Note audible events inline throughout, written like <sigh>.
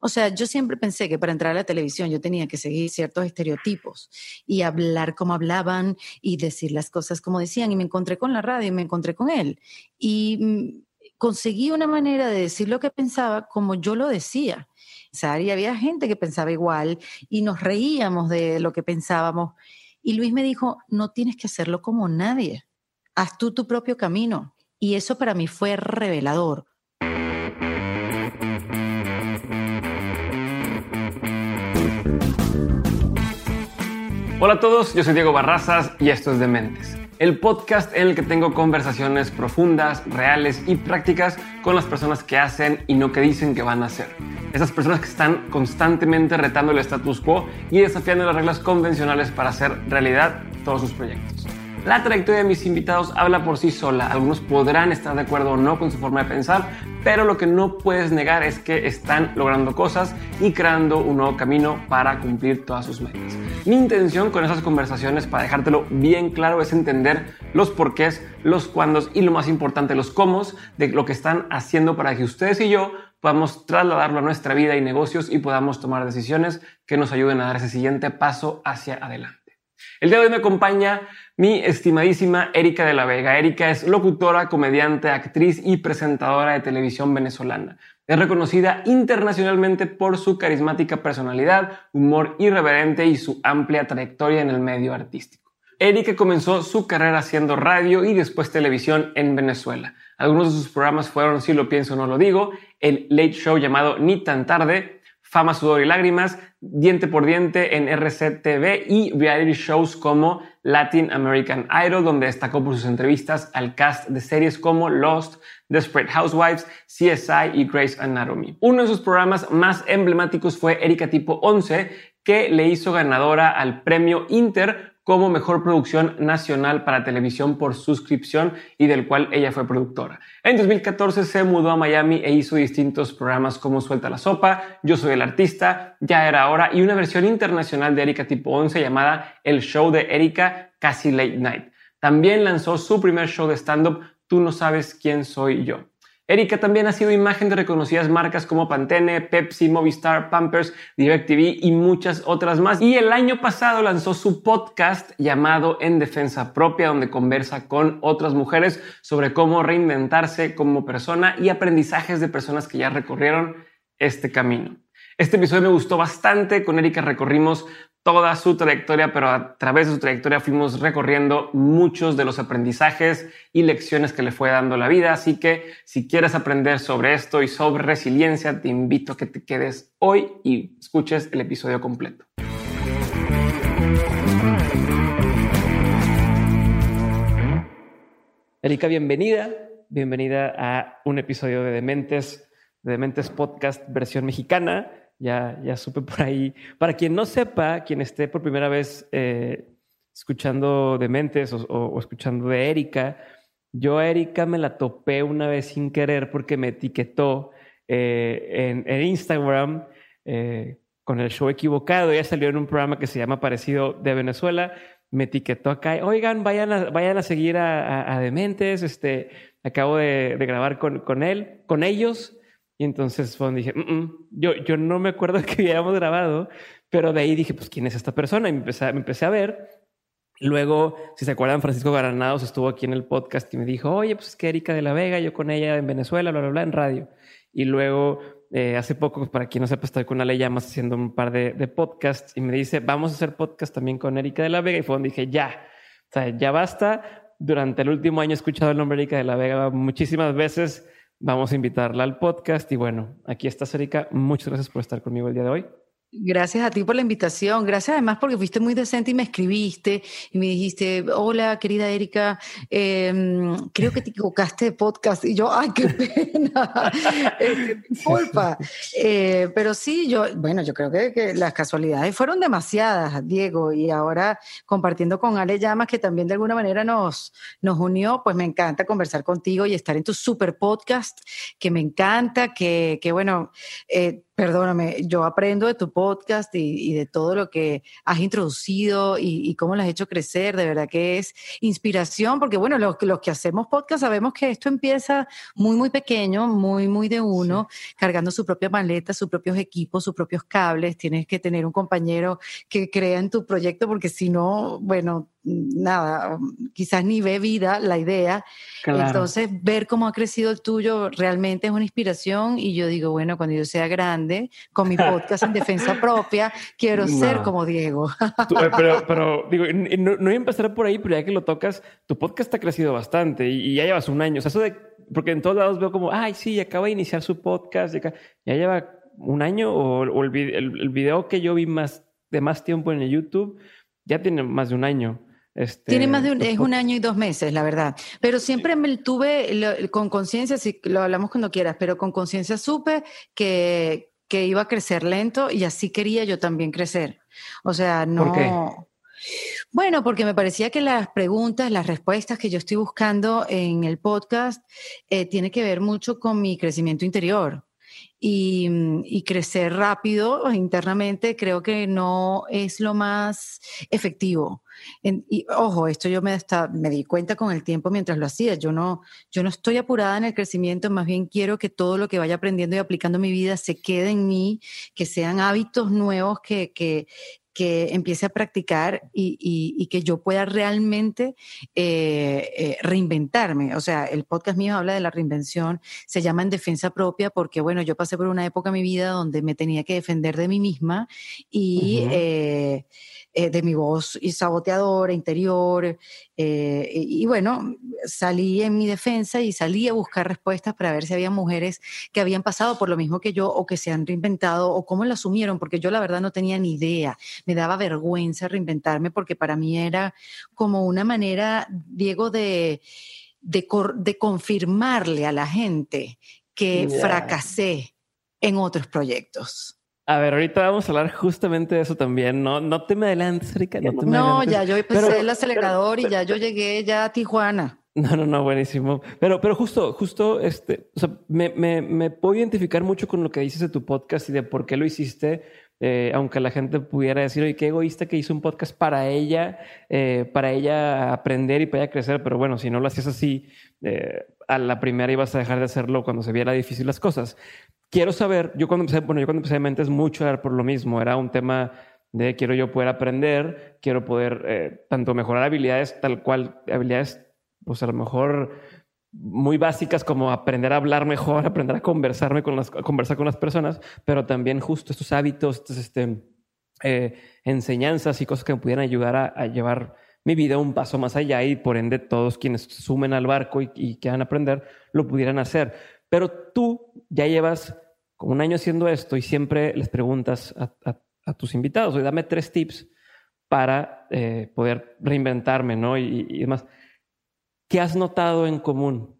O sea, yo siempre pensé que para entrar a la televisión yo tenía que seguir ciertos estereotipos y hablar como hablaban y decir las cosas como decían. Y me encontré con la radio y me encontré con él. Y mm, conseguí una manera de decir lo que pensaba como yo lo decía. O sea, había gente que pensaba igual y nos reíamos de lo que pensábamos. Y Luis me dijo, no tienes que hacerlo como nadie. Haz tú tu propio camino. Y eso para mí fue revelador Hola a todos, yo soy Diego Barrazas y esto es Dementes, el podcast en el que tengo conversaciones profundas, reales y prácticas con las personas que hacen y no que dicen que van a hacer. Esas personas que están constantemente retando el status quo y desafiando las reglas convencionales para hacer realidad todos sus proyectos. La trayectoria de mis invitados habla por sí sola. Algunos podrán estar de acuerdo o no con su forma de pensar, pero lo que no puedes negar es que están logrando cosas y creando un nuevo camino para cumplir todas sus metas. Mi intención con esas conversaciones, para dejártelo bien claro, es entender los porqués, los cuándos y lo más importante, los cómo de lo que están haciendo para que ustedes y yo podamos trasladarlo a nuestra vida y negocios y podamos tomar decisiones que nos ayuden a dar ese siguiente paso hacia adelante. El día de hoy me acompaña mi estimadísima Erika de la Vega. Erika es locutora, comediante, actriz y presentadora de televisión venezolana. Es reconocida internacionalmente por su carismática personalidad, humor irreverente y su amplia trayectoria en el medio artístico. Erika comenzó su carrera haciendo radio y después televisión en Venezuela. Algunos de sus programas fueron, si lo pienso no lo digo, el late show llamado Ni tan tarde, Fama, Sudor y Lágrimas, Diente por Diente en RCTV y reality shows como Latin American Idol, donde destacó por sus entrevistas al cast de series como Lost, Desperate Housewives, CSI y Grey's Anatomy. Uno de sus programas más emblemáticos fue Erika Tipo 11, que le hizo ganadora al premio Inter como mejor producción nacional para televisión por suscripción y del cual ella fue productora. En 2014 se mudó a Miami e hizo distintos programas como Suelta la Sopa, Yo Soy el Artista, Ya Era Hora y una versión internacional de Erika Tipo 11 llamada El Show de Erika Casi Late Night. También lanzó su primer show de stand-up Tú no sabes quién soy yo. Erika también ha sido imagen de reconocidas marcas como Pantene, Pepsi, Movistar, Pampers, DirecTV y muchas otras más. Y el año pasado lanzó su podcast llamado En Defensa Propia, donde conversa con otras mujeres sobre cómo reinventarse como persona y aprendizajes de personas que ya recorrieron este camino. Este episodio me gustó bastante. Con Erika recorrimos toda su trayectoria, pero a través de su trayectoria fuimos recorriendo muchos de los aprendizajes y lecciones que le fue dando la vida. Así que si quieres aprender sobre esto y sobre resiliencia, te invito a que te quedes hoy y escuches el episodio completo. Erika, bienvenida. Bienvenida a un episodio de Dementes, de Dementes Podcast versión mexicana ya, ya supe por ahí. Para quien no sepa, quien esté por primera vez eh, escuchando de Mentes o, escuchando de Erika, yo a Erika me la topé una vez sin querer porque me etiquetó eh, en, Instagram eh, con el show equivocado. Ella salió en un programa que se llama Parecido de Venezuela. Me etiquetó acá. Oigan, vayan a, vayan a seguir a, Dementes. Este, acabo de, de grabar con, con él, con ellos. Y entonces fue dije, mm, mm, yo, yo no me acuerdo <laughs> que habíamos grabado, pero de ahí dije, pues, ¿quién es esta persona? Y me empecé, me empecé a ver. Luego, si se acuerdan, Francisco Garanados estuvo aquí en el podcast y me dijo, oye, pues es que Erika de la Vega, yo con ella en Venezuela, bla, bla, bla, en radio. Y luego, eh, hace poco, pues, para quien no sepa, estoy con Ale Llamas haciendo un par de, de, podcasts y me dice, vamos a hacer podcast también con Erika de la Vega. Y fue donde dije, ya, o sea, ya basta. Durante el último año he escuchado el nombre Erika de la Vega muchísimas veces Vamos a invitarla al podcast y bueno, aquí está Erika. Muchas gracias por estar conmigo el día de hoy. Gracias a ti por la invitación. Gracias además porque fuiste muy decente y me escribiste y me dijiste, hola querida Erika, em, creo que te equivocaste de podcast. Y yo, ay, qué <laughs> pena, este, disculpa. Eh, pero sí, yo, bueno, yo creo que, las casualidades fueron demasiadas, Diego, y ahora compartiendo con Ale Llamas, que también de alguna manera nos, nos unió, pues me encanta conversar contigo y estar en tu super podcast, que me encanta, que, que bueno, eh, perdóname, yo aprendo de tu podcast y, de todo lo que has introducido y, cómo lo has hecho crecer. De verdad que es inspiración, porque bueno, los, los, que hacemos podcast sabemos que esto empieza muy, muy pequeño, muy, muy de uno, cargando su propia maleta, sus propios equipos, sus propios cables. Tienes que tener un compañero que crea en tu proyecto, porque si no, bueno, nada, quizás ni ve vida la idea. Entonces, ver cómo ha crecido el tuyo realmente es una inspiración y yo digo, bueno, cuando yo sea grande, con mi podcast en defensa <laughs> propia, quiero ser como Diego. Eh, pero, <laughs> pero, digo, no, voy a empezar por ahí, pero ya que lo tocas, tu podcast ha crecido bastante y, ya llevas un año. O sea, eso de, porque en todos lados veo como, ay, sí, acaba de iniciar su podcast, ya, lleva un año o, el, el, video que yo vi más de más tiempo en el YouTube ya tiene más de un año. Este, Tiene más de un, es un año y dos meses, la verdad. Pero siempre me tuve con conciencia, si lo hablamos cuando quieras, pero con conciencia supe que, que iba a crecer lento y así quería yo también crecer. O sea, no. Bueno, porque me parecía que las preguntas, las respuestas que yo estoy buscando en el podcast eh, tiene que ver mucho con mi crecimiento interior. Mm, y, crecer rápido internamente creo que no es lo más efectivo. Y ojo, esto yo me, me di cuenta con el tiempo mientras lo hacía. Yo no, yo no estoy apurada en el crecimiento, más bien quiero que todo lo que vaya aprendiendo y aplicando en mi vida se quede en mí, que sean hábitos nuevos que, que, que empiece a practicar y, que yo pueda realmente eh, eh, reinventarme. O sea, el podcast mío habla de la reinvención, se llama en defensa propia porque, bueno, yo pasé por una época en mi vida donde me tenía que defender de mí misma y... Eh, de mi voz y saboteadora interior. Eh, y, bueno, salí en mi defensa y salí a buscar respuestas para ver si había mujeres que habían pasado por lo mismo que yo o que se han reinventado o cómo lo asumieron, porque yo la verdad no tenía ni idea. Me daba vergüenza reinventarme porque para mí era como una manera, Diego, de, de, confirmarle a la gente que fracasé en otros proyectos. A ver, ahorita vamos a hablar justamente de eso también. No, no te me adelantes, Rica. No, ya yo empecé el acelerador y ya yo llegué ya a Tijuana. No, no, no, buenísimo. Pero, pero justo, justo, este, o sea, me, me, me puedo identificar mucho con lo que dices de tu podcast y de por qué lo hiciste. Eh, aunque la gente pudiera decir, oye, qué egoísta que hizo un podcast para ella, eh, para ella aprender y para ella crecer, pero bueno, si no lo hacías así, eh, a la primera ibas a dejar de hacerlo cuando se viera difícil las cosas. Quiero saber, yo cuando empecé, bueno, yo cuando empecé en Mentes mucho era por lo mismo, era un tema de quiero yo poder aprender, quiero poder tanto mejorar habilidades tal cual, habilidades pues a lo mejor muy básicas como aprender a hablar mejor, <laughs> aprender a conversarme con las, conversar con las personas, pero también justo estos hábitos, estos, este, eh, enseñanzas y cosas que me pudieran ayudar a, llevar mi vida un paso más allá y por ende todos quienes sumen al barco y, y quieran aprender lo pudieran hacer. Pero tú ya llevas como un año haciendo esto y siempre les preguntas a, tus invitados, oye, dame tres tips para eh, poder reinventarme, ¿no? Y, demás. ¿Qué has notado en común?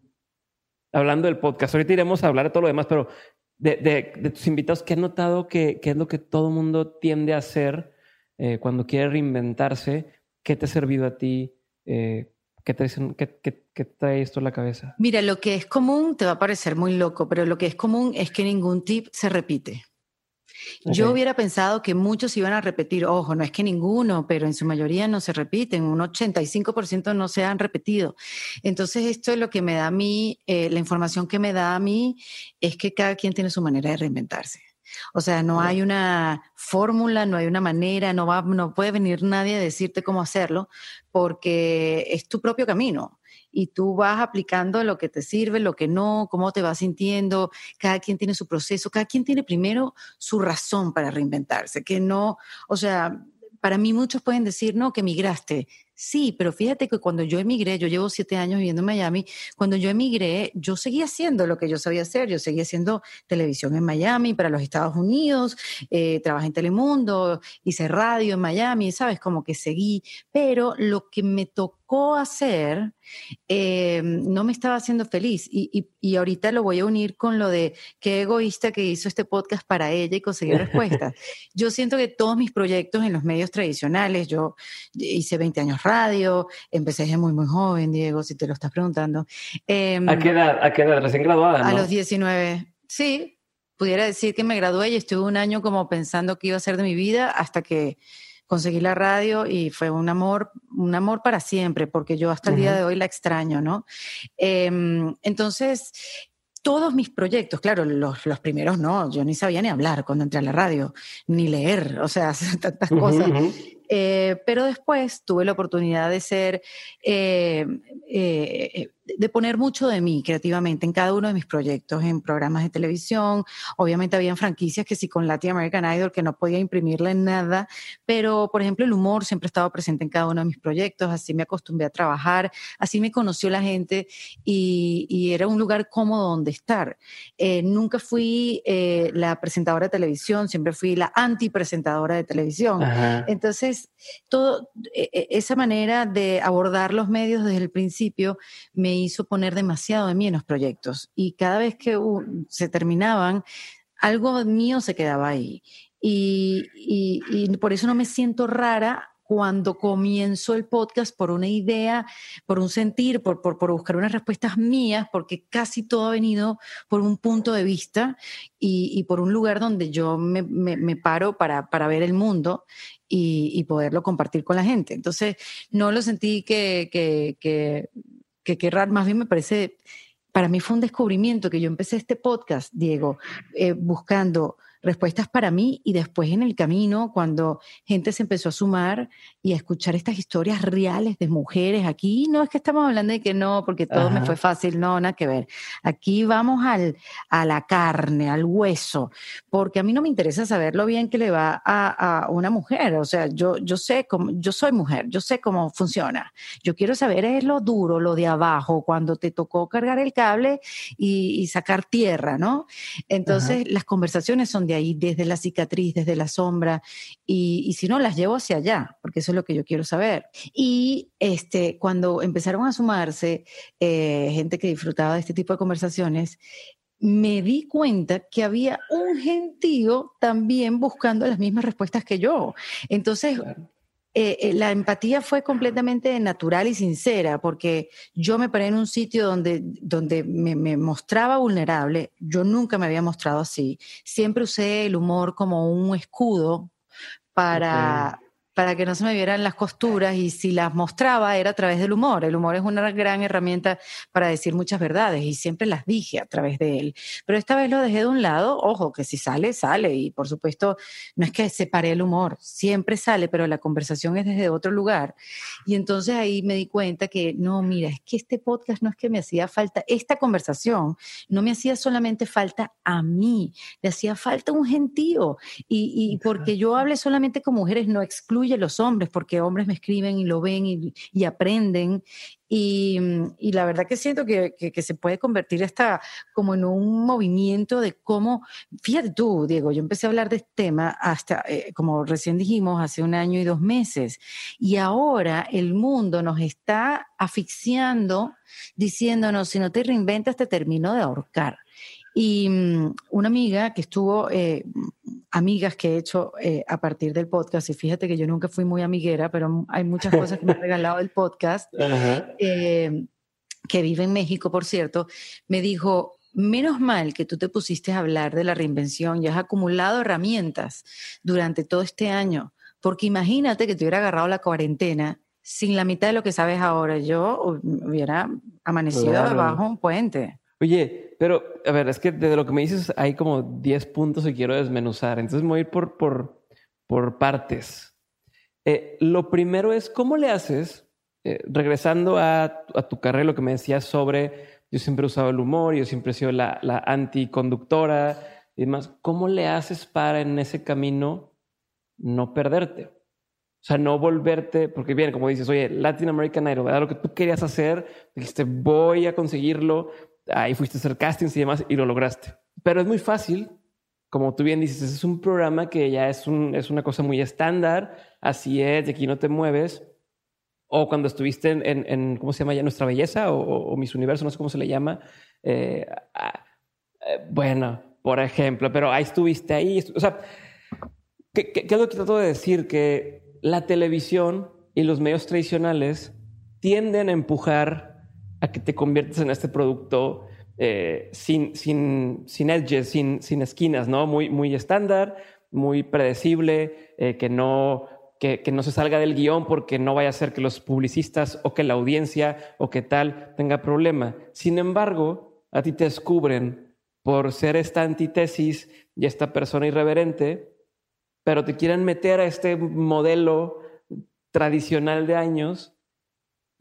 Hablando del podcast, ahorita iremos a hablar de todo lo demás, pero de, tus invitados, ¿qué has notado que, es lo que todo mundo tiende a hacer eh, cuando quiere reinventarse? ¿Qué te ha servido a ti? Eh, ¿Qué trae, esto en la cabeza? Mira, lo que es común te va a parecer muy loco, pero lo que es común es que ningún tip se repite. Yo hubiera pensado que muchos iban a repetir, ojo, no es que ninguno, pero en su mayoría no se repiten, un 85% no se han repetido. Entonces, esto es lo que me da a mí, eh, la información que me da a mí es que cada quien tiene su manera de reinventarse. O sea, no hay una fórmula, no hay una manera, no, va, no puede venir nadie a decirte cómo hacerlo, porque es tu propio camino y tú vas aplicando lo que te sirve, lo que no, cómo te vas sintiendo, cada quien tiene su proceso, cada quien tiene primero su razón para reinventarse, que no, o sea, para mí muchos pueden decir, no, que migraste. Sí, pero fíjate que cuando yo emigré, yo llevo siete años viviendo en Miami, cuando yo emigré, yo seguía haciendo lo que yo sabía hacer, yo seguía haciendo televisión en Miami para los Estados Unidos, eh, trabajé en Telemundo, hice radio en Miami, ¿sabes? Como que seguí, pero lo que me tocó hacer eh, no me estaba haciendo feliz y, y, ahorita lo voy a unir con lo de qué egoísta que hizo este podcast para ella y conseguir respuestas. <laughs> yo siento que todos mis proyectos en los medios tradicionales, yo hice 20 años radio, empecé desde muy, muy joven, Diego, si te lo estás preguntando. Em, ¿A qué edad? ¿A qué edad? ¿Recién graduada? A los 19, sí, pudiera decir que me gradué y estuve un año como pensando qué iba a ser de mi vida hasta que conseguí la radio y fue un amor, un amor para siempre, porque yo hasta el día de hoy la extraño, ¿no? Em, entonces, todos mis proyectos, claro, los, los, primeros no, yo ni sabía ni hablar cuando entré a la radio, ni leer, o sea, <laughs> tantas cosas. Eh, pero después tuve la oportunidad de ser, eh, eh, de poner mucho de mí creativamente en cada uno de mis proyectos, en programas de televisión. Obviamente había franquicias que sí con Latin American Idol que no podía imprimirle nada, pero por ejemplo el humor siempre estaba presente en cada uno de mis proyectos, así me acostumbré a trabajar, así me conoció la gente y, era un lugar cómodo donde estar. nunca fui la presentadora de televisión, siempre fui la antipresentadora de televisión. Entonces, todo, e, e, esa manera de abordar los medios desde el principio me hizo poner demasiado de mí en los proyectos. Y cada vez que se terminaban, algo mío se quedaba ahí. y, y, por eso no me siento rara cuando comienzo el podcast por una idea, por un sentir, por, por, buscar unas respuestas mías, porque casi todo ha venido por un punto de vista y, por un lugar donde yo me, me, paro para, para, ver el mundo y, poderlo compartir con la gente. Entonces, no lo sentí que, que, que, que, que raro, más bien me parece, para mí fue un descubrimiento que yo empecé este podcast, Diego, eh, buscando respuestas para mí y después en el camino, cuando gente se empezó a sumar y a escuchar estas historias reales de mujeres aquí, no es que estamos hablando de que no, porque todo me fue fácil, no, nada que ver. Aquí vamos al, a la carne, al hueso, porque a mí no me interesa saber lo bien que le va a, a una mujer, o sea, yo, yo sé cómo, yo soy mujer, yo sé cómo funciona. Yo quiero saber es lo duro, lo de abajo, cuando te tocó cargar el cable y, sacar tierra, ¿no? Entonces, las conversaciones son ahí, desde la cicatriz, desde la sombra, y, si no, las llevo hacia allá, porque eso es lo que yo quiero saber. Y este, cuando empezaron a sumarse eh, gente que disfrutaba de este tipo de conversaciones, me di cuenta que había un gentío también buscando las mismas respuestas que yo. Entonces, eh, eh, la empatía fue completamente natural y sincera, porque yo me paré en un sitio donde, donde me, mostraba vulnerable. Yo nunca me había mostrado así. Siempre usé el humor como un escudo para, para que no se me vieran las costuras y si las mostraba era a través del humor. El humor es una gran herramienta para decir muchas verdades y siempre las dije a través de él. Pero esta vez lo dejé de un lado, ojo, que si sale, sale y por supuesto no es que separé el humor, siempre sale, pero la conversación es desde otro lugar. Y entonces ahí me di cuenta que no, mira, es que este podcast no es que me hacía falta, esta conversación no me hacía solamente falta a mí, le hacía falta un gentío y, y porque yo hable solamente con mujeres no excluye los hombres, porque hombres me escriben y lo ven y, aprenden. Y, la verdad que siento que, se puede convertir hasta como en un movimiento de cómo, fíjate tú, Diego, yo empecé a hablar de este tema hasta, eh, como recién dijimos, hace un año y dos meses. Y ahora el mundo nos está asfixiando, diciéndonos, si no te reinventas, te termino de ahorcar. Y mm, una amiga que estuvo, eh, amigas que he hecho eh, a partir del podcast, y fíjate que yo nunca fui muy amiguera, pero hay muchas cosas que me ha regalado el podcast, <laughs> eh, que vive en México, por cierto, me dijo, menos mal que tú te pusiste a hablar de la reinvención y has acumulado herramientas durante todo este año, porque imagínate que te hubiera agarrado la cuarentena sin la mitad de lo que sabes ahora. Yo hubiera amanecido abajo un puente. Oye, pero a ver, es que de lo que me dices hay como 10 puntos que quiero desmenuzar. Entonces me voy a ir por, por, por partes. Eh, lo primero es, ¿cómo le haces? Eh, regresando a, a, tu carrera, lo que me decías sobre, yo siempre he usado el humor, yo siempre he sido la, la anticonductora y demás, ¿cómo le haces para en ese camino no perderte? O sea, no volverte, porque bien, como dices, oye, Latin American Idol, ¿verdad? Lo que tú querías hacer, dijiste, voy a conseguirlo, ahí fuiste a hacer castings y demás y lo lograste. Pero es muy fácil, como tú bien dices, es un programa que ya es, un, es una cosa muy estándar, así es, de aquí no te mueves. O cuando estuviste en, en, ¿cómo se llama ya? Nuestra Belleza o, Mis Universo, no sé cómo se le llama. Eh, eh, bueno, por ejemplo, pero ahí estuviste ahí. O sea, ¿qué, qué, qué es lo que trato de decir? Que la televisión y los medios tradicionales tienden a empujar a que te conviertas en este producto eh, sin, sin, sin edges, sin, sin esquinas, ¿no? Muy, muy estándar, muy predecible, eh, que, no, que, que, no se salga del guion porque no vaya a ser que los publicistas o que la audiencia o que tal tenga problema. Sin embargo, a ti te descubren por ser esta antítesis y esta persona irreverente, pero te quieren meter a este modelo tradicional de años.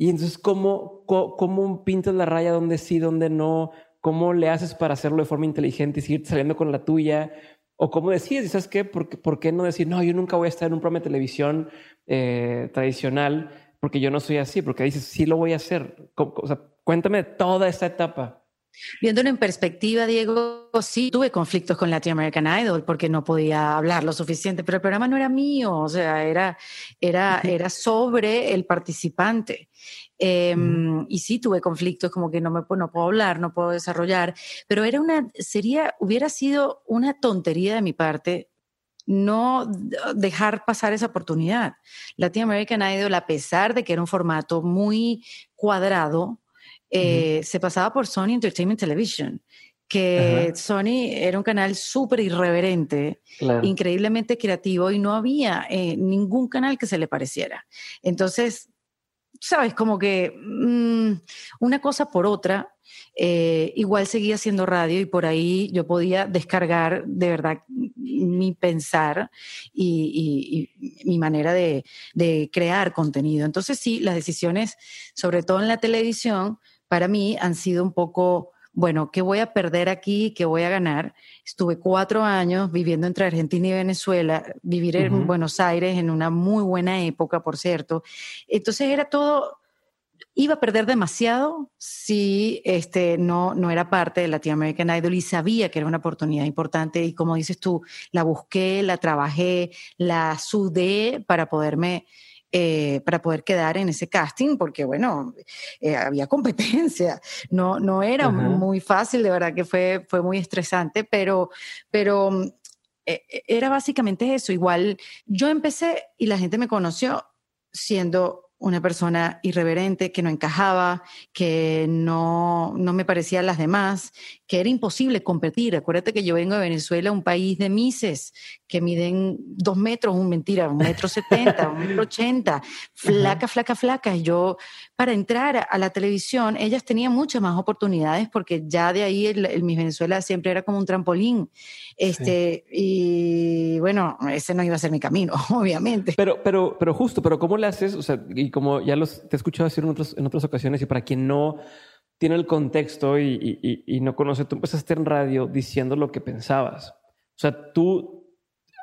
Y entonces, ¿cómo, cómo, pintas la raya donde sí, donde no? ¿Cómo le haces para hacerlo de forma inteligente y seguir saliendo con la tuya? O cómo decides, ¿sabes qué? ¿Por, ¿Por, qué no decir, no, yo nunca voy a estar en un programa de televisión eh, tradicional porque yo no soy así? Porque dices, sí lo voy a hacer. O sea, cuéntame toda esta etapa. Viéndolo en perspectiva, Diego, sí tuve conflictos con Latin American Idol porque no podía hablar lo suficiente, pero el programa no era mío, o sea, era, era, era sobre el participante. Em, y sí tuve conflictos como que no me no puedo hablar, no puedo desarrollar, pero era una, sería, hubiera sido una tontería de mi parte no dejar pasar esa oportunidad. Latin American Idol, a pesar de que era un formato muy cuadrado, eh, se pasaba por Sony Entertainment Television, que Sony era un canal súper irreverente, increíblemente creativo y no había eh, ningún canal que se le pareciera. Entonces, sabes, como que mm, una cosa por otra, eh, igual seguía haciendo radio y por ahí yo podía descargar de verdad mi pensar y, mi manera de, de, crear contenido. Entonces sí, las decisiones, sobre todo en la televisión, para mí han sido un poco, bueno, ¿qué voy a perder aquí? ¿Qué voy a ganar? Estuve cuatro años viviendo entre Argentina y Venezuela, vivir en Buenos Aires en una muy buena época, por cierto. Entonces era todo, iba a perder demasiado si este, no, no era parte de Latin American Idol y sabía que era una oportunidad importante y como dices tú, la busqué, la trabajé, la sudé para poderme eh, para poder quedar en ese casting, porque bueno, eh, había competencia, no, no era muy fácil, de verdad que fue, fue muy estresante, pero, pero mm, e, e, era básicamente eso. Igual yo empecé y la gente me conoció siendo una persona irreverente, que no encajaba, que no, no me parecía a las demás, que era imposible competir. Acuérdate que yo vengo de Venezuela, un país de mises, que miden dos metros, un mentira, un metro setenta, un metro ochenta, flaca, flaca, flaca. Y yo, para entrar a la televisión, ellas tenían muchas más oportunidades porque ya de ahí el, Miss Venezuela siempre era como un trampolín. Este, Y bueno, ese no iba a ser mi camino, <laughs> obviamente. Pero, pero, pero justo, pero ¿cómo le haces? O sea, y como ya los, te he escuchado decir en, otros, en otras ocasiones, y para quien no tiene el contexto y, no conoce, tú empezaste en radio diciendo lo que pensabas. O sea, tú,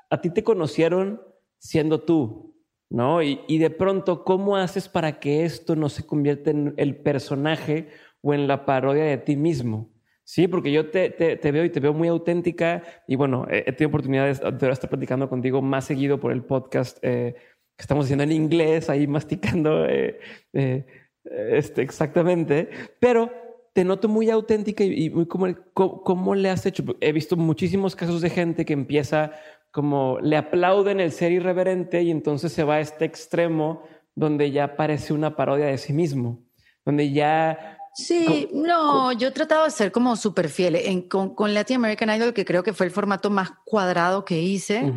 a ti te conocieron siendo tú, ¿no? Y, de pronto, ¿cómo haces para que esto no se convierta en el personaje o en la parodia de ti mismo? Sí, porque yo te, veo y te veo muy auténtica y bueno, he, tenido oportunidades de estar platicando contigo más seguido por el podcast eh, que estamos haciendo en inglés, ahí masticando eh, eh, este, exactamente, pero te noto muy auténtica y, muy como, ¿cómo, le has hecho? He visto muchísimos casos de gente que empieza como le aplauden el ser irreverente y entonces se va a este extremo donde ya parece una parodia de sí mismo, donde ya... Sí, no, yo he tratado de ser como súper fiel. En, con, con, Latin American Idol, que creo que fue el formato más cuadrado que hice,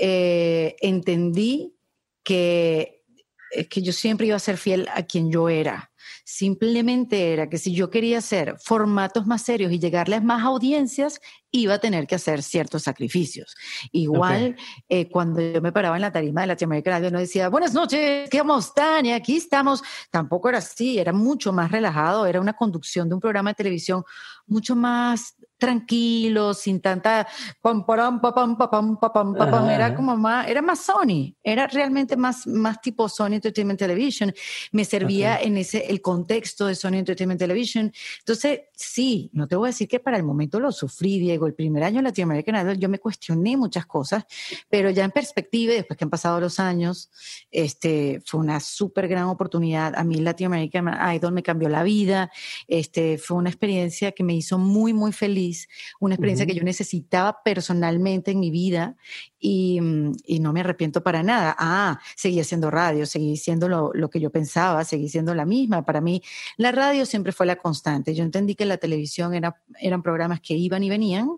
eh, entendí que, eh, que yo siempre iba a ser fiel a quien yo era. Simplemente era que si yo quería hacer formatos más serios y llegarles más audiencias, iba a tener que hacer ciertos sacrificios. Igual, eh, cuando yo me paraba en la tarima de Latinoamérica, yo no decía, buenas noches, ¿qué vamos, Tania? Aquí estamos. Tampoco era así, era mucho más relajado, era una conducción de un programa de televisión mucho más tranquilo, sin tanta pam, pam, pam, pam, pam, pam, era como más, era más Sony, era realmente más, más tipo Sony Entertainment Television. Me servía en ese, el contexto de Sony Entertainment Television. Entonces, sí, no te voy a decir que para el momento lo sufrí, Diego. El primer año en Latinoamérica yo me cuestioné muchas cosas, pero ya en perspectiva, después que han pasado los años, este, fue una súper gran oportunidad. A mí Latin American Idol me cambió la vida. Este, fue una experiencia que me hizo muy, muy feliz una experiencia que yo necesitaba personalmente en mi vida y, mm, y, no me arrepiento para nada. Ah, seguí haciendo radio, seguí siendo lo, lo, que yo pensaba, seguí siendo la misma. Para mí, la radio siempre fue la constante. Yo entendí que la televisión era, eran programas que iban y venían,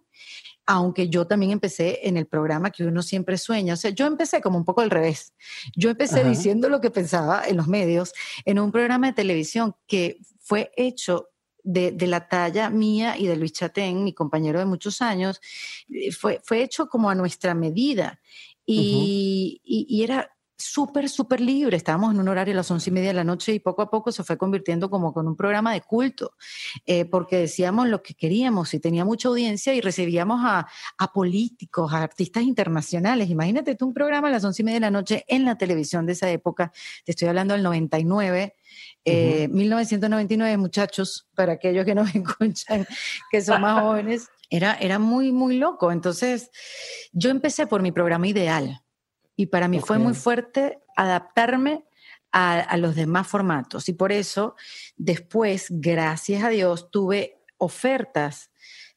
aunque yo también empecé en el programa que uno siempre sueña. O sea, yo empecé como un poco al revés. Yo empecé diciendo lo que pensaba en los medios, en un programa de televisión que fue hecho de, la talla mía y de Luis Chatén, mi compañero de muchos años, eh, fue, fue hecho como a nuestra medida. y, y, era súper, súper libre. Estábamos en un horario a las once y media de la noche y poco a poco se fue convirtiendo como con un programa de culto, eh, porque decíamos lo que queríamos y tenía mucha audiencia y recibíamos a, a, políticos, a artistas internacionales. Imagínate tú un programa a las once y media de la noche en la televisión de esa época, te estoy hablando del 99. 1999, eh, muchachos, para aquellos que nos <laughs> escuchan, que son más jóvenes, era, era muy, muy loco. Entonces, yo empecé por mi programa ideal, y para mí fue muy fuerte adaptarme a, los demás formatos. Y por eso, después, gracias a Dios, tuve ofertas.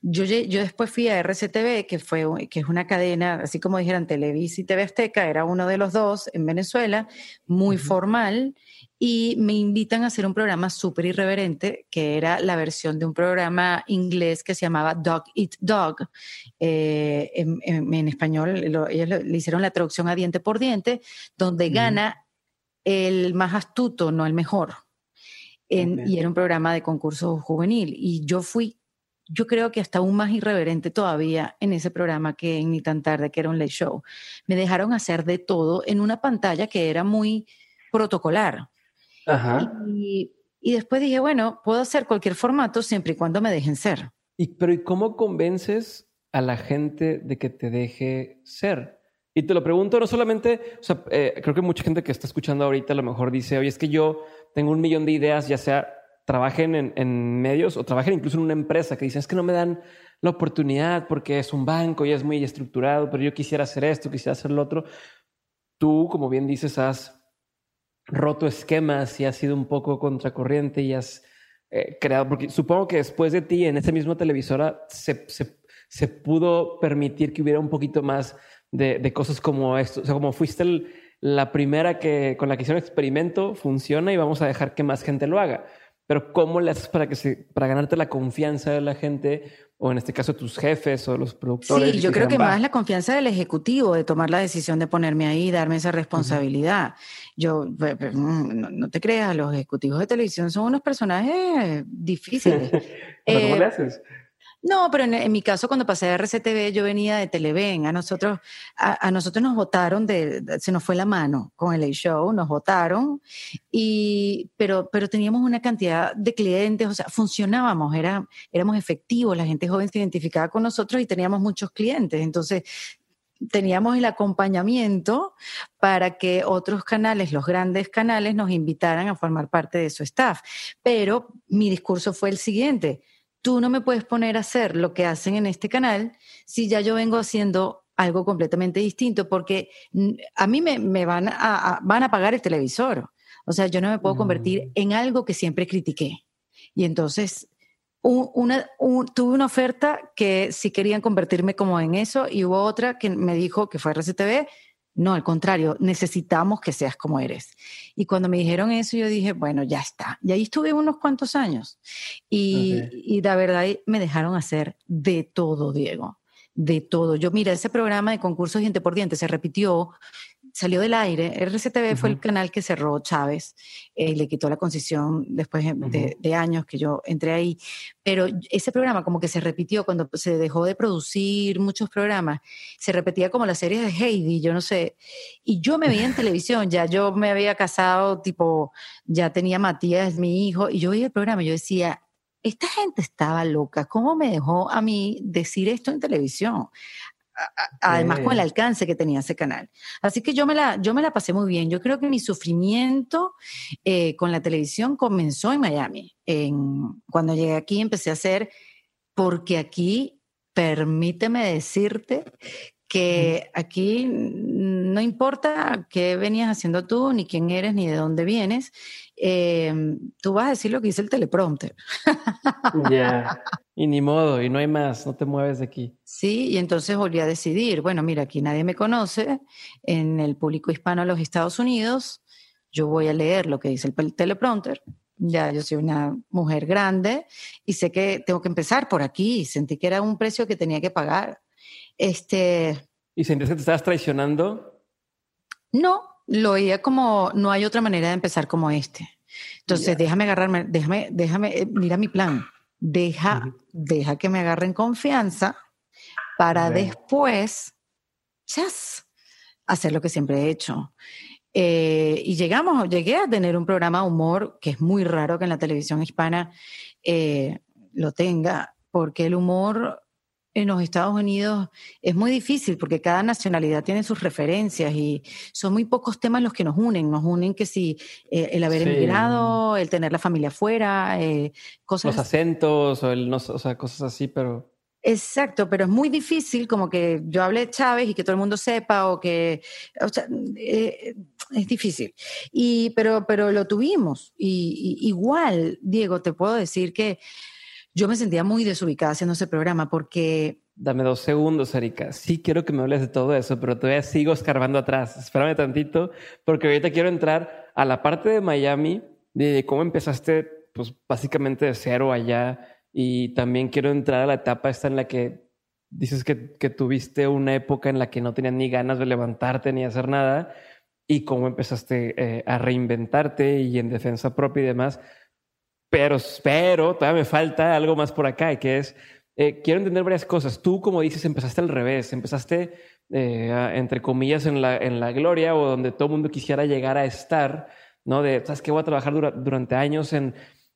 Yo, yo después fui a RCTV, que, fue, que es una cadena, así como dijeran Televisa y TV Azteca, era uno de los dos en Venezuela, muy formal, y me invitan a hacer un programa súper irreverente, que era la versión de un programa inglés que se llamaba Dog Eat Dog. Eh, en, español, ellos le hicieron la traducción a diente por diente, donde gana el más astuto, no el mejor. Y era un programa de concurso juvenil. Y yo fui, yo creo que hasta aún más irreverente todavía en ese programa que en Ni tan tarde, que era un late show. Me dejaron hacer de todo en una pantalla que era muy protocolar. Y, después dije, bueno, puedo hacer cualquier formato siempre y cuando me dejen ser. Y, pero ¿y cómo convences a la gente de que te deje ser? Y te lo pregunto no solamente, o sea, eh, creo que mucha gente que está escuchando ahorita a lo mejor dice, oye, es que yo tengo un millón de ideas, ya sea trabajen en, en, medios o trabajen incluso en una empresa que dicen, es que no me dan la oportunidad porque es un banco y es muy estructurado, pero yo quisiera hacer esto, quisiera hacer lo otro. Tú, como bien dices, has roto esquemas y has sido un poco contracorriente y has eh, creado, porque supongo que después de ti en esa misma televisora se, se, se pudo permitir que hubiera un poquito más de, de cosas como esto, o sea, como fuiste la primera que con la que hicieron experimento, funciona y vamos a dejar que más gente lo haga. Pero ¿cómo le haces para, que se, para ganarte la confianza de la gente o en este caso tus jefes o los productores. Sí, yo creo que más la confianza del ejecutivo de tomar la decisión de ponerme ahí, darme esa responsabilidad. Yo, mm, no, te creas, los ejecutivos de televisión son unos personajes difíciles. <laughs> ¿Cómo le eh, haces? No, pero en, mi caso, cuando pasé a RCTV, yo venía de Televen. A nosotros, a, nosotros nos votaron, de, se nos fue la mano con el show, nos votaron, y, pero, pero teníamos una cantidad de clientes, o sea, funcionábamos, era, éramos efectivos, la gente joven se identificaba con nosotros y teníamos muchos clientes. Entonces, teníamos el acompañamiento para que otros canales, los grandes canales, nos invitaran a formar parte de su staff. Pero mi discurso fue el siguiente tú no me puedes poner a hacer lo que hacen en este canal si ya yo vengo haciendo algo completamente distinto, porque a mí me, van, a, van a pagar el televisor. O sea, yo no me puedo convertir mm. en algo que siempre critiqué. Y entonces una, tuve una oferta que sí querían convertirme como en eso y hubo otra que me dijo que fue RCTV, no, al contrario, necesitamos que seas como eres. Y cuando me dijeron eso, yo dije, bueno, ya está. Y ahí estuve unos cuantos años. Y, y la verdad, me dejaron hacer de todo, Diego. De todo. Yo, mira, ese programa de concursos diente por diente se repitió salió del aire. RCTV fue el canal que cerró Chávez, eh, le quitó la concesión después de, años que yo entré ahí. Pero ese programa como que se repitió cuando se dejó de producir muchos programas, se repetía como la serie de Heidi, yo no sé. Y yo me veía en <laughs> televisión, ya yo me había casado, tipo, ya tenía Matías, mi hijo, y yo veía el programa y yo decía, esta gente estaba loca, ¿cómo me dejó a mí decir esto en televisión? Además con el alcance que tenía ese canal. Así que yo me la, yo me la pasé muy bien. Yo creo que mi sufrimiento eh, con la televisión comenzó en Miami. En, cuando llegué aquí empecé a hacer, porque aquí, permíteme decirte que aquí no importa qué venías haciendo tú, ni quién eres, ni de dónde vienes, eh, tú vas a decir lo que dice el teleprompter. Ya, y ni modo, y no hay más, no te mueves de aquí. Sí, y entonces volví a decidir, bueno, mira, aquí nadie me conoce, en el público hispano de los Estados Unidos, yo voy a leer lo que dice el teleprompter, ya yo soy una mujer grande y sé que tengo que empezar por aquí. Sentí que era un precio que tenía que pagar. Este. ¿Y sentías que te estabas traicionando? No, lo veía como no hay otra manera de empezar como este. Entonces, déjame agarrarme, déjame, déjame, eh, mira mi plan. Deja, deja que me agarren confianza para después, chas, hacer lo que siempre he hecho. Eh, y llegamos, llegué a tener un programa de humor que es muy raro que en la televisión hispana eh, lo tenga, porque el humor en los Estados Unidos es muy difícil porque cada nacionalidad tiene sus referencias y son muy pocos temas los que nos unen. Nos unen que si eh, el haber emigrado, el tener la familia afuera, cosas. Los acentos o, el, o sea, cosas así, pero. Exacto, pero es muy difícil como que yo hable de Chávez y que todo el mundo sepa o que, o sea, eh, es difícil. Y, pero, pero lo tuvimos. Y, igual, Diego, te puedo decir que yo me sentía muy desubicada haciendo ese programa porque... Dame dos segundos, Erika. Sí quiero que me hables de todo eso, pero todavía sigo escarbando atrás. Espérame tantito, porque ahorita quiero entrar a la parte de Miami, de cómo empezaste, pues básicamente de cero allá y también quiero entrar a la etapa esta en la que dices que, que tuviste una época en la que no tenías ni ganas de levantarte ni hacer nada y cómo empezaste eh, a reinventarte y en defensa propia y demás. Pero, pero todavía me falta algo más por acá, que es, eh, quiero entender varias cosas. Tú, como dices, empezaste al revés, empezaste, eh, entre comillas, en la, en la gloria o donde todo el mundo quisiera llegar a estar, ¿no? De, ¿sabes qué? Voy a trabajar durante años en,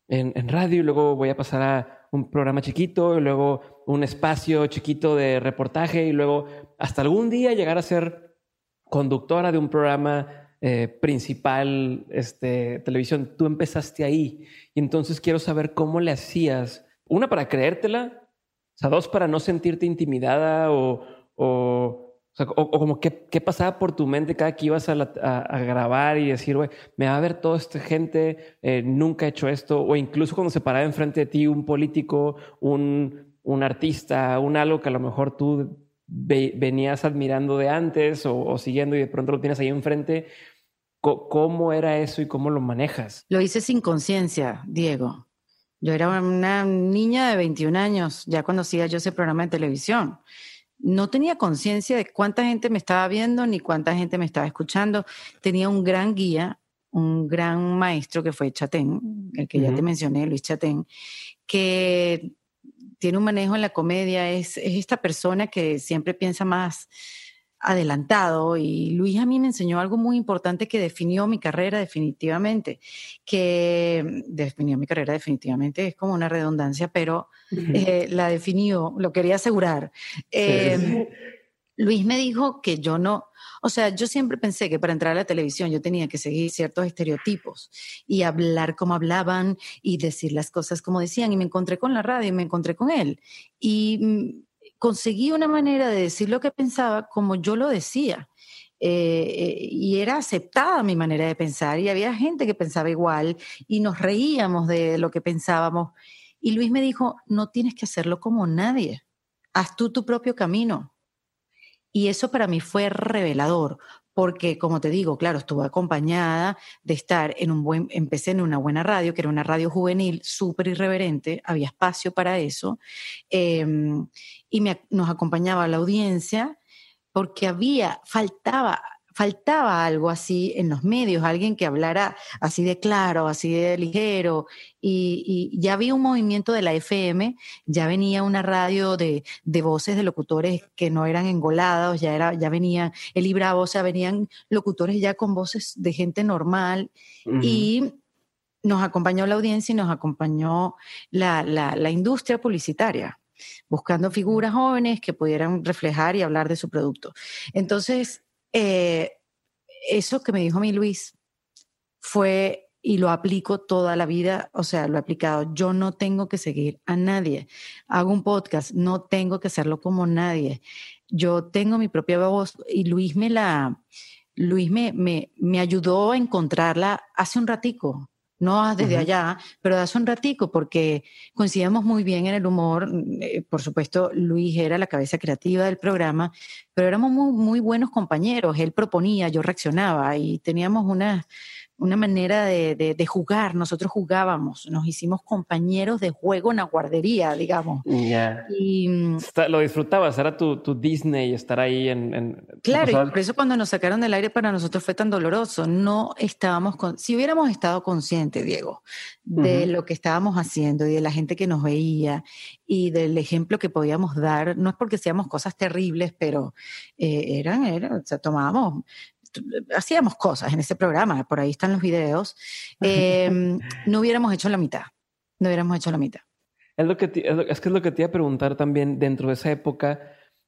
en, en radio y luego voy a pasar a un programa chiquito y luego un espacio chiquito de reportaje y luego hasta algún día llegar a ser conductora de un programa eh, principal, este, televisión. Tú empezaste ahí y entonces quiero saber cómo le hacías, una para creértela, o sea, dos para no sentirte intimidada o, o o, como qué, qué, pasaba por tu mente cada que ibas a, a, grabar y decir, güey, me va a ver toda esta gente, eh, nunca he hecho esto, o incluso cuando se paraba enfrente de ti un político, un, un artista, un algo que a lo mejor tú venías admirando de antes o, o, siguiendo y de pronto lo tienes ahí enfrente. ¿Cómo era eso y cómo lo manejas? Lo hice sin conciencia, Diego. Yo era una niña de 21 años, ya cuando hacía yo ese programa de televisión no tenía conciencia de cuánta gente me estaba viendo ni cuánta gente me estaba escuchando. Tenía un gran guía, un gran maestro que fue Chatén, el que ya te mencioné, Luis Chatén, que tiene un manejo en la comedia, es, es esta persona que siempre piensa más adelantado y Luis a mí me enseñó algo muy importante que definió mi carrera definitivamente, que definió mi carrera definitivamente, es como una redundancia, pero eh, la definió, lo quería asegurar. Em, Luis me dijo que yo no, o sea, yo siempre pensé que para entrar a la televisión yo tenía que seguir ciertos estereotipos y hablar como hablaban y decir las cosas como decían y me encontré con la radio y me encontré con él. Y mm, conseguí una manera de decir lo que pensaba como yo lo decía. Eh, y era aceptada mi manera de pensar y había gente que pensaba igual y nos reíamos de lo que pensábamos. Y Luis me dijo, no tienes que hacerlo como nadie, haz tú tu propio camino. Y eso para mí fue revelador, porque como te digo, claro, estuve acompañada de estar en un buen, empecé en una buena radio, que era una radio juvenil súper irreverente, había espacio para eso, em, y nos acompañaba la audiencia porque había, faltaba faltaba algo así en los medios, alguien que hablara así de claro, así de ligero, y, ya había un movimiento de la FM, ya venía una radio de, voces de locutores que no eran engolados, ya, era, ya venía el Libra o sea, venían locutores ya con voces de gente normal, y nos acompañó la audiencia y nos acompañó la, la industria publicitaria buscando figuras jóvenes que pudieran reflejar y hablar de su producto. Entonces, eh, eso que me dijo mi Luis fue, y lo aplico toda la vida, o sea, lo he aplicado, yo no tengo que seguir a nadie. Hago un podcast, no tengo que hacerlo como nadie. Yo tengo mi propia voz y Luis me la, Luis me, me, me ayudó a encontrarla hace un ratico no desde allá, pero hace un ratico, porque coincidíamos muy bien en el humor. Eh, por supuesto, Luis era la cabeza creativa del programa, pero éramos muy, muy buenos compañeros. Él proponía, yo reaccionaba y teníamos unas una manera de, de, jugar. Nosotros jugábamos, nos hicimos compañeros de juego en la guardería, digamos. Y mm, lo disfrutabas, era tu, tu, Disney estar ahí en. claro, y por eso cuando nos sacaron del aire para nosotros fue tan doloroso. No estábamos con, si hubiéramos estado conscientes, Diego, de lo que estábamos haciendo y de la gente que nos veía y del ejemplo que podíamos dar, no es porque seamos cosas terribles, pero eh, eran, eran, o sea, tomábamos hacíamos cosas en ese programa, por ahí están los videos, em, <laughs> no hubiéramos hecho la mitad, no hubiéramos hecho la mitad. Es, lo que es, que es lo que te iba a preguntar también dentro de esa época.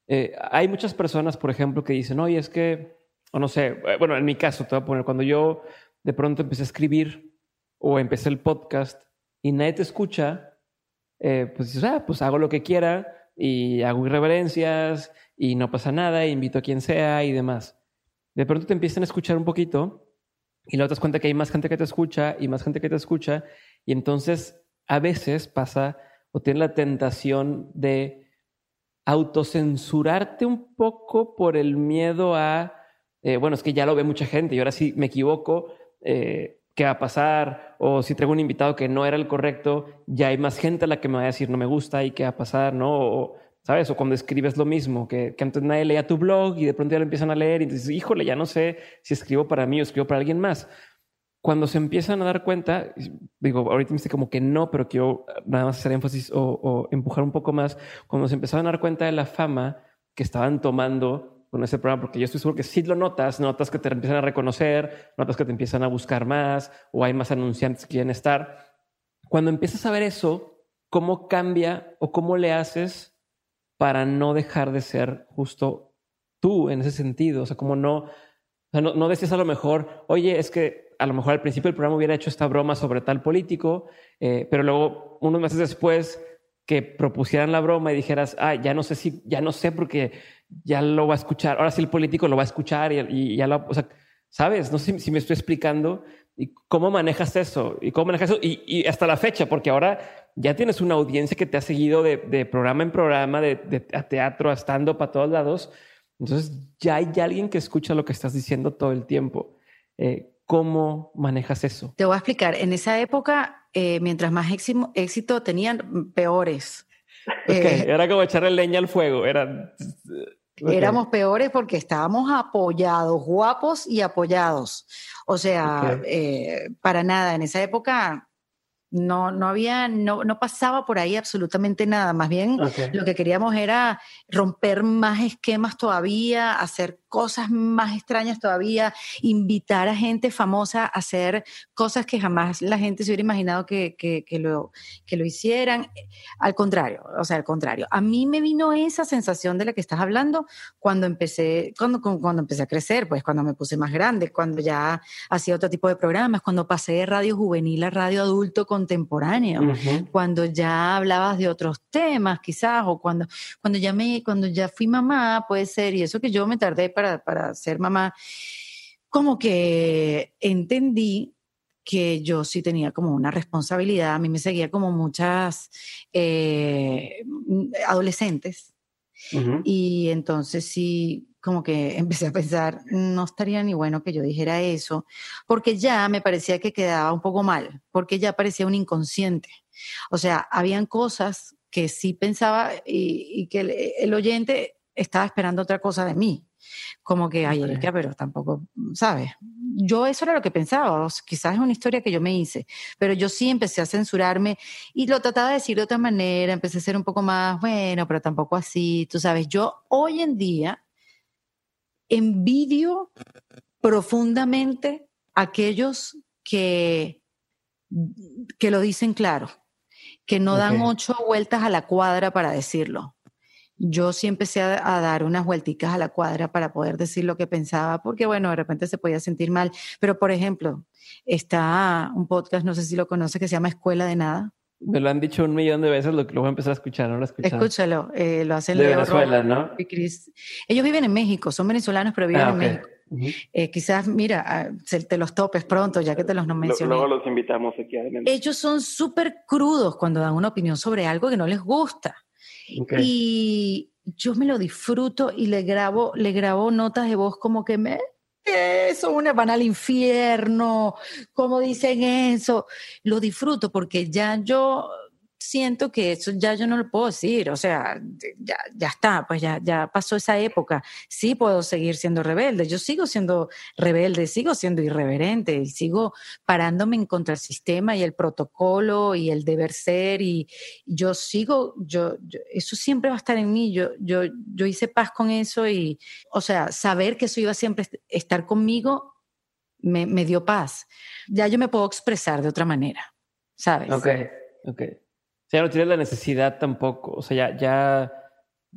Eh, hay muchas personas, por ejemplo, que dicen, oye, es que, o no sé, eh, bueno, en mi caso te voy a poner, cuando yo de pronto empecé a escribir o empecé el podcast y nadie te escucha, eh, pues dices, ah, pues hago lo que quiera y hago irreverencias y no pasa nada, invito a quien sea y demás de pronto te empiezan a escuchar un poquito y luego te das cuenta que hay más gente que te escucha y más gente que te escucha y entonces a veces pasa o tienes la tentación de autocensurarte un poco por el miedo a, eh, bueno, es que ya lo ve mucha gente y ahora sí me equivoco, eh, ¿qué va a pasar? O si traigo un invitado que no era el correcto, ya hay más gente a la que me va a decir no me gusta y qué va a pasar, ¿no? ¿Sabes? O cuando escribes lo mismo, que, que, antes nadie leía tu blog y de pronto ya lo empiezan a leer y dices, híjole, ya no sé si escribo para mí o escribo para alguien más. Cuando se empiezan a dar cuenta, digo, ahorita me dice como que no, pero quiero nada más hacer énfasis o, o empujar un poco más, cuando se empezaron a dar cuenta de la fama que estaban tomando con ese programa, porque yo estoy seguro que si lo notas, notas que te empiezan a reconocer, notas que te empiezan a buscar más o hay más anunciantes que quieren estar. Cuando empiezas a ver eso, ¿cómo cambia o cómo le haces para no dejar de ser justo tú en ese sentido. O sea, como no, no, no decías a lo mejor, oye, es que a lo mejor al principio del programa hubiera hecho esta broma sobre tal político, eh, pero luego unos meses después que propusieran la broma y dijeras, ah, ya no sé si, ya no sé porque ya lo va a escuchar, ahora sí el político lo va a escuchar y, ya lo, o sea, sabes, no sé si, me estoy explicando y cómo manejas eso y cómo manejas eso y, y hasta la fecha, porque ahora ya tienes una audiencia que te ha seguido de, programa en programa, de, teatro a estando para todos lados. Entonces ya hay alguien que escucha lo que estás diciendo todo el tiempo. Eh, ¿Cómo manejas eso? Te voy a explicar. En esa época, eh, mientras más éxito, tenían, peores. <laughs> Eh, era como echarle leña al fuego. Era... Éramos peores porque estábamos apoyados, guapos y apoyados. O sea, para nada. En esa época no, no había, no, no pasaba por ahí absolutamente nada. Más bien lo que queríamos era romper más esquemas todavía, hacer cosas más extrañas todavía, invitar a gente famosa a hacer cosas que jamás la gente se hubiera imaginado que, que, lo, que lo hicieran. Al contrario, o sea, al contrario. A mí me vino esa sensación de la que estás hablando cuando empecé, cuando, cuando empecé a crecer, pues cuando me puse más grande, cuando ya hacía otro tipo de programas, cuando pasé de radio juvenil a radio adulto contemporáneo, cuando ya hablabas de otros temas quizás, o cuando, cuando ya me, cuando ya fui mamá, puede ser, y eso que yo me tardé para, ser mamá, como que entendí que yo sí tenía como una responsabilidad, a mí me seguía como muchas eh, adolescentes. Y entonces sí, como que <laughs> empecé a pensar, no estaría ni bueno que yo dijera eso, porque ya me parecía que quedaba un poco mal, porque ya parecía un inconsciente. O sea, habían cosas que sí pensaba y, que el, oyente estaba esperando otra cosa de mí. Como que, ay, Erika, pero tampoco, ¿sabes? Yo eso era lo que pensaba, quizás es una historia que yo me hice, pero yo sí empecé a censurarme y lo trataba de decir de otra manera, empecé a ser un poco más, bueno, pero tampoco así, tú sabes, yo hoy en día envidio profundamente a aquellos que, que lo dicen claro, que no dan ocho vueltas a la cuadra para decirlo yo sí empecé a, dar unas vuelticas a la cuadra para poder decir lo que pensaba, porque bueno, de repente se podía sentir mal. Pero, por ejemplo, está un podcast, no sé si lo conoce, que se llama Escuela de Nada. Me lo han dicho un millón de veces, lo, lo voy a empezar a escuchar, no lo Escúchalo, eh, lo hacen de Venezuela, ¿no? Ellos viven en México, son venezolanos, pero viven ah, en México. Eh, quizás, mira, ah, te los topes pronto, ya que te los no mencioné. Luego los invitamos aquí adelante. Ellos son súper crudos cuando dan una opinión sobre algo que no les gusta. Y yo me lo disfruto y le grabo, le grabo notas de voz como que me, eso, una van al infierno, ¿cómo dicen eso? Lo disfruto porque ya yo siento que eso ya yo no lo puedo decir, o sea, ya, ya está, pues ya, ya pasó esa época. Sí puedo seguir siendo rebelde, yo sigo siendo rebelde, sigo siendo irreverente y sigo parándome en contra el sistema y el protocolo y el deber ser y yo sigo, yo, eso siempre va a estar en mí, yo, yo, yo hice paz con eso y, o sea, saber que eso iba a siempre estar conmigo me, me dio paz. Ya yo me puedo expresar de otra manera, ¿sabes? Ok, ok sea, no tienes la necesidad tampoco. O sea, ya, ya,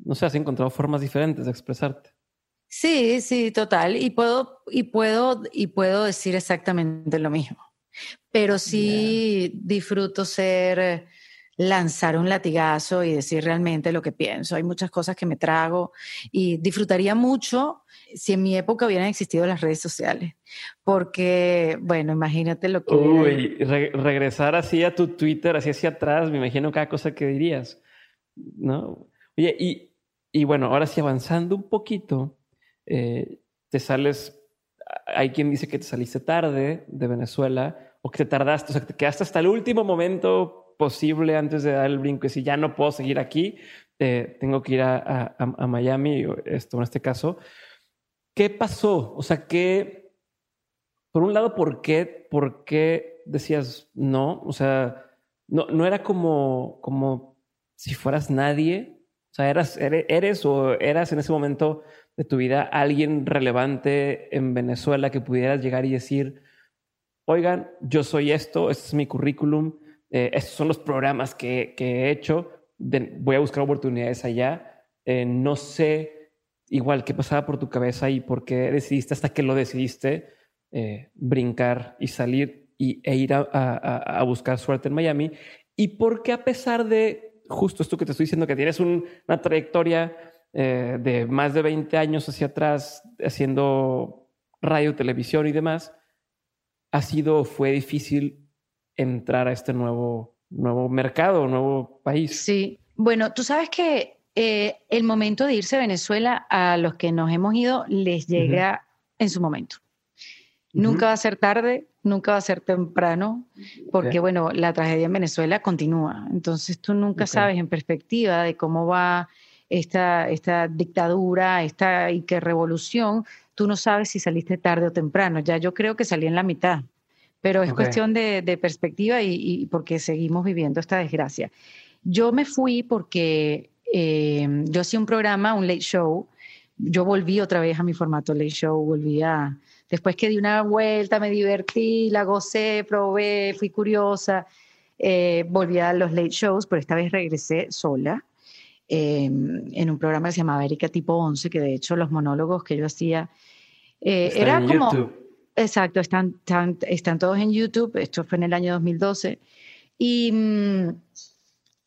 no sé, has encontrado formas diferentes de expresarte. Sí, sí, total. Y puedo, y puedo, y puedo decir exactamente lo mismo. Pero sí disfruto ser lanzar un latigazo y decir realmente lo que pienso. Hay muchas cosas que me trago y disfrutaría mucho si en mi época hubieran existido las redes sociales. Porque, bueno, imagínate lo que... Uy, regresar así a tu Twitter, así hacia atrás, me imagino cada cosa que dirías. ¿No? Oye, y, y bueno, ahora sí avanzando un poquito, eh, te sales, hay quien dice que te saliste tarde de Venezuela o que te tardaste, o sea, que te quedaste hasta el último momento posible antes de dar el brinco y si ya no puedo seguir aquí, eh, tengo que ir a, a, Miami, esto en este caso. ¿Qué pasó? O sea, que, por un lado, ¿por qué, por qué decías no? O sea, no, no era como, como si fueras nadie. O sea, eras, eres o eras en ese momento de tu vida alguien relevante en Venezuela que pudieras llegar y decir, oigan, yo soy esto, este es mi currículum, eh, estos son los programas que, he hecho, voy a buscar oportunidades allá. Eh, no sé igual qué pasaba por tu cabeza y por qué decidiste hasta que lo decidiste eh, brincar y salir y, e ir a, buscar suerte en Miami. Y por qué a pesar de justo esto que te estoy diciendo, que tienes una trayectoria de más de 20 años hacia atrás haciendo radio, televisión y demás, ha sido, fue difícil entrar a este nuevo, nuevo mercado, nuevo país. Sí, bueno, tú sabes que eh, el momento de irse a Venezuela a los que nos hemos ido les llega en su momento. Nunca va a ser tarde, nunca va a ser temprano, porque bueno, la tragedia en Venezuela continúa. Entonces tú nunca sabes en perspectiva de cómo va esta, esta dictadura, esta y qué revolución, tú no sabes si saliste tarde o temprano. Ya yo creo que salí en la mitad pero es cuestión de, perspectiva y, porque seguimos viviendo esta desgracia. Yo me fui porque eh, yo hacía un programa, un late show, yo volví otra vez a mi formato late show, volví a, después que di una vuelta, me divertí, la gocé, probé, fui curiosa, eh, volví a los late shows, pero esta vez regresé sola. Eh, en un programa que se llamaba Erika Tipo 11, que de hecho los monólogos que yo hacía era como... Exacto, están, están, todos en YouTube, esto fue en el año 2012. Y mm,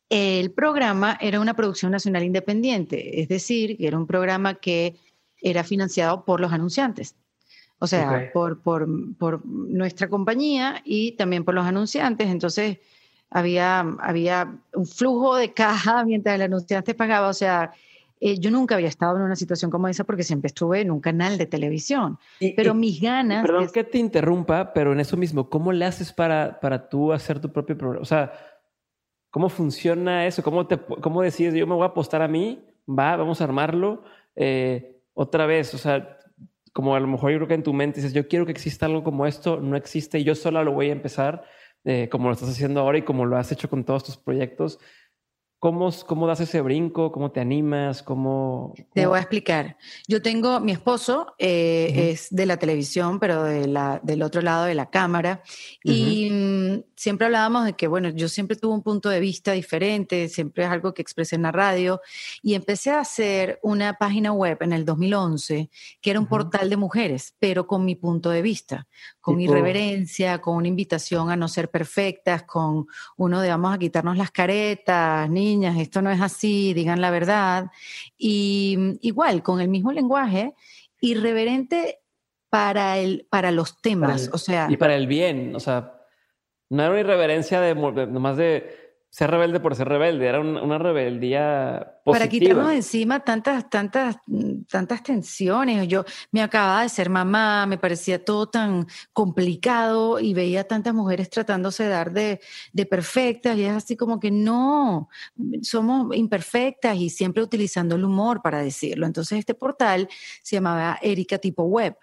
el programa era una producción nacional independiente, es decir, que era un programa que era financiado por los anunciantes. O sea, por, por, por, nuestra compañía y también por los anunciantes. Entonces, había, había un flujo de caja <laughs> mientras el anunciante pagaba. O sea, eh, yo nunca había estado en una situación como esa porque siempre estuve en un canal de televisión. pero mis ganas. Perdón que te interrumpa, pero en eso mismo, ¿cómo le haces para, para tú hacer tu propio programa? O sea, ¿cómo funciona eso? ¿Cómo, te, cómo decides, yo me voy a apostar a mí? Va, vamos a armarlo. Eh, otra vez, o sea, como a lo mejor yo creo que en tu mente dices, yo quiero que exista algo como esto, no existe, yo sola lo voy a empezar, eh, como lo estás haciendo ahora y como lo has hecho con todos tus proyectos. ¿Cómo, ¿Cómo das ese brinco? ¿Cómo te animas? ¿Cómo, Te voy a explicar. Yo tengo, mi esposo eh, es de la televisión, pero de la, del otro lado de la cámara. Y mm, siempre hablábamos de que, bueno, yo siempre tuve un punto de vista diferente, siempre es algo que expresé en la radio. Y empecé a hacer una página web en el 2011, que era un portal de mujeres, pero con mi punto de vista, con irreverencia, con una invitación a no ser perfectas, con uno de vamos a quitarnos las caretas, niñas, esto no es así, digan la verdad. Y mm, igual, con el mismo lenguaje, irreverente para, el, para los temas, o sea... Y para el bien, o sea, no era una irreverencia de, nomás de ser rebelde por ser rebelde, era una, rebeldía Positiva. Para quitarnos de encima tantas, tantas, tantas tensiones. Yo me acababa de ser mamá, me parecía todo tan complicado y veía tantas mujeres tratándose de dar de, de perfectas y es así como que no, somos imperfectas y siempre utilizando el humor para decirlo. Entonces este portal se llamaba Erika Tipo Web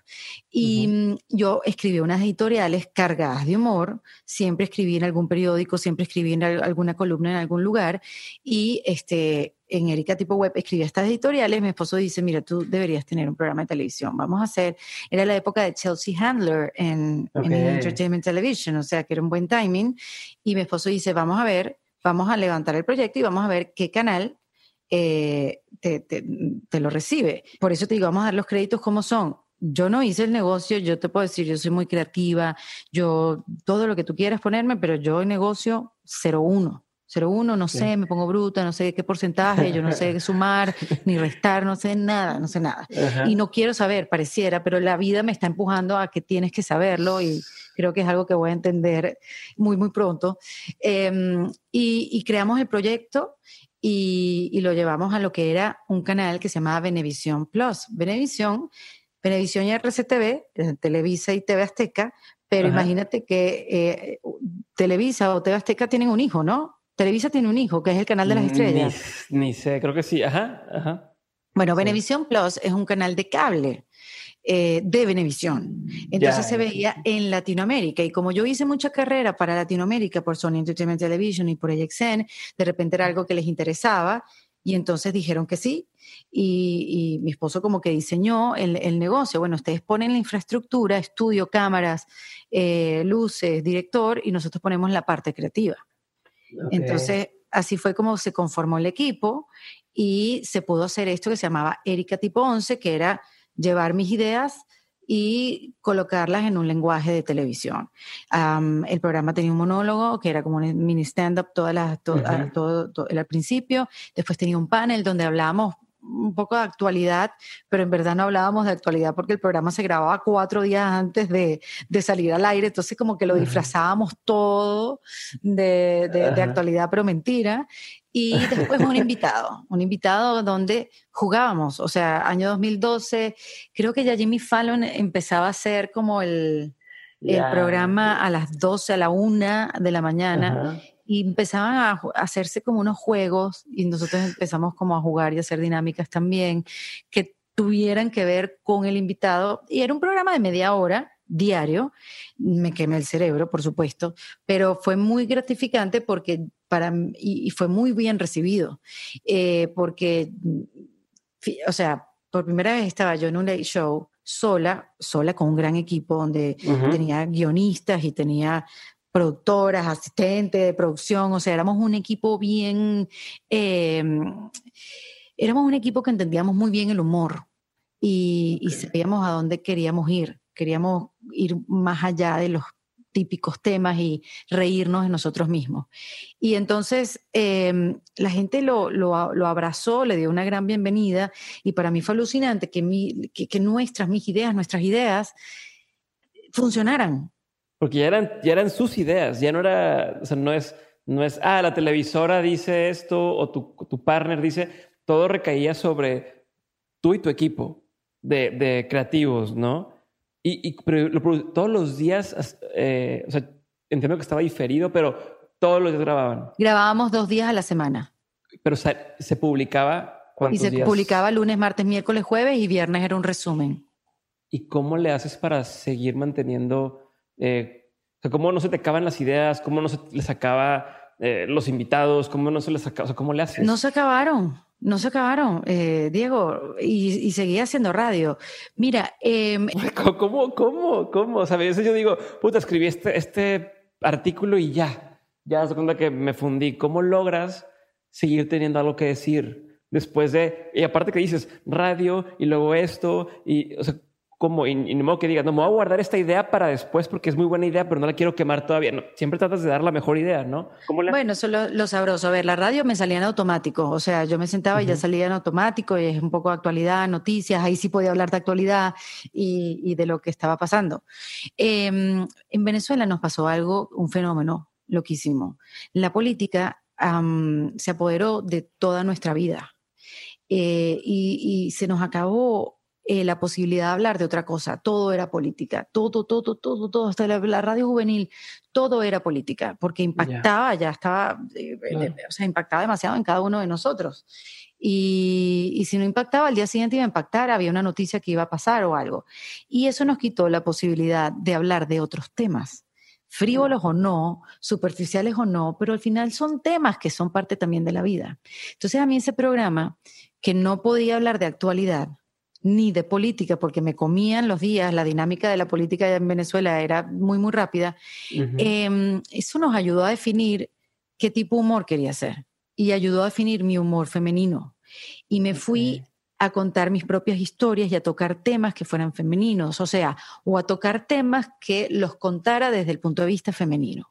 y yo escribí unas editoriales cargadas de humor, siempre escribí en algún periódico, siempre escribí en al- alguna columna en algún lugar y este en Erika Tipo Web escribí estas editoriales, mi esposo dice, mira, tú deberías tener un programa de televisión, vamos a hacer, era la época de Chelsea Handler en, en Ok. Entertainment Television, o sea que era un buen timing, y mi esposo dice, vamos a ver, vamos a levantar el proyecto y vamos a ver qué canal eh, te, te- te lo recibe. Por eso te digo, vamos a dar los créditos como son. Yo no hice el negocio, yo te puedo decir, yo soy muy creativa, yo todo lo que tú quieras ponerme, pero yo en negocio 01. 01, no sé, me pongo bruta, no sé qué porcentaje, yo no sé <laughs> sumar ni restar, no sé nada, no sé nada. Ajá. Y no quiero saber, pareciera, pero la vida me está empujando a que tienes que saberlo y creo que es algo que voy a entender muy, muy pronto. Eh, y, y creamos el proyecto y, y lo llevamos a lo que era un canal que se llamaba Venevisión Plus. Venevisión, Venevisión y RCTV, Televisa y TV Azteca, pero Ajá. imagínate que eh, Televisa o TV Azteca tienen un hijo, ¿no? Televisa tiene un hijo, que es el canal de las estrellas. Ni, ni sé, creo que sí. Ajá, ajá. Bueno. Venevisión Plus es un canal de cable eh, de Venevisión. Entonces se veía en Latinoamérica. Y como yo hice mucha carrera para Latinoamérica por Sony Entertainment Television y por AXN, de repente era algo que les interesaba. Y entonces dijeron que sí. Y, y mi esposo como que diseñó el, el negocio. Bueno, ustedes ponen la infraestructura, estudio, cámaras, eh, luces, director, y nosotros ponemos la parte creativa. Entonces, así fue como se conformó el equipo y se pudo hacer esto que se llamaba Erika Tipo 11, que era llevar mis ideas y colocarlas en un lenguaje de televisión. El programa tenía un monólogo que era como un mini stand-up todas las, to- Ujú. a- todo, todo- al principio. Después tenía un panel donde hablábamos un poco de actualidad, pero en verdad no hablábamos de actualidad porque el programa se grababa cuatro días antes de, de salir al aire, entonces como que lo disfrazábamos todo de, de- actualidad, pero mentira. Y después un invitado, un invitado donde jugábamos, o sea, año 2012, creo que ya Jimmy Fallon empezaba a hacer como el, el programa a las 12, a la 1 de la mañana. Y empezaban a, hacerse como unos juegos y nosotros empezamos como a jugar y a hacer dinámicas también que tuvieran que ver con el invitado y era un programa de media hora diario, me quemé el cerebro, por supuesto, pero fue muy gratificante porque para y, y fue muy bien recibido, eh, porque, o sea, por primera vez estaba yo en un late show sola, sola con un gran equipo donde Ujú. tenía guionistas y tenía productoras, asistentes de producción, o sea, éramos un equipo bien, eh, éramos un equipo que entendíamos muy bien el humor y, y Ok. sabíamos a dónde queríamos ir, queríamos ir más allá de los típicos temas y reírnos de nosotros mismos. Y entonces eh, la gente lo, lo, lo abrazó, le dio una gran bienvenida y para mí fue alucinante que, mi, que, que nuestras, mis ideas, nuestras ideas funcionaran. Porque ya eran, ya eran sus ideas, ya no era, o sea, no es, no es, ah, la televisora dice esto o tu, tu partner dice, todo recaía sobre tú y tu equipo de, de creativos, ¿no? Y, y pero lo todos los días, as- eh, o sea, entiendo que estaba diferido, pero todos los días grababan. Grabábamos dos días a la semana Pero sa- se publicaba y cuántos se días. publicaba lunes, martes, miércoles, jueves y viernes era un resumen. ¿Y cómo le haces para seguir manteniendo, eh, o sea, cómo no se te acaban las ideas, cómo no se les acaba eh, los invitados, cómo no se les acaba, o sea, cómo le haces? No se acabaron, no se acabaron, eh, Diego, y, y seguía haciendo radio. Mira, em, <laughs> ¿Cómo, cómo, cómo? O sea, a veces yo digo, puta, escribí este, este artículo y ya, ya se cuenta que me fundí. ¿Cómo logras seguir teniendo algo que decir después de, y aparte que dices radio y luego esto, y, o sea, ¿cómo? Y, y ni modo que digas, no, me voy a guardar esta idea para después porque es muy buena idea, pero no la quiero quemar todavía. No, siempre tratas de dar la mejor idea, ¿no? ¿Cómo le bueno, eso es lo, lo sabroso. A ver, la radio me salía en automático, o sea, yo me sentaba y ya salía en automático y es un poco de actualidad, noticias, ahí sí podía hablar de actualidad y, y de lo que estaba pasando. Em, en Venezuela nos pasó algo, un fenómeno loquísimo. La política se apoderó de toda nuestra vida. eh, y, se nos acabó eh, la posibilidad de hablar de otra cosa. Todo era política, todo, todo, todo, todo, hasta la, radio juvenil, todo era política, porque impactaba, ya estaba, o sea, impactaba demasiado en cada uno de nosotros. Y, y, si no impactaba, al día siguiente iba a impactar, había una noticia que iba a pasar o algo. Y eso nos quitó la posibilidad de hablar de otros temas frívolos o no, superficiales o no, pero al final son temas que son parte también de la vida. Entonces a mí ese programa, que no podía hablar de actualidad ni de política, porque me comían los días, la dinámica de la política en Venezuela era muy, muy rápida, em, eso nos ayudó a definir qué tipo de humor quería hacer y ayudó a definir mi humor femenino. Y me fui a contar mis propias historias y a tocar temas que fueran femeninos, o sea, o a tocar temas que los contara desde el punto de vista femenino.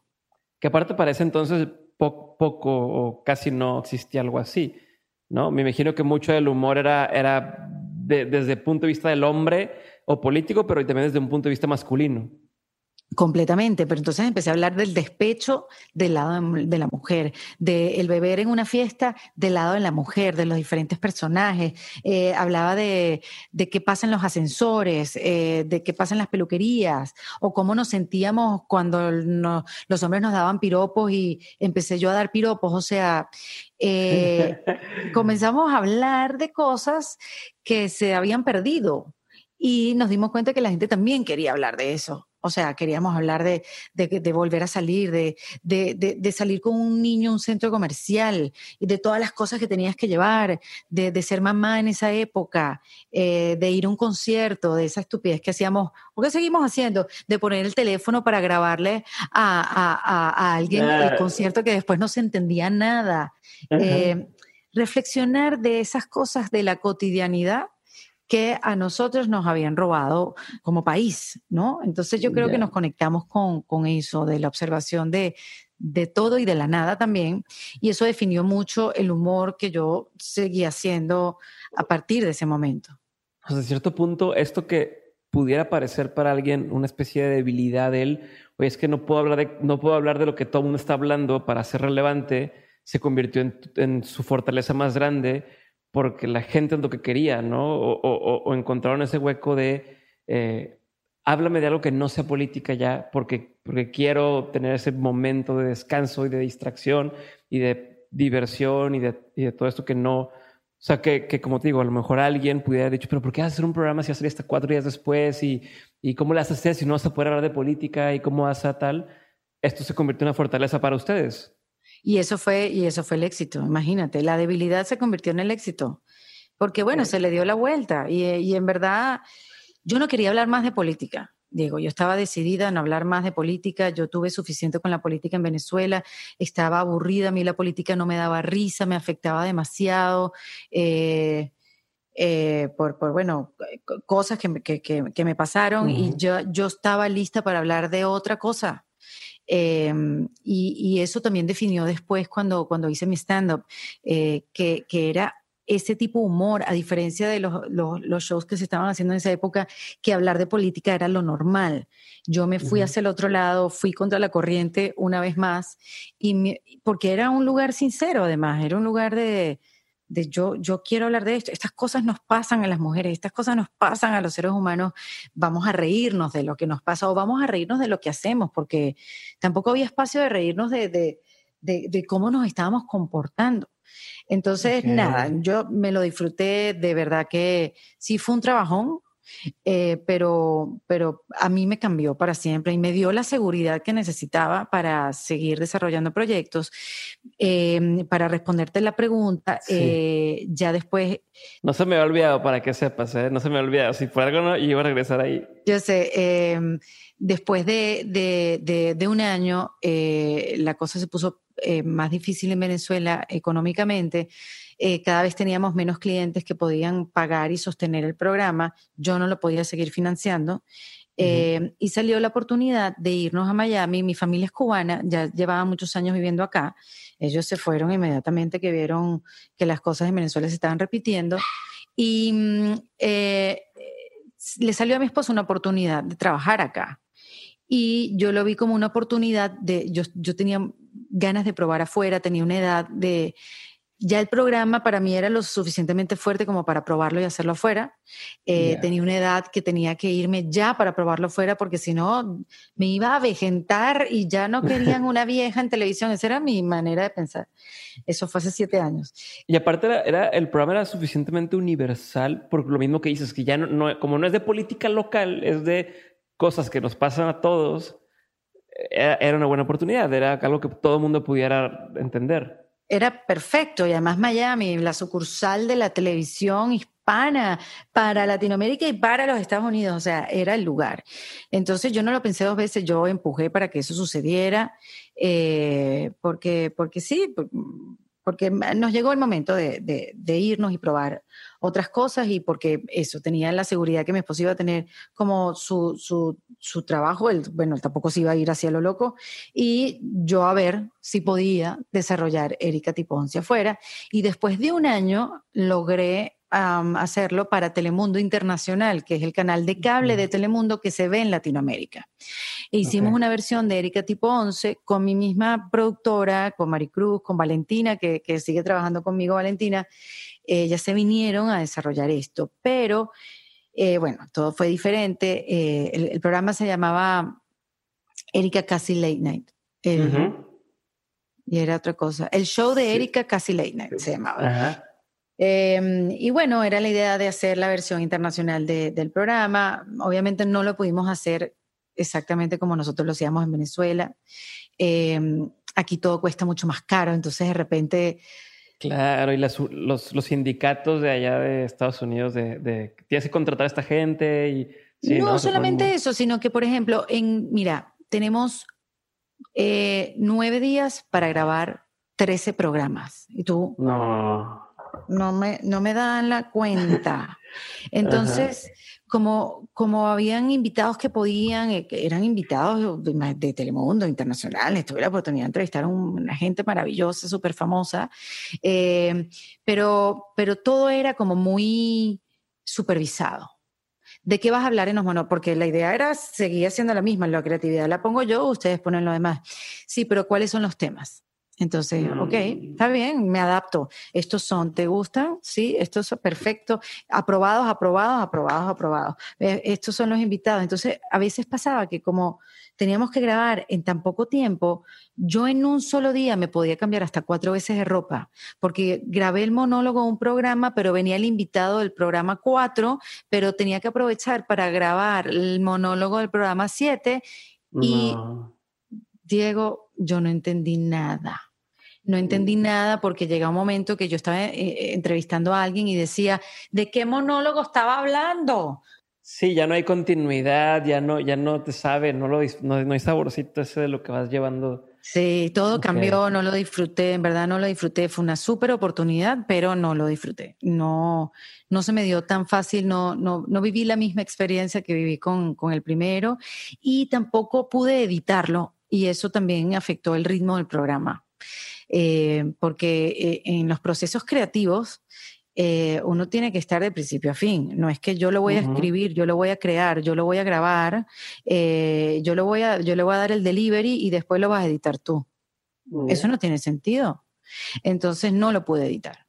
Que aparte parece entonces poco, o casi no existía algo así, ¿no? Me imagino que mucho del humor era, era desde el punto de vista del hombre o político, pero también desde un punto de vista masculino. Completamente, pero entonces empecé a hablar del despecho del lado de la mujer, del beber en una fiesta del lado de la mujer, de los diferentes personajes. Eh, hablaba de, de, qué pasa en los ascensores, eh, de qué pasa en las peluquerías, o cómo nos sentíamos cuando los hombres nos daban piropos y empecé yo a dar piropos. O sea, eh, <laughs> comenzamos a hablar de cosas que se habían perdido y nos dimos cuenta que la gente también quería hablar de eso. O sea, queríamos hablar de, de, volver a salir, de, de, salir con un niño a un centro comercial y de todas las cosas que tenías que llevar, de, ser mamá en esa época, eh, de ir a un concierto, de esa estupidez que hacíamos, o que seguimos haciendo, de poner el teléfono para grabarle a, a, a, alguien el concierto que después no se entendía nada. Eh, reflexionar de esas cosas de la cotidianidad que a nosotros nos habían robado como país, ¿no? Entonces yo creo que nos conectamos con, con eso, de la observación de, de todo y de la nada también, y eso definió mucho el humor que yo seguía haciendo a partir de ese momento. Hasta cierto punto, esto que pudiera parecer para alguien una especie de debilidad de él, oye, es que no puedo hablar de, no puedo hablar de lo que todo el mundo está hablando para ser relevante, se convirtió en, en su fortaleza más grande porque la gente es lo que quería, ¿no? O, encontraron ese hueco de, eh, háblame de algo que no sea política ya, porque, porque quiero tener ese momento de descanso y de distracción y de diversión y de, todo esto que no, o sea, que, que, como te digo, a lo mejor alguien pudiera haber dicho, pero ¿por qué hacer un programa si va a salir hasta cuatro días después? ¿Y, y cómo le haces hacer si no vas a poder hablar de política? ¿Y cómo hace tal? Esto se convirtió en una fortaleza para ustedes. Y eso fue, y eso fue el éxito, imagínate, la debilidad se convirtió en el éxito, porque bueno, se le dio la vuelta y, y en verdad yo no quería hablar más de política. Diego, yo estaba decidida a no hablar más de política, yo tuve suficiente con la política en Venezuela, estaba aburrida, a mí la política no me daba risa, me afectaba demasiado. Eh, eh, por, por, bueno, cosas que, que, que, me pasaron y yo, yo estaba lista para hablar de otra cosa. Em, y, eso también definió después cuando, cuando hice mi stand-up, eh, que, que era ese tipo de humor, a diferencia de los, los, shows que se estaban haciendo en esa época, que hablar de política era lo normal. Yo me fui hacia el otro lado, fui contra la corriente una vez más, y porque era un lugar sincero además, era un lugar de, de yo, yo quiero hablar de esto, estas cosas nos pasan a las mujeres, estas cosas nos pasan a los seres humanos, vamos a reírnos de lo que nos pasa o vamos a reírnos de lo que hacemos, porque tampoco había espacio de reírnos de, de, de, cómo nos estábamos comportando. Entonces, nada, yo me lo disfruté, de verdad que sí fue un trabajón, eh, pero, pero a mí me cambió para siempre y me dio la seguridad que necesitaba para seguir desarrollando proyectos. Em, para responderte la pregunta, eh, ya después... No se me ha olvidado, para que sepas, ¿eh? no se me ha olvidado. Si por algo no, iba a regresar ahí. Yo sé, em, después de, de, de, un año, la cosa se puso más difícil en Venezuela económicamente. Eh, cada vez teníamos menos clientes que podían pagar y sostener el programa, yo no lo podía seguir financiando. Eh, y salió la oportunidad de irnos a Miami. Mi familia es cubana, ya llevaba muchos años viviendo acá. Ellos se fueron inmediatamente que vieron que las cosas en Venezuela se estaban repitiendo. Y mm, eh, le salió a mi esposo una oportunidad de trabajar acá. Y yo lo vi como una oportunidad de, yo, yo tenía ganas de probar afuera, tenía una edad de, ya el programa para mí era lo suficientemente fuerte como para probarlo y hacerlo afuera. Eh, tenía una edad que tenía que irme ya para probarlo afuera porque si no me iba a vegetar y ya no querían <laughs> una vieja en televisión. Esa era mi manera de pensar. Eso fue hace siete años. Y aparte era, el programa era suficientemente universal por lo mismo que dices, que ya no, como no es de política local, es de cosas que nos pasan a todos. Era, era una buena oportunidad, era algo que todo el mundo pudiera entender era perfecto y además Miami, la sucursal de la televisión hispana para Latinoamérica y para los Estados Unidos, o sea, era el lugar. Entonces yo no lo pensé dos veces, yo empujé para que eso sucediera, eh, porque, porque sí, porque nos llegó el momento de, irnos y probar otras cosas y porque eso, tenía la seguridad que mi esposo iba a tener como su, su, trabajo, él, bueno, él tampoco se iba a ir hacia lo loco, y yo a ver si podía desarrollar Erika Tipón afuera. Y después de un año logré hacerlo para Telemundo Internacional, que es el canal de cable de Telemundo que se ve en Latinoamérica. E hicimos una versión de Erika Tipo 11 con mi misma productora, con Maricruz, con Valentina, que, sigue trabajando conmigo, Valentina. Ellas se vinieron a desarrollar esto, pero eh, bueno, todo fue diferente. Eh, el, programa se llamaba Erika Casi Late Night. Y era otra cosa. El show de Erika Casi Late Night se llamaba. Em, y bueno, era la idea de hacer la versión internacional del programa. Obviamente no lo pudimos hacer exactamente como nosotros lo hacíamos en Venezuela. Em, aquí todo cuesta mucho más caro, entonces de repente... Claro, y los, los, sindicatos de allá de Estados Unidos de, de tienes que contratar a esta gente y... no, solamente eso, sino que, por ejemplo, en, mira, tenemos eh, nueve días para grabar 13 programas. Y tú... No no me, no me dan la cuenta. <laughs> Entonces, como, como habían invitados que podían, eh, eran invitados de, Telemundo Internacional, tuve la oportunidad de entrevistar a una gente maravillosa, súper famosa, eh, pero, pero todo era como muy supervisado. ¿De qué vas a hablar en los monos? Porque la idea era seguir siendo la misma, la creatividad la pongo yo, ustedes ponen lo demás. Sí, pero ¿cuáles son los temas? Entonces, ok, mm. está bien, me adapto. Estos son, ¿te gustan? Sí, estos son perfectos. Aprobados, aprobados, aprobados, aprobados. Estos son los invitados. Entonces, a veces pasaba que como teníamos que grabar en tan poco tiempo, yo en un solo día me podía cambiar hasta cuatro veces de ropa, porque grabé el monólogo de un programa, pero venía el invitado del programa cuatro, pero tenía que aprovechar para grabar el monólogo del programa siete. Y, Diego, yo no entendí nada no entendí nada porque llega un momento que yo estaba eh, eh, entrevistando a alguien y decía, ¿de qué monólogo estaba hablando? Sí, ya no hay continuidad, ya no, ya no te sabe, no, lo, no, hay saborcito ese de lo que vas llevando. Sí, todo cambió, no lo disfruté, en verdad no lo disfruté, fue una súper oportunidad, pero no lo disfruté. No, no se me dio tan fácil, no, no, no viví la misma experiencia que viví con, con el primero y tampoco pude editarlo y eso también afectó el ritmo del programa. Eh, porque eh, en los procesos creativos eh, uno tiene que estar de principio a fin. No es que yo lo voy a escribir, yo lo voy a crear, yo lo voy a grabar, yo, lo voy a, yo le voy a dar el delivery y después lo vas a editar tú. Eso no tiene sentido. Entonces no lo pude editar.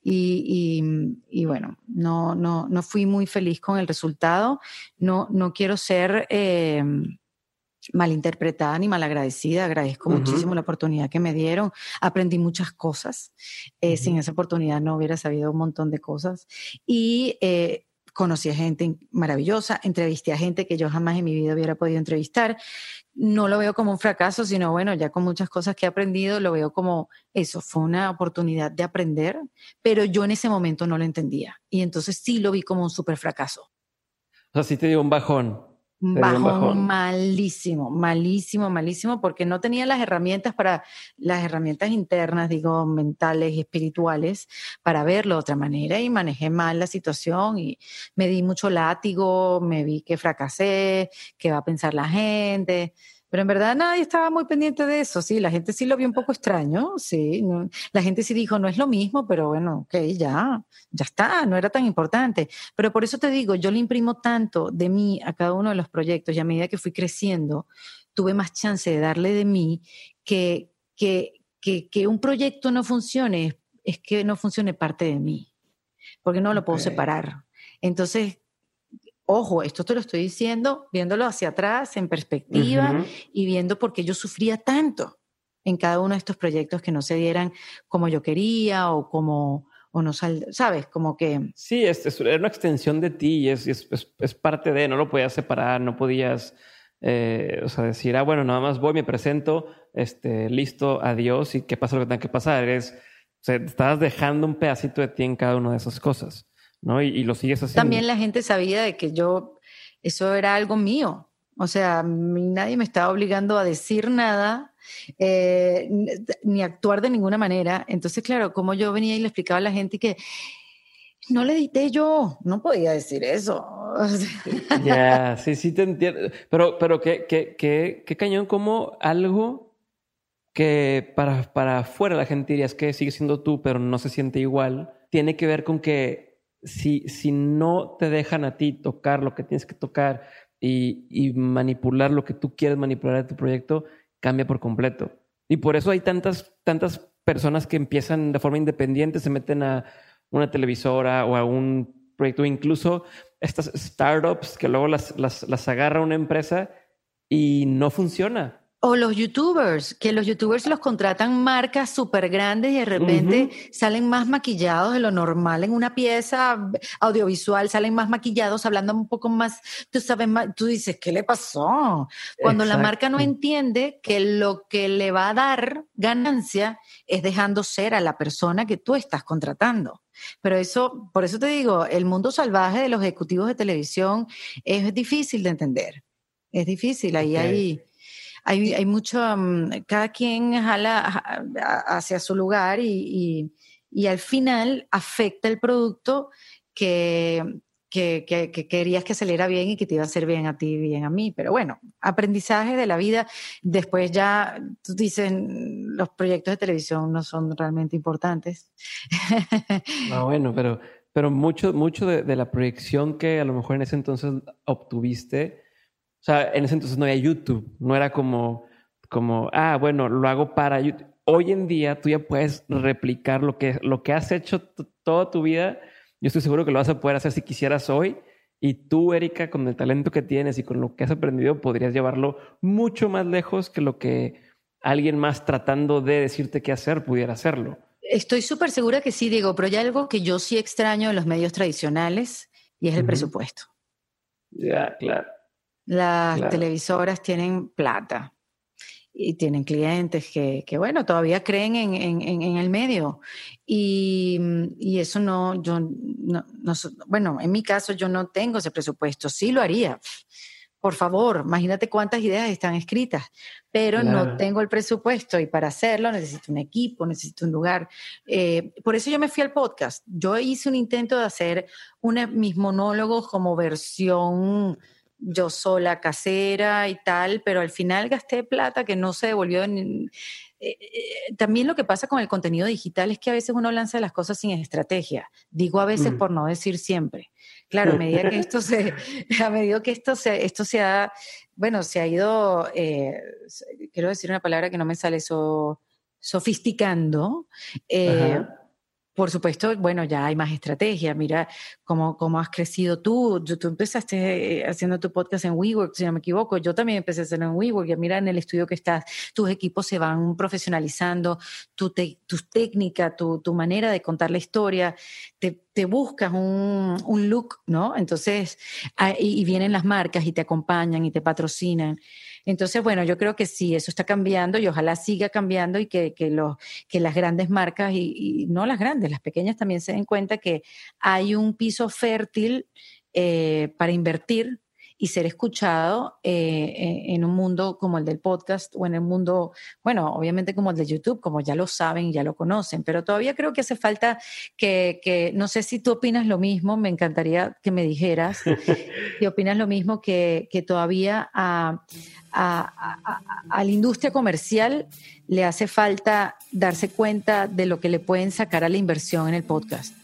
Y, y, bueno, no, no, no fui muy feliz con el resultado. No, no quiero ser malinterpretada ni malagradecida. Agradezco muchísimo la oportunidad que me dieron. Aprendí muchas cosas. Eh, sin esa oportunidad no hubiera sabido un montón de cosas. Y eh, conocí a gente maravillosa, entrevisté a gente que yo jamás en mi vida hubiera podido entrevistar. No lo veo como un fracaso, sino bueno, ya con muchas cosas que he aprendido, lo veo como eso, fue una oportunidad de aprender, pero yo en ese momento no lo entendía. Y entonces sí lo vi como un súper fracaso. O sea, sí te dio un bajón. Bajón, malísimo, malísimo, malísimo, porque no tenía las herramientas para, las herramientas internas, digo, mentales y espirituales, para verlo de otra manera y manejé mal la situación y me di mucho látigo, me vi que fracasé, qué va a pensar la gente. Pero en verdad nadie estaba muy pendiente de eso, sí, la gente sí lo vio un poco extraño, sí, la gente sí dijo, no es lo mismo, pero bueno, ok, ya, ya está, no era tan importante. Pero por eso te digo, yo le imprimo tanto de mí a cada uno de los proyectos y a medida que fui creciendo, tuve más chance de darle de mí que, que, que, que un proyecto no funcione es que no funcione parte de mí, porque no lo puedo separar. Entonces, ojo, esto te lo estoy diciendo viéndolo hacia atrás, en perspectiva y viendo por qué yo sufría tanto en cada uno de estos proyectos que no se dieran como yo quería o como o no sal, ¿sabes? Como que... Sí, es, es una extensión de ti y es, es, es, parte de, no lo podías separar, no podías, eh, o sea, decir, ah, bueno, nada más voy, me presento, este, listo, adiós y qué pasa lo que tenga que pasar. Es, o sea, estabas dejando un pedacito de ti en cada una de esas cosas, ¿no? Y, y lo sigues haciendo. También la gente sabía de que yo, eso era algo mío. O sea, nadie me estaba obligando a decir nada eh, ni actuar de ninguna manera. Entonces, claro, como yo venía y le explicaba a la gente que no le edité yo, no podía decir eso. Ya, sí, sí te entiendo. Pero, pero qué, qué, qué, qué cañón como algo que para, para afuera la gente diría es que sigue siendo tú, pero no se siente igual, tiene que ver con que si, si no te dejan a ti tocar lo que tienes que tocar y, manipular lo que tú quieres manipular de tu proyecto, cambia por completo. Y por eso hay tantas, tantas personas que empiezan de forma independiente, se meten a una televisora o a un proyecto, incluso estas startups que luego las, las, las agarra una empresa y no funciona. O los youtubers, que los youtubers los contratan marcas súper grandes y de repente salen más maquillados de lo normal en una pieza audiovisual, salen más maquillados, hablando un poco más, tú sabes más, tú dices, ¿qué le pasó? Cuando la marca no entiende que lo que le va a dar ganancia es dejando ser a la persona que tú estás contratando. Pero eso, por eso te digo, el mundo salvaje de los ejecutivos de televisión es difícil de entender. Es difícil, ahí hay hay, hay mucho, mm, cada quien jala hacia su lugar y, y, al final afecta el producto que, que, que, querías que saliera bien y que te iba a hacer bien a ti y bien a mí. Pero bueno, aprendizaje de la vida. Después ya, tú dices, los proyectos de televisión no son realmente importantes. Ah, bueno, pero, pero mucho, mucho de, de, la proyección que a lo mejor en ese entonces obtuviste o sea, en ese entonces no había YouTube, no era como, como, ah, bueno, lo hago para YouTube. Hoy en día tú ya puedes replicar lo que, lo que has hecho toda tu vida. Yo estoy seguro que lo vas a poder hacer si quisieras hoy. Y tú, Erika, con el talento que tienes y con lo que has aprendido, podrías llevarlo mucho más lejos que lo que alguien más tratando de decirte qué hacer pudiera hacerlo. Estoy súper segura que sí, Diego, pero hay algo que yo sí extraño de los medios tradicionales y es el presupuesto. Ya, claro. Las televisoras tienen plata y tienen clientes que, que bueno, todavía creen en, en, en el medio. Y, y, eso no, yo, no, no, bueno, en mi caso yo no tengo ese presupuesto, sí lo haría. Por favor, imagínate cuántas ideas están escritas, pero no tengo el presupuesto y para hacerlo necesito un equipo, necesito un lugar. Eh, por eso yo me fui al podcast. Yo hice un intento de hacer una, mis monólogos como versión yo sola casera y tal, pero al final gasté plata que no se devolvió. En, eh, eh, también lo que pasa con el contenido digital es que a veces uno lanza las cosas sin estrategia. Digo a veces mm. por no decir siempre. Claro, a medida que <laughs> esto se, a medida que esto se, esto se ha, bueno, se ha ido, eh, quiero decir una palabra que no me sale, so, sofisticando. Eh, por supuesto, bueno, ya hay más estrategia. Mira cómo, cómo has crecido tú. Tú empezaste eh, haciendo tu podcast en WeWork, si no me equivoco. Yo también empecé a hacerlo en WeWork. Y mira en el estudio que estás, tus equipos se van profesionalizando, tu, tu técnica, tu, tu, manera de contar la historia, te, te buscas un, un, look, ¿no? Entonces, ah, y vienen las marcas y te acompañan y te patrocinan. Entonces, bueno, yo creo que sí, eso está cambiando y ojalá siga cambiando y que, que, los, que las grandes marcas y, no las grandes, las pequeñas también se den cuenta que hay un piso fértil eh, para invertir y ser escuchado eh, en un mundo como el del podcast o en el mundo, bueno, obviamente como el de YouTube, como ya lo saben, ya lo conocen, pero todavía creo que hace falta que, que no sé si tú opinas lo mismo, me encantaría que me dijeras, <laughs> si opinas lo mismo, que, que todavía a, a, a, la industria comercial le hace falta darse cuenta de lo que le pueden sacar a la inversión en el podcast.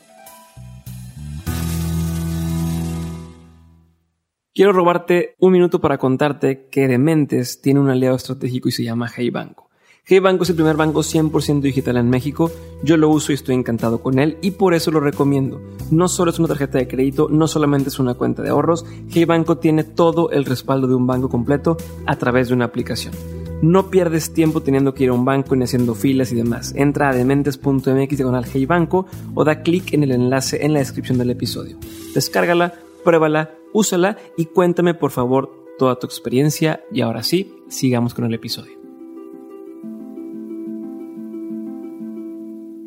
Quiero robarte un minuto para contarte que Dementes tiene un aliado estratégico y se llama Hey Banco. Hey Banco es el primer banco 100% digital en México, yo lo uso y estoy encantado con él y por eso lo recomiendo. No solo es una tarjeta de crédito, no solamente es una cuenta de ahorros, Hey Banco tiene todo el respaldo de un banco completo a través de una aplicación. No pierdes tiempo teniendo que ir a un banco y haciendo filas y demás. Entra a dementes.mx diagonal Hey Banco o da clic en el enlace en la descripción del episodio. Descárgala, pruébala, úsala y cuéntame por favor toda tu experiencia y ahora sí, sigamos con el episodio.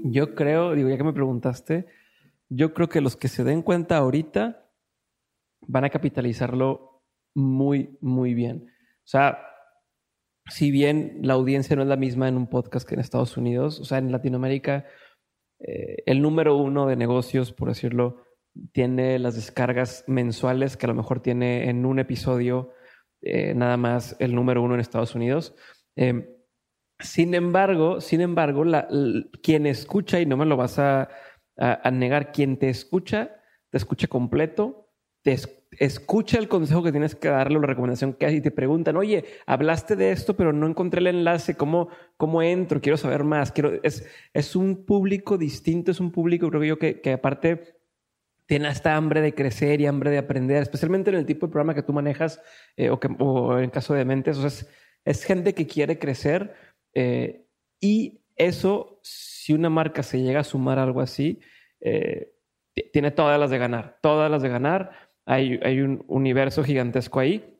Yo creo, digo, ya que me preguntaste, yo creo que los que se den cuenta ahorita van a capitalizarlo muy, muy bien. O sea, si bien la audiencia no es la misma en un podcast que en Estados Unidos, o sea, en Latinoamérica, eh, el número uno de negocios, por decirlo, tiene las descargas mensuales que a lo mejor tiene en un episodio eh, nada más el número uno en Estados Unidos. Em, sin embargo, sin embargo, quien escucha, y no me lo vas a, negar, quien te escucha, te escucha completo, te escucha el consejo que tienes que darle, la recomendación que hay, y te preguntan, oye, hablaste de esto, pero no encontré el enlace, ¿cómo, cómo entro? Quiero saber más. Es, es un público distinto, es un público, creo yo, que aparte tiene esta hambre de crecer y hambre de aprender, especialmente en el tipo de programa que tú manejas eh, o, que, o en caso de mentes. O sea, es, es gente que quiere crecer eh, y eso, si una marca se llega a sumar algo así, eh, tiene todas las de ganar, todas las de ganar. Hay, hay, un universo gigantesco ahí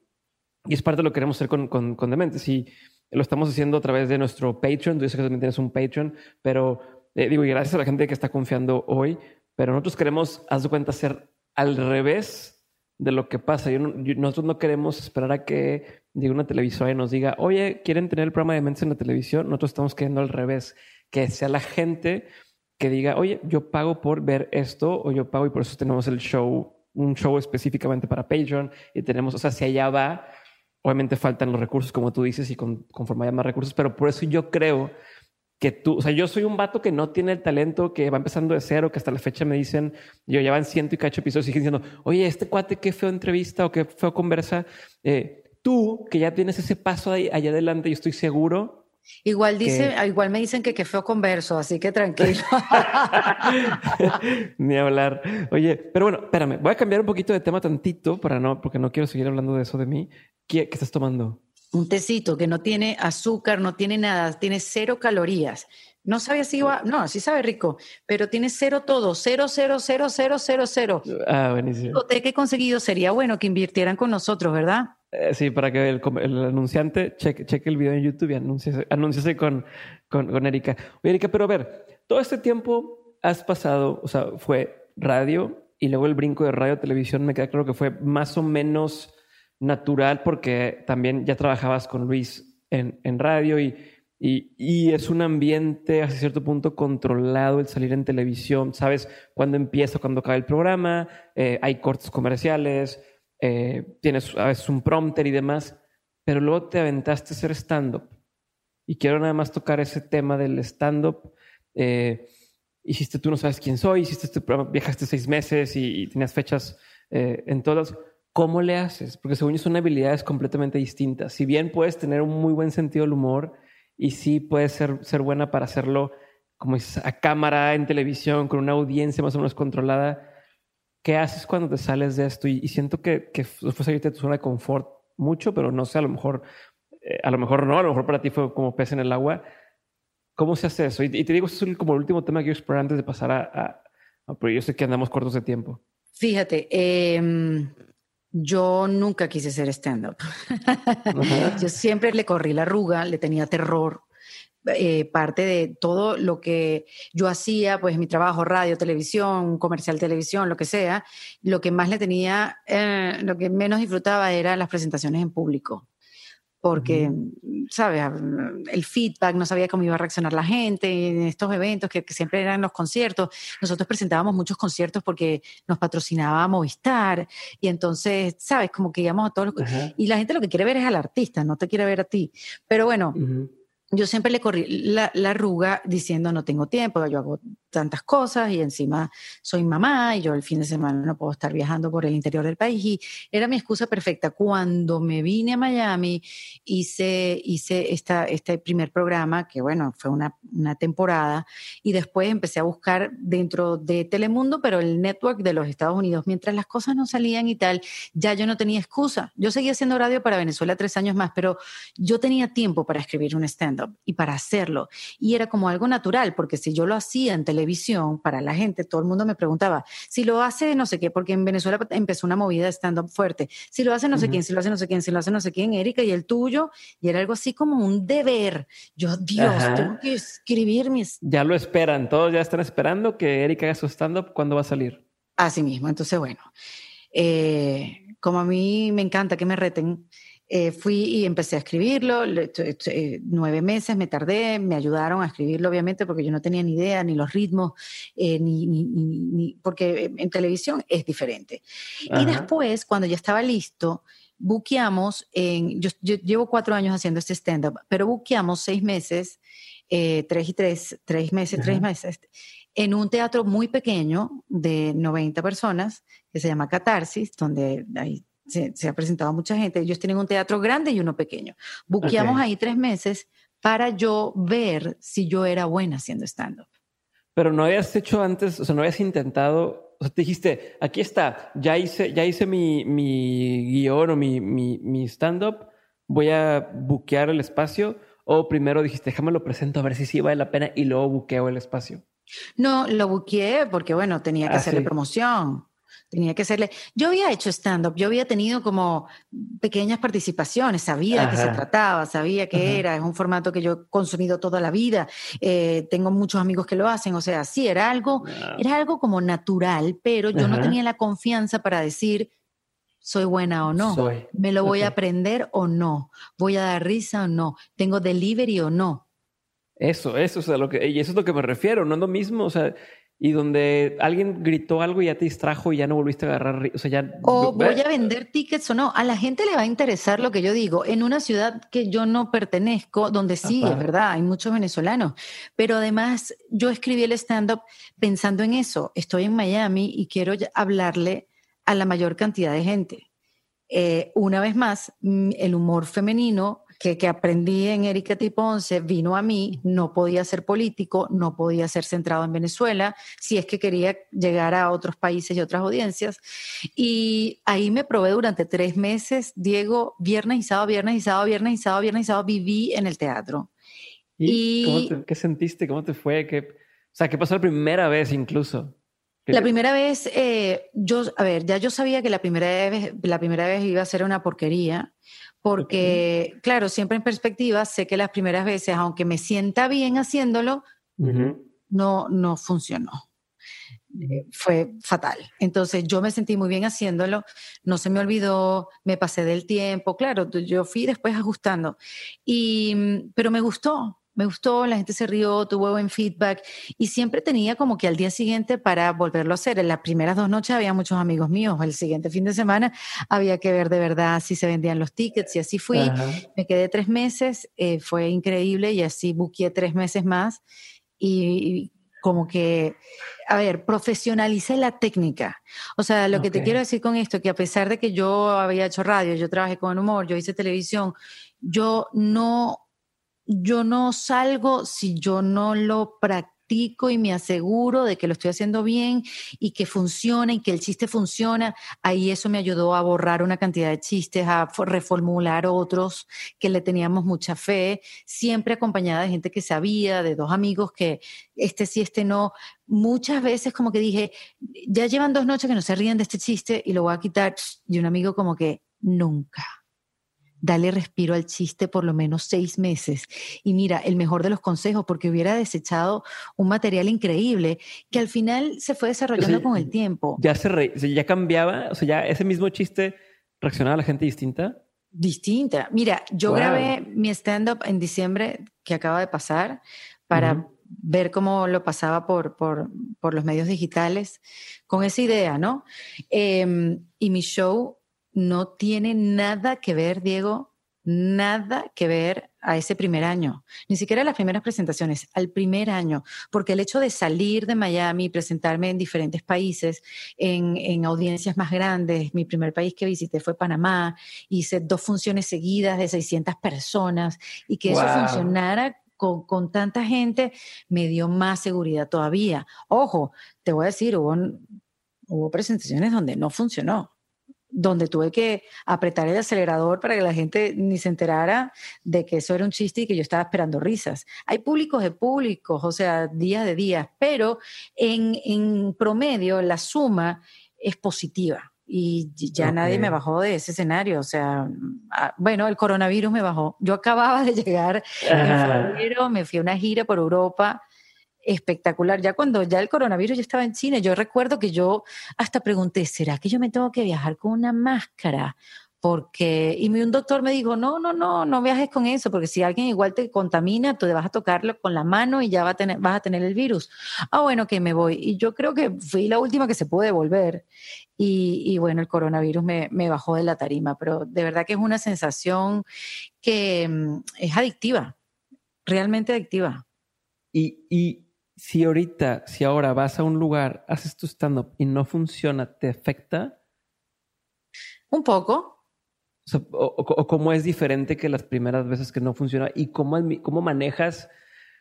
y es parte de lo que queremos hacer con, con, con Dementes. Y lo estamos haciendo a través de nuestro Patreon. Tú dices que también tienes un Patreon, pero digo, y gracias a la gente que está confiando hoy, pero nosotros queremos, haz de cuenta, hacer al revés de lo que pasa. nosotros no queremos esperar a que diga una televisora y nos diga, oye, ¿quieren tener el programa de mentes en la televisión? Nosotros estamos queriendo al revés, que sea la gente que diga, oye, yo pago por ver esto o yo pago y por eso tenemos el show, un show específicamente para Patreon y tenemos, o sea, si allá va, obviamente faltan los recursos, como tú dices, y con, conforme haya más recursos, pero por eso yo creo que tú, o sea, yo soy un vato que no tiene el talento, que va empezando de cero, que hasta la fecha me dicen, yo ya van ciento y cacho episodios, y siguen diciendo, oye, este cuate, qué feo entrevista o qué feo conversa. Eh, tú, que ya tienes ese paso ahí, allá adelante, yo estoy seguro. Igual dice, igual me dicen que qué feo converso, así que tranquilo. <laughs> <laughs> Ni hablar. Oye, pero bueno, espérame, voy a cambiar un poquito de tema tantito para no, porque no quiero seguir hablando de eso de mí. ¿Qué, qué estás tomando? Un tecito que no tiene azúcar, no tiene nada, tiene cero calorías. No sabía si iba, no, sí sabe rico, pero tiene cero todo, cero, cero, cero, cero, cero, cero. Ah, buenísimo. ¿De qué he conseguido? Sería bueno que invirtieran con nosotros, ¿verdad? Eh, sí, para que el, anunciante cheque, cheque, el video en YouTube y anúnciese, con, con, con Erika. Oye, Erika, pero a ver, todo este tiempo has pasado, o sea, fue radio y luego el brinco de radio televisión, me queda claro que fue más o menos natural porque también ya trabajabas con Luis en, en radio y, y, y, es un ambiente hasta cierto punto controlado el salir en televisión. Sabes cuándo empieza, cuándo acaba el programa, eh, hay cortes comerciales, eh, tienes a veces un prompter y demás, pero luego te aventaste a hacer stand-up. Y quiero nada más tocar ese tema del stand-up. Eh, hiciste tú no sabes quién soy, hiciste este programa, viajaste seis meses y, y tenías fechas en todas. ¿Cómo le haces? Porque según yo son habilidades completamente distintas. Si bien puedes tener un muy buen sentido del humor y sí puedes ser, ser buena para hacerlo, como dices, a cámara, en televisión, con una audiencia más o menos controlada, ¿qué haces cuando te sales de esto? Y, siento que, que fue salirte de tu zona de confort mucho, pero no sé, a lo mejor, eh, a lo mejor no, a lo mejor para ti fue como pez en el agua. ¿Cómo se hace eso? Y, te digo, eso es como el último tema que quiero explorar antes de pasar a, a, a, Pero yo sé que andamos cortos de tiempo. Fíjate, eh, yo nunca quise ser stand-up. <laughs> yo siempre le corrí la arruga, le tenía terror. Eh, parte de todo lo que yo hacía, pues mi trabajo, radio, televisión, comercial, televisión, lo que sea, lo que más le tenía, eh, lo que menos disfrutaba eran las presentaciones en público porque, ¿sabes? El feedback, no sabía cómo iba a reaccionar la gente en estos eventos que, siempre eran los conciertos. Nosotros presentábamos muchos conciertos porque nos patrocinaba Movistar y entonces, ¿sabes? Como que íbamos a todos los... Y la gente lo que quiere ver es al artista, no te quiere ver a ti. Pero bueno, yo siempre le corrí la, arruga diciendo no tengo tiempo, yo hago tantas cosas y encima soy mamá y yo el fin de semana no puedo estar viajando por el interior del país y era mi excusa perfecta. Cuando me vine a Miami hice, hice esta, este primer programa que bueno, fue una, una temporada y después empecé a buscar dentro de Telemundo, pero el network de los Estados Unidos, mientras las cosas no salían y tal, ya yo no tenía excusa. Yo seguía haciendo radio para Venezuela tres años más, pero yo tenía tiempo para escribir un stand-up y para hacerlo. Y era como algo natural, porque si yo lo hacía en televisión para la gente, todo el mundo me preguntaba, si lo hace no sé qué, porque en Venezuela empezó una movida de stand-up fuerte, si lo hace no sé quién, si lo hace no sé quién, si lo hace no sé quién, Erika, y el tuyo, y era algo así como un deber. Yo, Dios, tengo que escribir mis... Ya lo esperan, todos ya están esperando que Erika haga su stand-up, ¿cuándo va a salir? Así mismo, entonces bueno, eh, como a mí me encanta que me reten, eh, fui y empecé a escribirlo, eh, nueve meses me tardé, me ayudaron a escribirlo obviamente porque yo no tenía ni idea, ni los ritmos, eh, ni, ni, ni, porque en televisión es diferente. Y después, cuando ya estaba listo, buqueamos, en, yo, llevo cuatro años haciendo este stand-up, pero buqueamos seis meses, tres y tres, tres meses, tres meses, en un teatro muy pequeño de 90 personas que se llama Catarsis, donde hay se, ha presentado mucha gente. Ellos tienen un teatro grande y uno pequeño. Buqueamos ahí tres meses para yo ver si yo era buena haciendo stand-up. Pero no habías hecho antes, o sea, no habías intentado, o sea, te dijiste, aquí está, ya hice, ya hice mi, mi guion o mi, mi, mi stand-up, voy a buquear el espacio, o primero dijiste, déjame lo presento a ver si sí vale la pena y luego buqueo el espacio. No, lo buqueé porque, bueno, tenía que ah, hacerle promoción. Tenía que serle. Yo había hecho stand-up, yo había tenido como pequeñas participaciones, sabía de qué se trataba, sabía que era, es un formato que yo he consumido toda la vida, eh, tengo muchos amigos que lo hacen, o sea, sí, era algo, era algo como natural, pero yo no tenía la confianza para decir, soy buena o no, me lo voy a aprender o no, voy a dar risa o no, tengo delivery o no. Eso, eso es a lo que, y eso es lo que me refiero, no es lo mismo, o sea, y donde alguien gritó algo y ya te distrajo y ya no volviste a agarrar, o sea, ya... O voy a vender tickets o no, a la gente le va a interesar lo que yo digo, en una ciudad que yo no pertenezco, donde sí, es verdad, hay muchos venezolanos, pero además yo escribí el stand-up pensando en eso, estoy en Miami y quiero hablarle a la mayor cantidad de gente. Eh, una vez más, mm, el humor femenino que, aprendí en Erika Tipo 11 vino a mí, no podía ser político, no podía ser centrado en Venezuela, si es que quería llegar a otros países y otras audiencias. Y ahí me probé durante tres meses, Diego, viernes y sábado, viernes y sábado, viernes y sábado, viernes y sábado, viví en el teatro. ¿Y, qué sentiste? ¿Cómo te fue? ¿Qué, o sea, ¿qué pasó la primera vez incluso? La primera vez, eh, yo, a ver, ya yo sabía que la primera vez, la primera vez iba a ser una porquería, porque, claro, siempre en perspectiva, sé que las primeras veces, aunque me sienta bien haciéndolo, no, no funcionó. Eh, fue fatal. Entonces yo me sentí muy bien haciéndolo, no se me olvidó, me pasé del tiempo, claro, yo fui después ajustando, y, pero me gustó, me gustó, la gente se rió, tuvo buen feedback y siempre tenía como que al día siguiente para volverlo a hacer. En las primeras dos noches había muchos amigos míos, el siguiente fin de semana había que ver de verdad si se vendían los tickets y así fui. Me quedé tres meses, eh, fue increíble y así buqueé tres meses más y, como que, a ver, profesionalicé la técnica. O sea, lo que te quiero decir con esto, que a pesar de que yo había hecho radio, yo trabajé con humor, yo hice televisión, yo no yo no salgo si yo no lo practico y me aseguro de que lo estoy haciendo bien y que funciona y que el chiste funciona. Ahí eso me ayudó a borrar una cantidad de chistes, a reformular otros que le teníamos mucha fe, siempre acompañada de gente que sabía, de dos amigos que este sí, este no. Muchas veces como que dije, ya llevan dos noches que no se ríen de este chiste y lo voy a quitar. Y un amigo como que nunca dale respiro al chiste por lo menos seis meses. Y mira, el mejor de los consejos, porque hubiera desechado un material increíble que al final se fue desarrollando con el tiempo. Ya se re, ya cambiaba, o sea, ya ese mismo chiste reaccionaba a la gente distinta. Distinta. Mira, yo grabé mi stand-up en diciembre que acaba de pasar para ver cómo lo pasaba por, por, por, los medios digitales con esa idea, ¿no? Em, y mi show no tiene nada que ver, Diego, nada que ver a ese primer año, ni siquiera a las primeras presentaciones, al primer año, porque el hecho de salir de Miami y presentarme en diferentes países, en, audiencias más grandes, mi primer país que visité fue Panamá, hice dos funciones seguidas de 600 personas y que eso funcionara con, con, tanta gente me dio más seguridad todavía. Ojo, te voy a decir, hubo, hubo presentaciones donde no funcionó donde tuve que apretar el acelerador para que la gente ni se enterara de que eso era un chiste y que yo estaba esperando risas. Hay públicos de públicos, o sea, días de días, pero en, en promedio la suma es positiva y ya nadie me bajó de ese escenario. O sea, ah, bueno, el coronavirus me bajó. Yo acababa de <laughs> llegar en febrero, me fui a una gira por Europa espectacular. Ya cuando ya el coronavirus ya estaba en China, yo recuerdo que yo hasta pregunté, ¿será que yo me tengo que viajar con una máscara? Porque, y un doctor me dijo, no, no, no, no viajes con eso, porque si alguien igual te contamina, tú te vas a tocarlo con la mano y ya va a tener, vas a tener el virus. Ah, bueno, que me voy. Y yo creo que fui la última que se pudo devolver. Y, bueno, el coronavirus me, bajó de la tarima, pero de verdad que es una sensación que mm, es adictiva, realmente adictiva. Y si ahorita, si ahora vas a un lugar, haces tu stand-up y no funciona, ¿te afecta? Un poco. O, cómo es diferente que las primeras veces que no funciona y cómo, cómo manejas.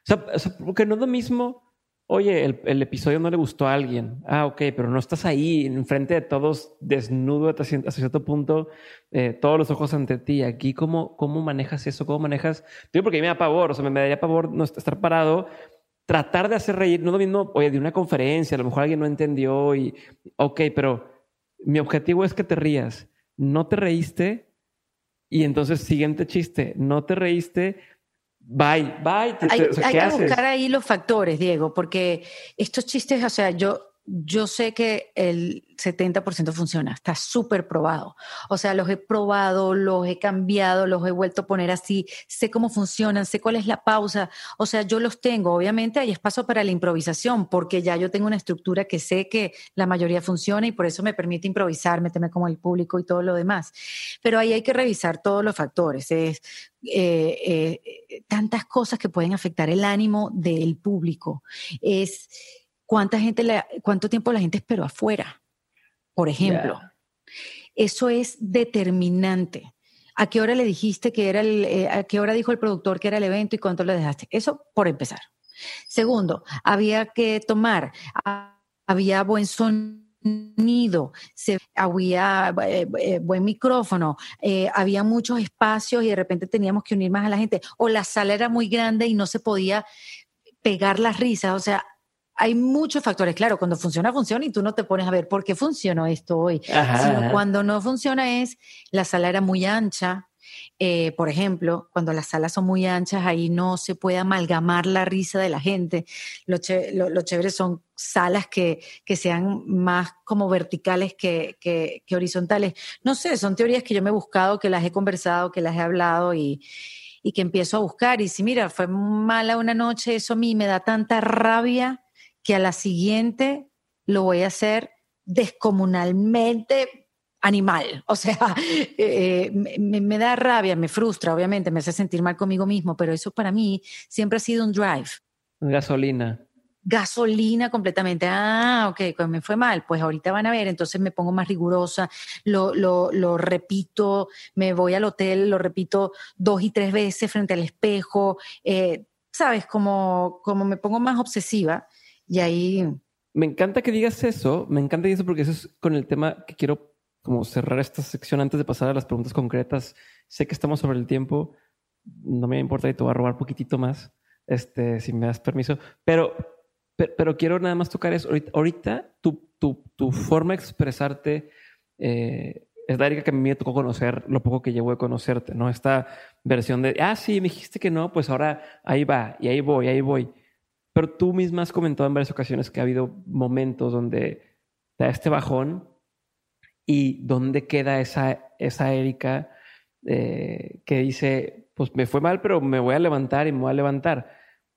O sea, porque no es lo mismo, oye, el, episodio no le gustó a alguien. Ah, ok, pero no estás ahí enfrente de todos, desnudo hasta, cierto punto, eh, todos los ojos ante ti. Aquí, ¿cómo, ¿cómo manejas eso? ¿Cómo manejas? Digo, porque a mí me da pavor, o sea, me, me daría pavor no estar parado tratar de hacer reír, no lo mismo, oye, de una conferencia, a lo mejor alguien no entendió y, ok, pero mi objetivo es que te rías. No te reíste y entonces siguiente chiste, no te reíste, bye, bye. hay, hay que buscar ahí los factores, Diego, porque estos chistes, o sea, yo yo sé que el 70% funciona, está súper probado. O sea, los he probado, los he cambiado, los he vuelto a poner así, sé cómo funcionan, sé cuál es la pausa. O sea, yo los tengo. Obviamente hay espacio para la improvisación, porque ya yo tengo una estructura que sé que la mayoría funciona y por eso me permite improvisar, meterme como el público y todo lo demás. Pero ahí hay que revisar todos los factores. Es eh, eh, tantas cosas que pueden afectar el ánimo del público. Es cuánta gente, cuánto tiempo la gente esperó afuera, por ejemplo. Eso es determinante. ¿A qué hora le dijiste que era el, eh, a qué hora dijo el productor que era el evento y cuánto le dejaste? Eso por empezar. Segundo, había que tomar, había buen sonido, se, había eh, eh, buen micrófono, había muchos espacios y de repente teníamos que unir más a la gente, o la sala era muy grande y no se podía pegar las risas, o sea, hay muchos factores. Claro, cuando funciona, funciona y tú no te pones a ver por qué funcionó esto hoy. Sino cuando no funciona es la sala era muy ancha. Eh, por ejemplo, cuando las salas son muy anchas, ahí no se puede amalgamar la risa de la gente. Lo, chévere son salas que, que, sean más como verticales que, que, que, horizontales. No sé, son teorías que yo me he buscado, que las he conversado, que las he hablado y, y que empiezo a buscar. Y si mira, fue mala una noche, eso a mí me da tanta rabia que a la siguiente lo voy a hacer descomunalmente animal. O sea, <laughs> eh, me, da rabia, me frustra, obviamente, me hace sentir mal conmigo mismo, pero eso para mí siempre ha sido un drive. Gasolina. Gasolina completamente. Ah, ok, pues me fue mal. Pues ahorita van a ver, entonces me pongo más rigurosa, lo, lo, lo repito, me voy al hotel, lo repito dos y tres veces frente al espejo. Eh, ¿Sabes? Como, como me pongo más obsesiva y ahí... Me encanta que digas eso, me encanta eso porque eso es con el tema que quiero como cerrar esta sección antes de pasar a las preguntas concretas. Sé que estamos sobre el tiempo, no me importa y te voy a robar poquitito más, este, si me das permiso, pero, pero, quiero nada más tocar eso. Ahorita, tu, tu, tu, forma de expresarte eh, es la Erika que a mí me tocó conocer lo poco que llevo de conocerte, ¿no? Esta versión de, ah, sí, me dijiste que no, pues ahora ahí va, y ahí voy, ahí voy. Pero tú misma has comentado en varias ocasiones que ha habido momentos donde da este bajón y dónde queda esa, esa Erika eh, que dice, pues me fue mal, pero me voy a levantar y me voy a levantar.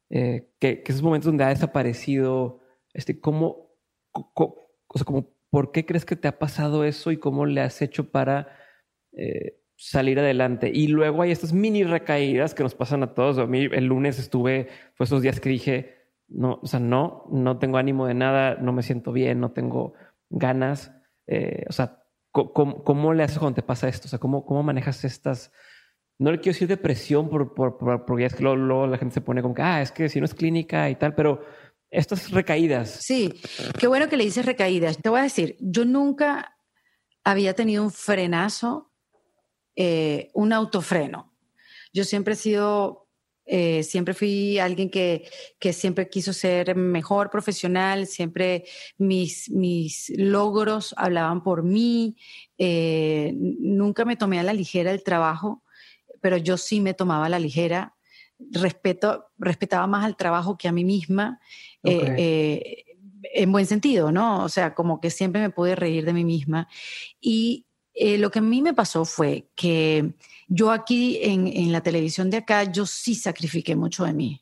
Eh, que, esos momentos donde ha desaparecido, este, ¿cómo, o sea, como, ¿por qué crees que te ha pasado eso y cómo le has hecho para, eh, salir adelante. Y luego hay estas mini recaídas que nos pasan a todos. A mí el lunes estuve, fue esos días que dije, no, o sea, no, no tengo ánimo de nada, no me siento bien, no tengo ganas. Eh, o sea, ¿cómo, le haces cuando te pasa esto? O sea, ¿cómo, cómo manejas estas... No le quiero decir depresión por, por, porque es que luego, la gente se pone como que, ah, es que si no es clínica y tal, pero estas recaídas. Sí, qué bueno que le dices recaídas. Te voy a decir, yo nunca había tenido un frenazo, eh, un autofreno. Yo siempre he sido eh, siempre fui alguien que, que, siempre quiso ser mejor profesional, siempre mis, mis logros hablaban por mí, eh, nunca me tomé a la ligera el trabajo, pero yo sí me tomaba a la ligera, respeto, respetaba más al trabajo que a mí misma. Eh, en buen sentido, ¿no? O sea, como que siempre me pude reír de mí misma. Y lo que a mí me pasó fue que yo aquí en, la televisión de acá, yo sí sacrifiqué mucho de mí.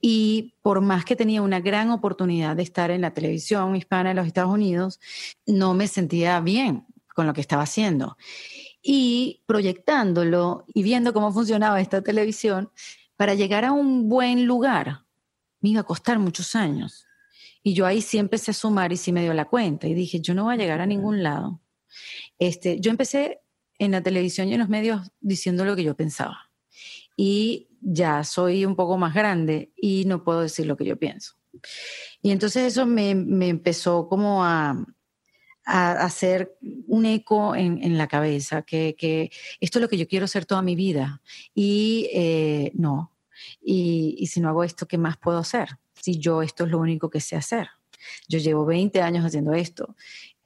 Y por más que tenía una gran oportunidad de estar en la televisión hispana de los Estados Unidos, no me sentía bien con lo que estaba haciendo. Y proyectándolo y viendo cómo funcionaba esta televisión, para llegar a un buen lugar, me iba a costar muchos años. Y yo ahí sí empecé a sumar y sí me dio la cuenta. Y dije, yo no voy a llegar a ningún lado. Este, yo empecé en la televisión y en los medios diciendo lo que yo pensaba. Y ya soy un poco más grande y no puedo decir lo que yo pienso. Y entonces eso me, empezó como a, hacer un eco en, la cabeza, que, esto es lo que yo quiero hacer toda mi vida. Y eh, no. Y, y si no hago esto, ¿qué más puedo hacer? Si yo esto es lo único que sé hacer. Yo llevo 20 años haciendo esto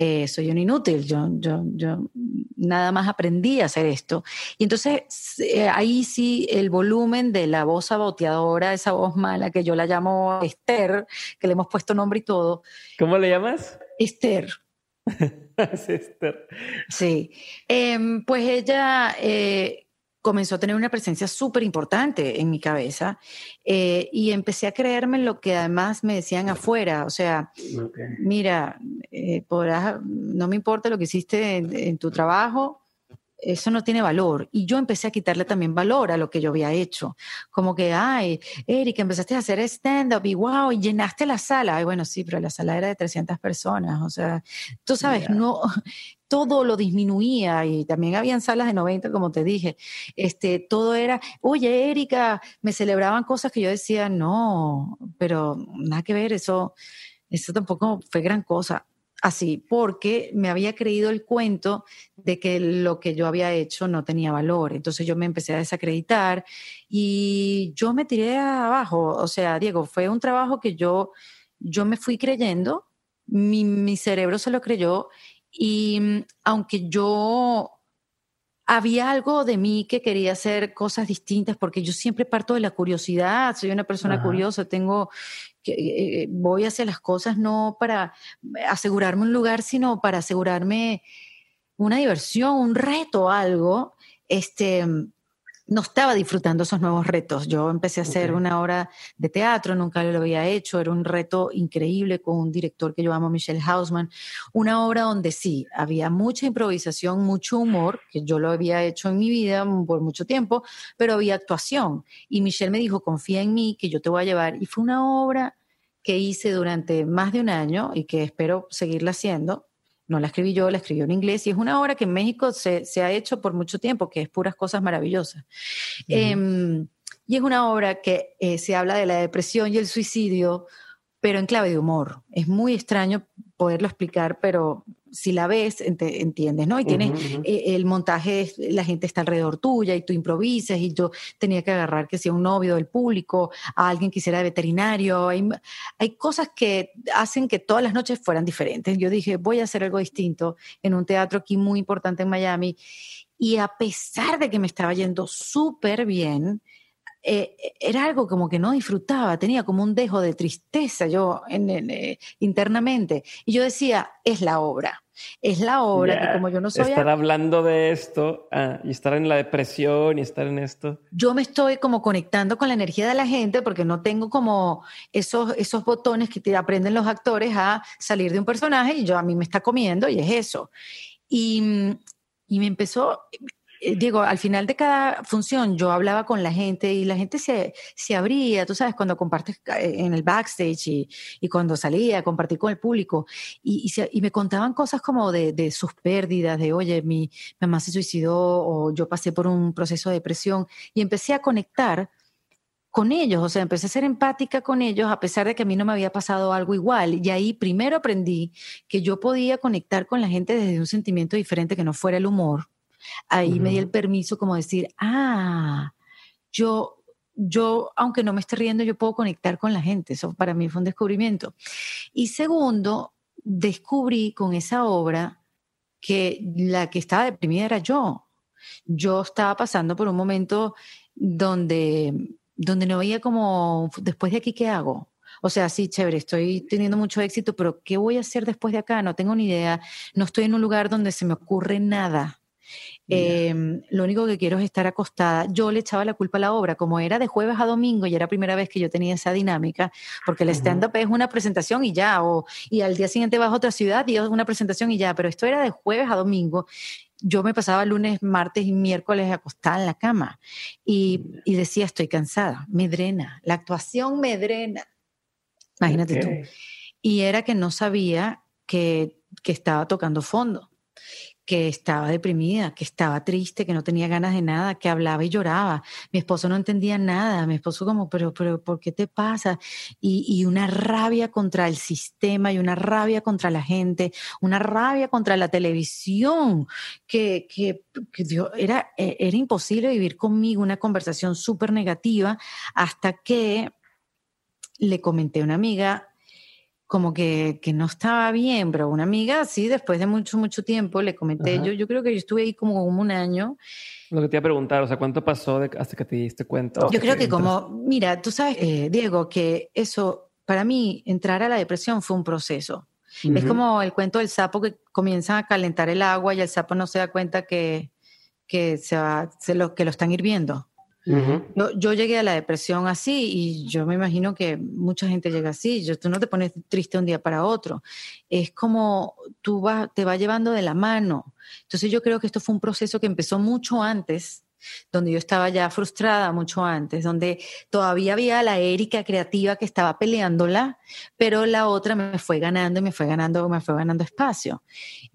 eh, soy un inútil, yo, yo, yo nada más aprendí a hacer esto. Y entonces eh, ahí sí el volumen de la voz saboteadora, esa voz mala que yo la llamo Esther, que le hemos puesto nombre y todo. ¿Cómo le llamas? Esther. <laughs> Esther. Sí. Em, pues ella eh, comenzó a tener una presencia súper importante en mi cabeza eh, y empecé a creerme en lo que además me decían afuera, o sea, mira, eh, podrás, no me importa lo que hiciste en, tu trabajo, eso no tiene valor. Y yo empecé a quitarle también valor a lo que yo había hecho. Como que, ay, Erika, empezaste a hacer stand-up y wow, y llenaste la sala. Ay, bueno, sí, pero la sala era de 300 personas. O sea, tú sabes, no, <laughs> todo lo disminuía y también habían salas de 90, como te dije. Este, todo era, oye, Erika, me celebraban cosas que yo decía, no, pero nada que ver, eso, eso tampoco fue gran cosa. Así, porque me había creído el cuento de que lo que yo había hecho no tenía valor. Entonces yo me empecé a desacreditar y yo me tiré abajo. O sea, Diego, fue un trabajo que yo, yo me fui creyendo, mi, mi cerebro se lo creyó y mm, aunque yo había algo de mí que quería hacer cosas distintas, porque yo siempre parto de la curiosidad, soy una persona curiosa, tengo que eh, voy hacia las cosas no para asegurarme un lugar, sino para asegurarme una diversión, un reto, algo. Este, no estaba disfrutando esos nuevos retos. Yo empecé a hacer una obra de teatro, nunca lo había hecho, era un reto increíble con un director que yo amo, Michelle Hausman, una obra donde sí, había mucha improvisación, mucho humor, que yo lo había hecho en mi vida por mucho tiempo, pero había actuación. Y Michelle me dijo, confía en mí, que yo te voy a llevar. Y fue una obra que hice durante más de un año y que espero seguirla haciendo no la escribí yo, la escribió en inglés y es una obra que en México se, ha hecho por mucho tiempo, que es puras cosas maravillosas. Em, y es una obra que eh, se habla de la depresión y el suicidio, pero en clave de humor. Es muy extraño poderlo explicar, pero si la ves, entiendes, ¿no? Y tienes eh, el montaje, la gente está alrededor tuya y tú improvisas y yo tenía que agarrar que sea un novio del público, a alguien que hiciera de veterinario. Hay, hay cosas que hacen que todas las noches fueran diferentes. Yo dije, voy a hacer algo distinto en un teatro aquí muy importante en Miami. Y a pesar de que me estaba yendo súper bien, eh, era algo como que no disfrutaba, tenía como un dejo de tristeza yo en, eh, internamente. Y yo decía, es la obra, es la obra que como yo no soy... Estar hablando de esto ah, y estar en la depresión y estar en esto. Yo me estoy como conectando con la energía de la gente porque no tengo como esos, esos botones que te aprenden los actores a salir de un personaje y yo a mí me está comiendo y es eso. Y, y me empezó, Diego, al final de cada función yo hablaba con la gente y la gente se, se abría, tú sabes, cuando compartes eh, en el backstage y, y cuando salía a compartir con el público y, y, me contaban cosas como de, de, sus pérdidas, de, oye, mi mamá se suicidó o yo pasé por un proceso de depresión y empecé a conectar con ellos, o sea, empecé a ser empática con ellos a pesar de que a mí no me había pasado algo igual. Y ahí primero aprendí que yo podía conectar con la gente desde un sentimiento diferente que no fuera el humor. Ahí me di el permiso como decir, ah, yo, yo, aunque no me esté riendo, yo puedo conectar con la gente. Eso para mí fue un descubrimiento. Y segundo, descubrí con esa obra que la que estaba deprimida era yo. Yo estaba pasando por un momento donde donde no veía como, después de aquí, ¿qué hago? O sea, sí, chévere, estoy teniendo mucho éxito, pero ¿qué voy a hacer después de acá? No tengo ni idea. No estoy en un lugar donde se me ocurre nada. Em, lo único que quiero es estar acostada. Yo le echaba la culpa a la obra, como era de jueves a domingo y era la primera vez que yo tenía esa dinámica, porque el stand-up es una presentación y ya, o, y al día siguiente vas a otra ciudad y es una presentación y ya, pero esto era de jueves a domingo. Yo me pasaba lunes, martes y miércoles acostada en la cama y, y decía, estoy cansada, me drena, la actuación me drena. Imagínate tú. Y era que no sabía que, que estaba tocando fondo que estaba deprimida, que estaba triste, que no tenía ganas de nada, que hablaba y lloraba. Mi esposo no entendía nada, mi esposo como, pero, pero, ¿por qué te pasa? Y, y una rabia contra el sistema y una rabia contra la gente, una rabia contra la televisión, que, que, era, e, era imposible vivir conmigo una conversación súper negativa hasta que le comenté a una amiga, como que, que, no estaba bien, pero una amiga, sí, después de mucho, mucho tiempo, le comenté, yo, yo creo que yo estuve ahí como, un año. Lo que te iba a preguntar, o sea, ¿cuánto pasó hasta que te diste cuenta? Yo creo que como, mira, tú sabes, eh, Diego, que eso, para mí, entrar a la depresión fue un proceso. Es como el cuento del sapo que comienza a calentar el agua y el sapo no se da cuenta que, que, se va, se lo, que lo están hirviendo yo, llegué a la depresión así y yo me imagino que mucha gente llega así. Yo, tú no te pones triste un día para otro. Es como tú te va llevando de la mano. Entonces yo creo que esto fue un proceso que empezó mucho antes donde yo estaba ya frustrada mucho antes, donde todavía había la Erika creativa que estaba peleándola, pero la otra me fue ganando y me fue ganando, me fue ganando espacio.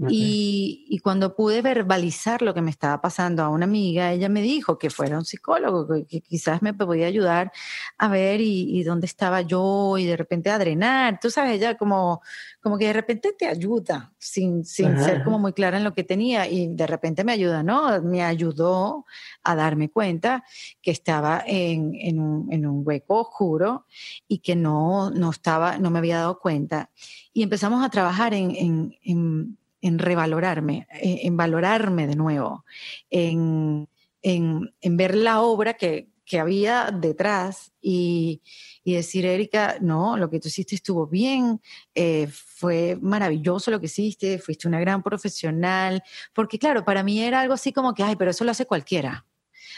Y, y, cuando pude verbalizar lo que me estaba pasando a una amiga, ella me dijo que fuera un psicólogo, que, quizás me podía ayudar a ver y, dónde estaba yo y de repente a drenar. Tú sabes, ella como, como que de repente te ayuda sin, sin ser como muy clara en lo que tenía y de repente me ayuda, ¿no? Me ayudó a darme cuenta que estaba en, en, un, en un, hueco oscuro y que no, no, estaba, no me había dado cuenta. Y empezamos a trabajar en, en, revalorarme, en, valorarme de nuevo, en, ver la obra que, que había detrás y, y, decir, Erika, no, lo que tú hiciste estuvo bien, eh, fue maravilloso lo que hiciste, fuiste una gran profesional, porque claro, para mí era algo así como que, ay, pero eso lo hace cualquiera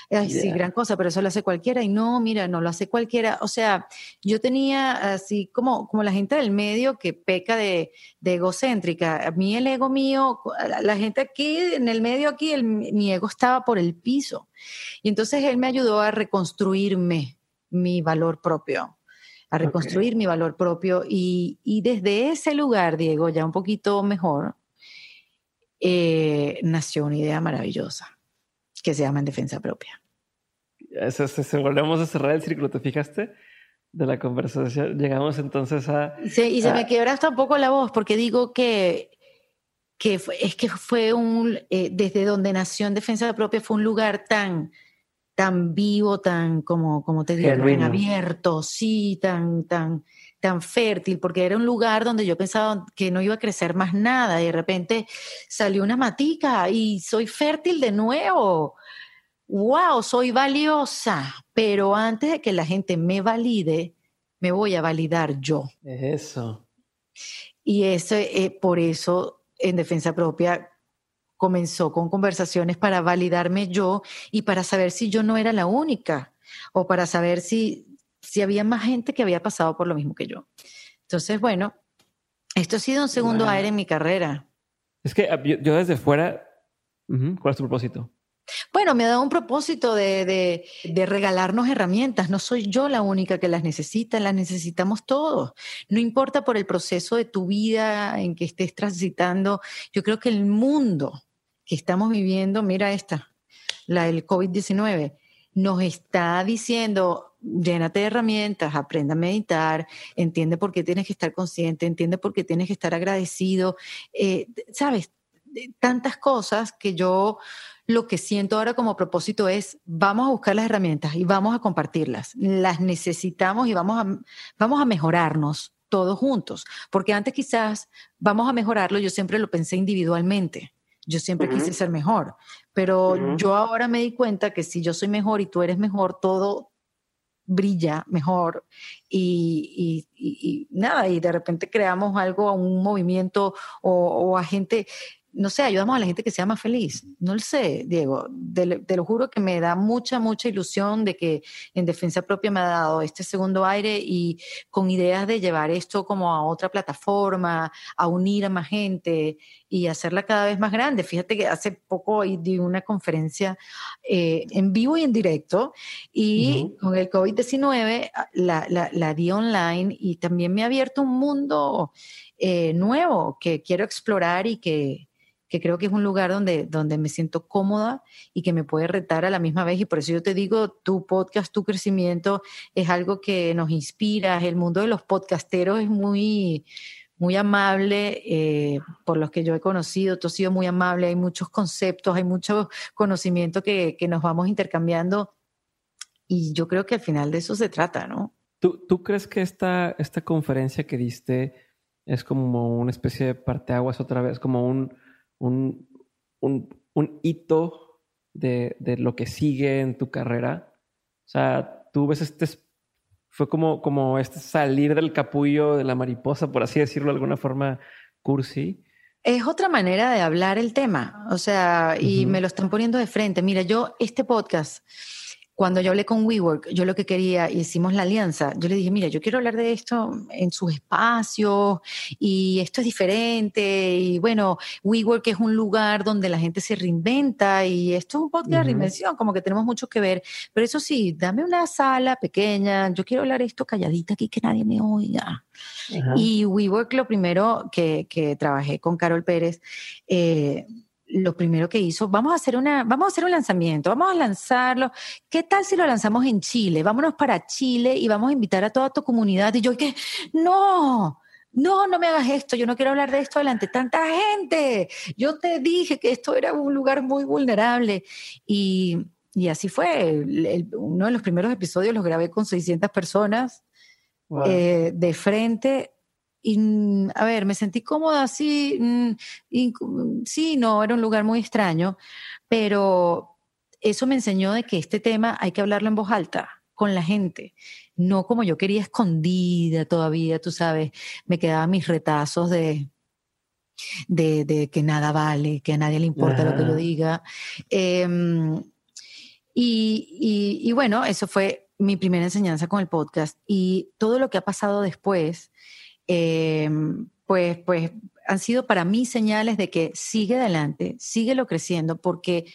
ay, sí, gran cosa, pero eso lo hace cualquiera. Y no, mira, no lo hace cualquiera. O sea, yo tenía así como, como la gente del medio que peca de, de egocéntrica. A mí el ego mío, la gente aquí, en el medio aquí, el, mi ego estaba por el piso. Y entonces él me ayudó a reconstruirme mi valor propio a reconstruir mi valor propio y, y, desde ese lugar, Diego, ya un poquito mejor, eh, nació una idea maravillosa que se llama en defensa propia. Eso, se volvemos a cerrar el círculo, ¿te fijaste? De la conversación. Llegamos entonces a... Sí, y se me quebra hasta un poco la voz porque digo que, que es que fue un... Eh, desde donde nació en defensa propia fue un lugar tan tan vivo, tan, como, como te digo, tan abierto, sí, tan, tan, tan fértil, porque era un lugar donde yo pensaba que no iba a crecer más nada y de repente salió una matica y soy fértil de nuevo. ¡Wow! Soy valiosa, pero antes de que la gente me valide, me voy a validar yo. Eso. Y eso, eh, por eso, en defensa propia, comenzó con conversaciones para validarme yo y para saber si yo no era la única o para saber si, si había más gente que había pasado por lo mismo que yo. Entonces, bueno, esto ha sido un segundo aire en mi carrera. Es que ah, yo, desde fuera, ¿cuál es tu propósito? Bueno, me ha dado un propósito de, de, regalarnos herramientas. No soy yo la única que las necesita, las necesitamos todos. No importa por el proceso de tu vida en que estés transitando. Yo creo que el mundo que estamos viviendo, mira esta, la del COVID-19, nos está diciendo, llénate de herramientas, aprenda a meditar, entiende por qué tienes que estar consciente, entiende por qué tienes que estar agradecido. Eh, Sabes, tantas cosas que yo lo que siento ahora como propósito es, vamos a buscar las herramientas y vamos a compartirlas. Las necesitamos y vamos a, vamos a mejorarnos todos juntos, porque antes quizás vamos a mejorarlo, yo siempre lo pensé individualmente. Yo siempre quise ser mejor, pero yo ahora me di cuenta que si yo soy mejor y tú eres mejor, todo brilla mejor. Y, y, nada, y de repente creamos algo, un movimiento o, o a gente no sé, ayudamos a la gente que sea más feliz. No lo sé, Diego. Te, lo juro que me da mucha, mucha ilusión de que en defensa propia me ha dado este segundo aire y con ideas de llevar esto como a otra plataforma, a unir a más gente y hacerla cada vez más grande. Fíjate que hace poco di una conferencia eh, en vivo y en directo y con el COVID-19 la, la, di online y también me ha abierto un mundo eh, nuevo que quiero explorar y que que creo que es un lugar donde, donde me siento cómoda y que me puede retar a la misma vez. Y por eso yo te digo, tu podcast, tu crecimiento es algo que nos inspira. El mundo de los podcasteros es muy, muy amable, eh, por los que yo he conocido, tú has sido muy amable, hay muchos conceptos, hay mucho conocimiento que, que nos vamos intercambiando y yo creo que al final de eso se trata, ¿no? ¿Tú, tú crees que esta, esta conferencia que diste es como una especie de parteaguas otra vez, como un, un, un, hito de, de, lo que sigue en tu carrera? O sea, tú ves este, fue como, como este salir del capullo de la mariposa, por así decirlo de alguna forma cursi. Es otra manera de hablar el tema, o sea, y me lo están poniendo de frente. Mira, yo este podcast cuando yo hablé con WeWork, yo lo que quería, y hicimos la alianza, yo le dije, mira, yo quiero hablar de esto en sus espacios y esto es diferente y bueno, WeWork es un lugar donde la gente se reinventa y esto es un podcast de reinvención, como que tenemos mucho que ver, pero eso sí, dame una sala pequeña, yo quiero hablar esto calladita aquí que nadie me oiga. Y WeWork lo primero que, que trabajé con Carol Pérez, eh, lo primero que hizo, vamos a hacer una, vamos a hacer un lanzamiento, vamos a lanzarlo. ¿Qué tal si lo lanzamos en Chile? Vámonos para Chile y vamos a invitar a toda tu comunidad. Y yo, ¿qué? No, no, no me hagas esto, yo no quiero hablar de esto delante de tanta gente. Yo te dije que esto era un lugar muy vulnerable. Y, y así fue. uno de los primeros episodios los grabé con 600 personas eh, de frente y, mm, a ver, me sentí cómoda, sí, mm, sí, no, era un lugar muy extraño, pero eso me enseñó de que este tema hay que hablarlo en voz alta con la gente, no como yo quería escondida todavía, tú sabes, me quedaban mis retazos de, de, de que nada vale, que a nadie le importa lo que yo diga. Em, y, y, y bueno, eso fue mi primera enseñanza con el podcast y todo lo que ha pasado después Em, pues, pues han sido para mí señales de que sigue adelante, síguelo creciendo, porque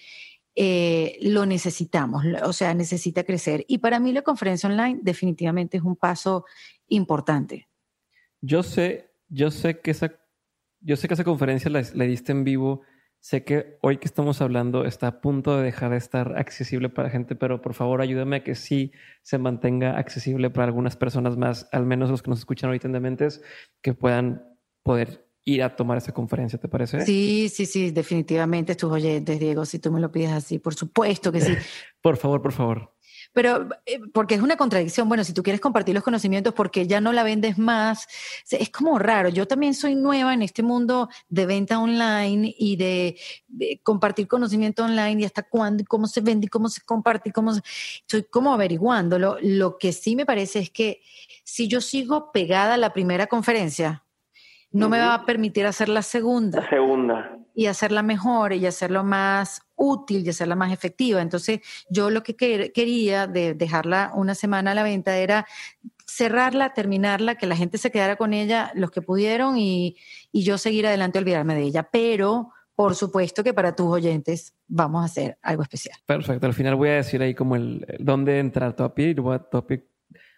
eh, lo necesitamos, o sea, necesita crecer. Y para mí la conferencia online definitivamente es un paso importante. Yo sé, yo sé que esa, yo sé que esa conferencia la, la diste en vivo Sé que hoy que estamos hablando está a punto de dejar de estar accesible para gente, pero por favor ayúdame a que sí se mantenga accesible para algunas personas más, al menos los que nos escuchan ahorita en Dementes, que puedan poder ir a tomar esa conferencia, ¿te parece? Sí, sí, sí, definitivamente tus oyentes, Diego, si tú me lo pides así, por supuesto que sí. <laughs> por favor, por favor. Pero eh, porque es una contradicción, bueno, si tú quieres compartir los conocimientos porque ya no la vendes más, es como raro. Yo también soy nueva en este mundo de venta online y de, compartir conocimiento online y hasta cuándo y cómo se vende y cómo se comparte y cómo estoy como averiguándolo. Lo que sí me parece es que si yo sigo pegada a la primera conferencia, no me va a permitir hacer la segunda. La segunda. Y hacerla mejor y hacerlo más útil y hacerla más efectiva. Entonces, yo lo que quería de dejarla una semana a la venta era cerrarla, terminarla, que la gente se quedara con ella, los que pudieron, y, y yo seguir adelante, olvidarme de ella. Pero por supuesto que para tus oyentes vamos a hacer algo especial. Perfecto. Al final voy a decir ahí como el, dónde entrar Topic y voy a Topic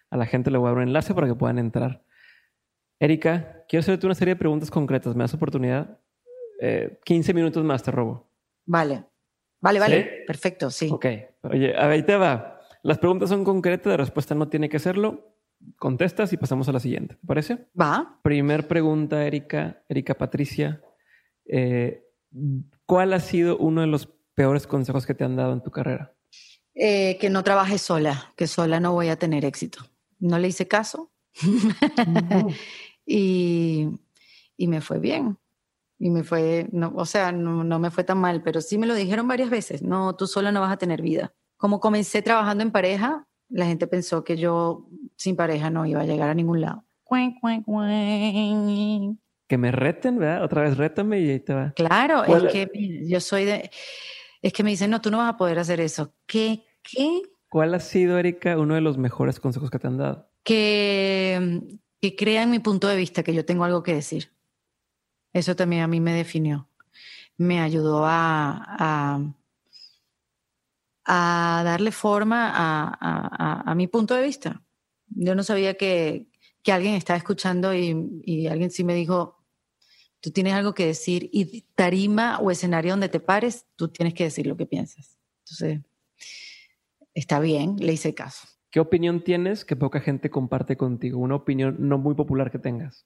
a la gente le voy a dar un enlace para que puedan entrar. Erika, quiero hacerte una serie de preguntas concretas. ¿Me das oportunidad? 15 eh, minutos más te robo. Vale. Vale, vale. Perfecto, sí. Ok. Oye, ahí te va. Las preguntas son concretas, la respuesta no tiene que serlo. Contestas y pasamos a la siguiente. ¿Te parece? Va. Primer pregunta, Erika. Erika Patricia. Eh, ¿Cuál ha sido uno de los peores consejos que te han dado en tu carrera? Eh, que no trabajes sola, que sola no voy a tener éxito. No le hice caso <laughs> y, y, me fue bien. Y me fue, no, o sea, no, no, me fue tan mal, pero sí me lo dijeron varias veces. No, tú sola no vas a tener vida. Como comencé trabajando en pareja, la gente pensó que yo sin pareja no iba a llegar a ningún lado. Que me reten, ¿verdad? Otra vez rétame y ahí te va. Claro, es que yo soy de... Es que me dicen, no, tú no vas a poder hacer eso. ¿Qué? ¿Qué? ¿Cuál ha sido, Erika, uno de los mejores consejos que te han dado? Que, que crean mi punto de vista, que yo tengo algo que decir. Eso también a mí me definió. Me ayudó a, a, darle forma a, a, mi punto de vista. Yo no sabía que, que alguien estaba escuchando y, y, alguien sí me dijo, tú tienes algo que decir y tarima o escenario donde te pares, tú tienes que decir lo que piensas. Entonces, está bien, le hice caso. ¿Qué opinión tienes que poca gente comparte contigo? Una opinión no muy popular que tengas.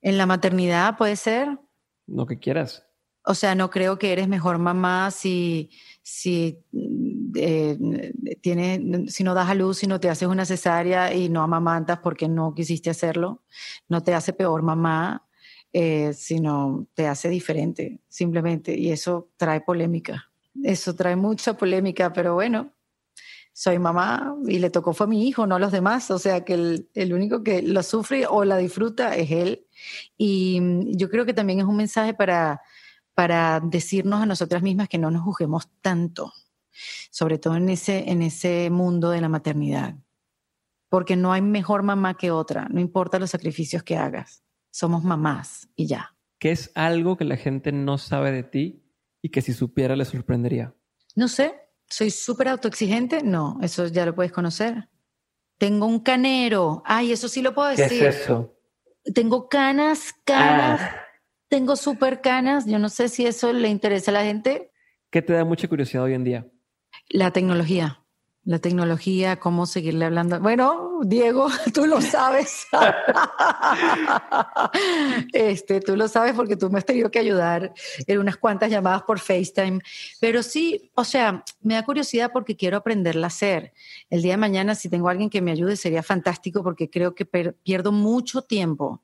En la maternidad puede ser. Lo que quieras. O sea, no creo que eres mejor mamá si, si, eh, si no das a luz, si no te haces una cesárea y no amamantas porque no quisiste hacerlo. No te hace peor mamá, eh, sino te hace diferente, simplemente. Y eso trae polémica. Eso trae mucha polémica, pero bueno, soy mamá y le tocó fue a mi hijo, no a los demás. O sea que el, el, único que lo sufre o la disfruta es él. Y mm, yo creo que también es un mensaje para, para decirnos a nosotras mismas que no nos juzguemos tanto, sobre todo en ese, en ese mundo de la maternidad. Porque no hay mejor mamá que otra, no importa los sacrificios que hagas. Somos mamás y ya. ¿Qué es algo que la gente no sabe de ti y que si supiera le sorprendería? No sé, ¿Soy súper autoexigente? No, eso ya lo puedes conocer. Tengo un canero. Ay, eso sí lo puedo decir. ¿Qué es eso? Tengo canas, canas. Ah. Tengo súper canas. Yo no sé si eso le interesa a la gente. ¿Qué te da mucha curiosidad hoy en día? La tecnología la tecnología, cómo seguirle hablando. Bueno, Diego, <laughs> tú lo sabes. este, tú lo sabes porque tú me has tenido que ayudar en unas cuantas llamadas por FaceTime. Pero sí, o sea, me da curiosidad porque quiero aprenderla a hacer. El día de mañana, si tengo alguien que me ayude, sería fantástico porque creo que pierdo mucho tiempo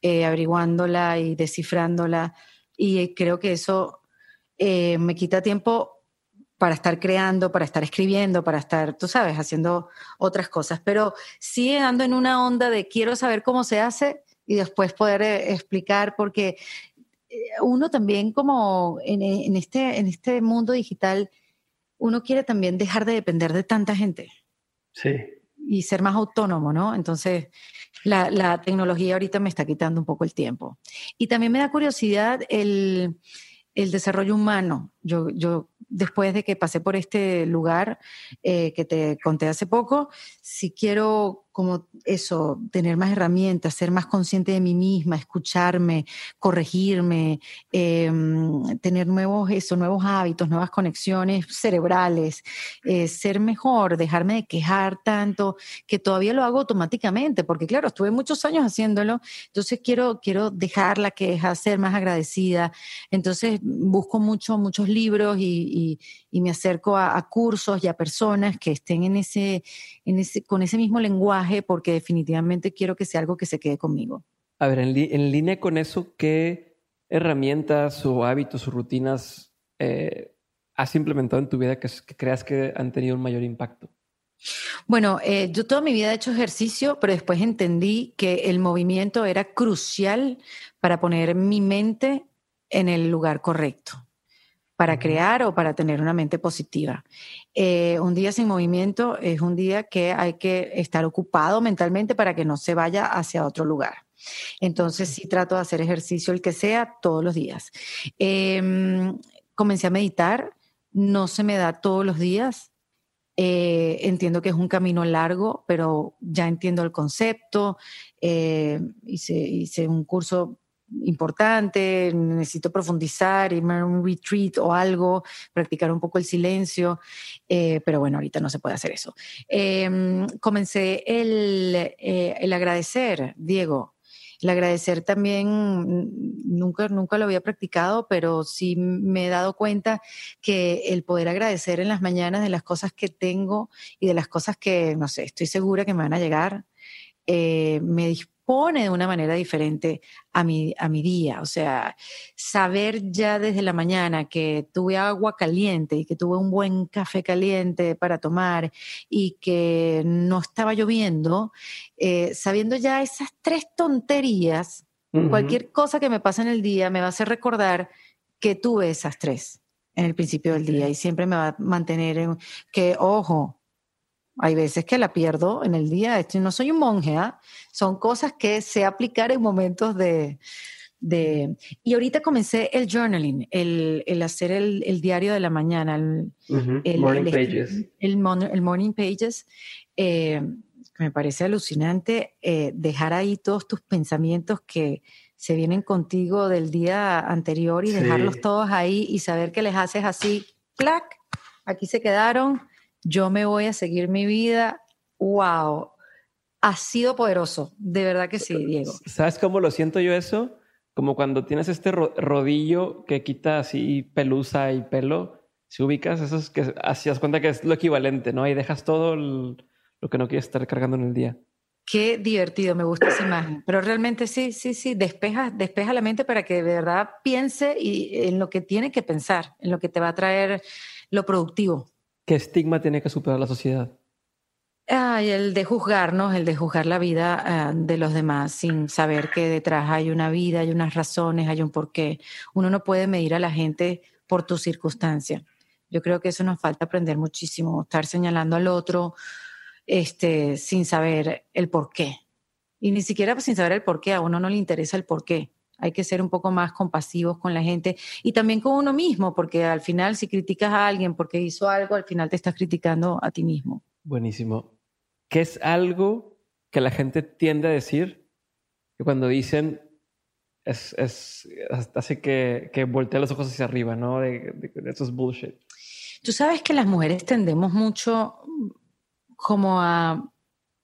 eh, averiguándola y descifrándola. Y creo que eso eh, me quita tiempo para estar creando, para estar escribiendo, para estar, tú sabes, haciendo otras cosas. Pero sigue ando en una onda de quiero saber cómo se hace y después poder eh, explicar, porque eh, uno también como en, este, en este mundo digital, uno quiere también dejar de depender de tanta gente. Sí. Y ser más autónomo, ¿no? Entonces, la, la tecnología ahorita me está quitando un poco el tiempo. Y también me da curiosidad el, el desarrollo humano. Yo, yo después de que pasé por este lugar eh, que te conté hace poco, si quiero como eso, tener más herramientas, ser más consciente de mí misma, escucharme, corregirme, em, tener nuevos, eso, nuevos hábitos, nuevas conexiones cerebrales, eh, ser mejor, dejarme de quejar tanto, que todavía lo hago automáticamente, porque claro, estuve muchos años haciéndolo, entonces quiero, quiero dejar la queja, ser más agradecida, entonces busco mucho, muchos libros y, me acerco a, a, cursos y a personas que estén en ese, en ese, con ese mismo lenguaje porque definitivamente quiero que sea algo que se quede conmigo. A ver, en, línea con eso, ¿qué herramientas o hábitos o rutinas eh, has implementado en tu vida que, creas que han tenido un mayor impacto? Bueno, eh, yo toda mi vida he hecho ejercicio, pero después entendí que el movimiento era crucial para poner mi mente en el lugar correcto para crear o para tener una mente positiva. Eh, un día sin movimiento es un día que hay que estar ocupado mentalmente para que no se vaya hacia otro lugar. Entonces sí trato de hacer ejercicio, el que sea, todos los días. Em, comencé a meditar, no se me da todos los días. Eh, entiendo que es un camino largo, pero ya entiendo el concepto. Eh, hice, hice un curso importante, necesito profundizar, irme a un retreat o algo, practicar un poco el silencio, eh, pero bueno, ahorita no se puede hacer eso. Em, comencé el, eh, el agradecer, Diego, el agradecer también, nunca, nunca lo había practicado, pero sí me he dado cuenta que el poder agradecer en las mañanas de las cosas que tengo y de las cosas que, no sé, estoy segura que me van a llegar, eh, me pone de una manera diferente a mi, a mi día. O sea, saber ya desde la mañana que tuve agua caliente y que tuve un buen café caliente para tomar y que no estaba lloviendo, eh, sabiendo ya esas tres tonterías, cualquier cosa que me pase en el día me va a hacer recordar que tuve esas tres en el principio del día y siempre me va a mantener en que, ojo, hay veces que la pierdo en el día. No soy un monje, ¿ah? Son cosas que sé aplicar en momentos de... de... Y ahorita comencé el journaling, el, el hacer el, el, diario de la mañana, el, morning pages. El, morning pages. Eh, me parece alucinante eh, dejar ahí todos tus pensamientos que se vienen contigo del día anterior y dejarlos todos ahí y saber que les haces así, clac, aquí se quedaron yo me voy a seguir mi vida. ¡Wow! Ha sido poderoso, de verdad que sí, Diego. ¿Sabes cómo lo siento yo eso? Como cuando tienes este rodillo que quita así pelusa y pelo, si ubicas, eso es que así das cuenta que es lo equivalente, ¿no? Y dejas todo lo que no quieres estar cargando en el día. Qué divertido, me gusta esa imagen. Pero realmente sí, sí, sí, despeja, despeja la mente para que de verdad piense y en lo que tiene que pensar, en lo que te va a traer lo productivo. ¿Qué estigma tiene que superar la sociedad? Ay, el de juzgarnos, el de juzgar la vida ah, de los demás sin saber que detrás hay una vida, hay unas razones, hay un porqué. Uno no puede medir a la gente por tu circunstancia. Yo creo que eso nos falta aprender muchísimo, estar señalando al otro este, sin saber el porqué. Y ni siquiera sin saber el porqué, a uno no le interesa el porqué. Hay que ser un poco más compasivos con la gente y también con uno mismo, porque al final si criticas a alguien porque hizo algo, al final te estás criticando a ti mismo. Buenísimo. ¿Qué es algo que la gente tiende a decir que cuando dicen es, es hace que, que voltea los ojos hacia arriba, ¿no? De, de, eso es bullshit. Tú sabes que las mujeres tendemos mucho como a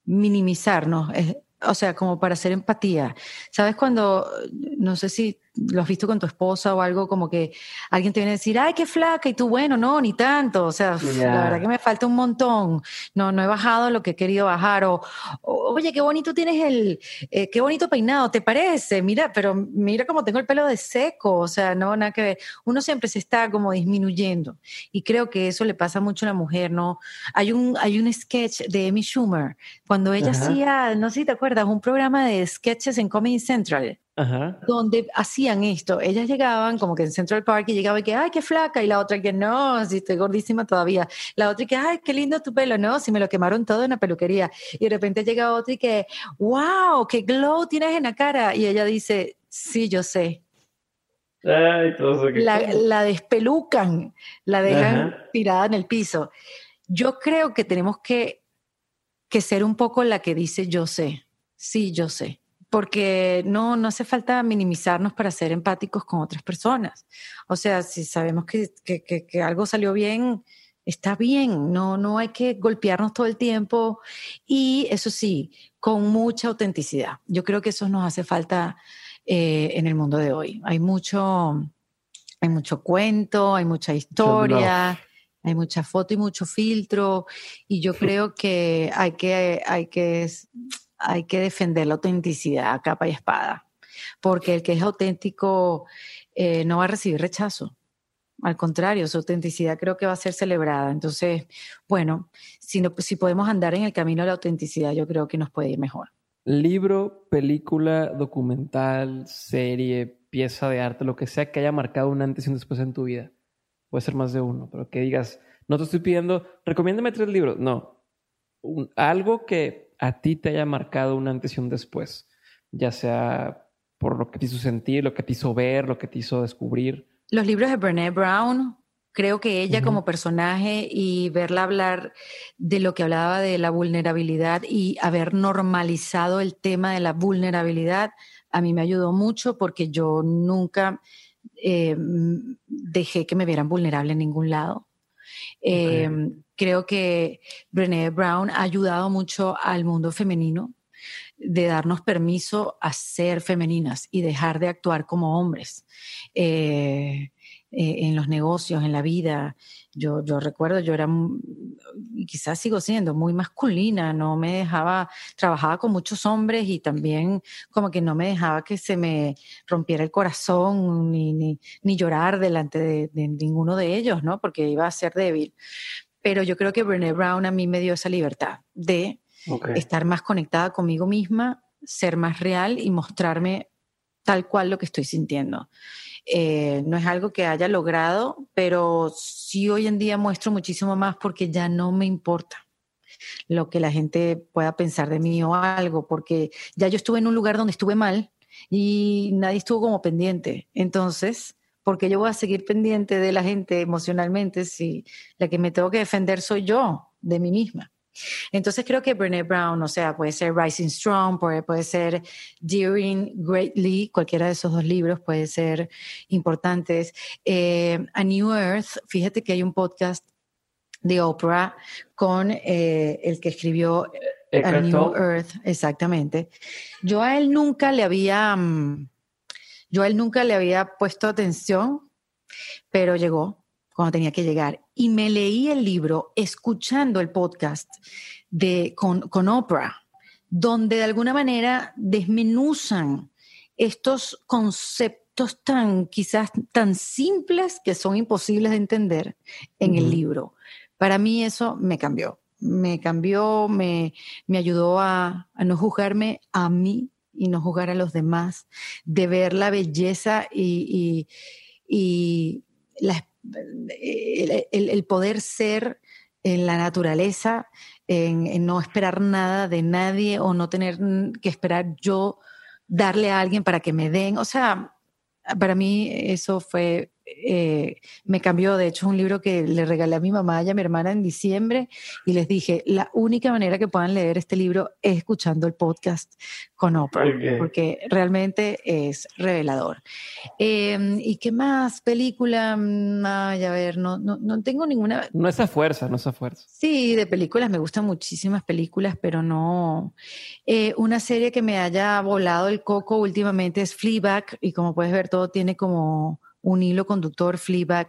minimizarnos o sea, como para hacer empatía. ¿Sabes cuando, no sé si lo has visto con tu esposa o algo, como que alguien te viene a decir, ay, qué flaca, y tú, bueno, no, ni tanto, o sea, la verdad que me falta un montón, no, no he bajado lo que he querido bajar, o, oye, qué bonito tienes el, eh, qué bonito peinado, ¿te parece? Mira, pero mira cómo tengo el pelo de seco, o sea, no, nada que ver, uno siempre se está como disminuyendo, y creo que eso le pasa mucho a la mujer, ¿no? Hay un, hay un sketch de Amy Schumer, cuando ella hacía, no sé si te acuerdas, un programa de sketches en Comedy Central, donde hacían esto. Ellas llegaban como que en Central Park y llegaba y que, ay, qué flaca, y la otra que no, si estoy gordísima todavía. La otra que, ay, qué lindo tu pelo, no, si me lo quemaron todo en la peluquería. Y de repente llega otra y que, wow, qué glow tienes en la cara. Y ella dice, sí, yo sé. la, despelucan, la dejan tirada en el piso. Yo creo que tenemos que, que ser un poco la que dice yo sé. Sí, yo sé porque no, no hace falta minimizarnos para ser empáticos con otras personas. O sea, si sabemos que, que, que, algo salió bien, está bien, no, no hay que golpearnos todo el tiempo y eso sí, con mucha autenticidad. Yo creo que eso nos hace falta eh, en el mundo de hoy. Hay mucho, hay mucho cuento, hay mucha historia. Hay mucha foto y mucho filtro y yo creo que hay que, hay que hay que defender la autenticidad a capa y espada, porque el que es auténtico eh, no va a recibir rechazo. Al contrario, su autenticidad creo que va a ser celebrada. Entonces, bueno, si, si podemos andar en el camino de la autenticidad, yo creo que nos puede ir mejor. Libro, película, documental, serie, pieza de arte, lo que sea que haya marcado un antes y un después en tu vida. Puede ser más de uno, pero que digas, no te estoy pidiendo, recomiéndame tres libros. No, algo que a ti te haya marcado un antes y un después. ya sea por lo que te hizo sentir, lo que te hizo ver, lo que te hizo descubrir. Los libros de Brené Brown, creo que ella como personaje y verla hablar de lo que hablaba de la vulnerabilidad y haber normalizado el tema de la vulnerabilidad, a mí me ayudó mucho porque yo nunca eh, dejé que me vieran vulnerable en ningún lado. Eh, creo que Brené Brown ha ayudado mucho al mundo femenino de darnos permiso a ser femeninas y dejar de actuar como hombres. Eh, eh, en los negocios, en la vida. Yo, yo recuerdo, yo era, quizás sigo siendo, muy masculina, no me dejaba, trabajaba con muchos hombres y también como que no me dejaba que se me rompiera el corazón ni, ni, ni llorar delante de, ninguno de ellos, ¿no? Porque iba a ser débil. Pero yo creo que Brené Brown a mí me dio esa libertad de estar más conectada conmigo misma, ser más real y mostrarme tal cual lo que estoy sintiendo. Eh, no es algo que haya logrado, pero sí hoy en día muestro muchísimo más porque ya no me importa lo que la gente pueda pensar de mí o algo, porque ya yo estuve en un lugar donde estuve mal y nadie estuvo como pendiente. Entonces, ¿por qué yo voy a seguir pendiente de la gente emocionalmente si la que me tengo que defender soy yo de mí misma? Entonces creo que Brené Brown, o sea, puede ser Rising Strong, puede, puede ser Daring Greatly, cualquiera de esos dos libros puede ser importantes. Eh, A New Earth, fíjate que hay un podcast de Oprah con eh, el que escribió A New Earth, exactamente. Yo a él nunca le había, mm, yo a él nunca le había puesto atención, pero llegó cuando tenía que llegar. Y me leí el libro escuchando el podcast de, con, con Oprah, donde de alguna manera desmenuzan estos conceptos tan quizás tan simples que son imposibles de entender en el libro. Para mí eso me cambió, me cambió, me, me ayudó a, a, no juzgarme a mí y no juzgar a los demás, de ver la belleza y, y, y la el, poder ser en la naturaleza, en, no esperar nada de nadie o no tener que esperar yo darle a alguien para que me den. O sea, para mí eso fue eh, me cambió. De hecho, un libro que le regalé a mi mamá y a mi hermana en diciembre y les dije, la única manera que puedan leer este libro es escuchando el podcast con Oprah, porque realmente es revelador. Em, ¿Y qué más? Película, mm, ay, a ver, no, no, no tengo ninguna... No esa fuerza, no esa fuerza. Sí, de películas me gustan muchísimas películas, pero no... Eh, una serie que me haya volado el coco últimamente es Fleabag y como puedes ver todo tiene como un hilo conductor, Fleabag,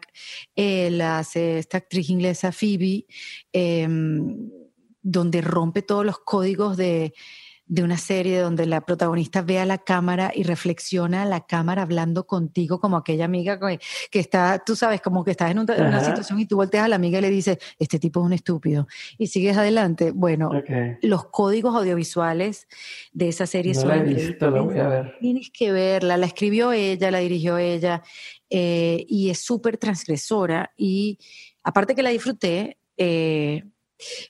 eh, la hace esta actriz inglesa Phoebe, em, donde rompe todos los códigos de, de una serie donde la protagonista ve a la cámara y reflexiona a la cámara hablando contigo como aquella amiga que, está, tú sabes, como que estás en, una situación y tú volteas a la amiga y le dices, este tipo es un estúpido. Y sigues adelante. Bueno, los códigos audiovisuales de esa serie son... La he visto, la voy a ver. Tienes que verla, la escribió ella, la dirigió ella eh, y es súper transgresora y aparte que la disfruté, eh,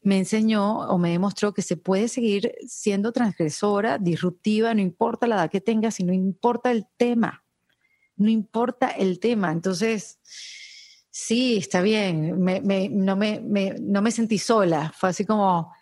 me enseñó o me demostró que se puede seguir siendo transgresora, disruptiva, no importa la edad que tengas, sino importa el tema. No importa el tema. Entonces, sí, está bien. no, me, no me sentí sola. Fue así como,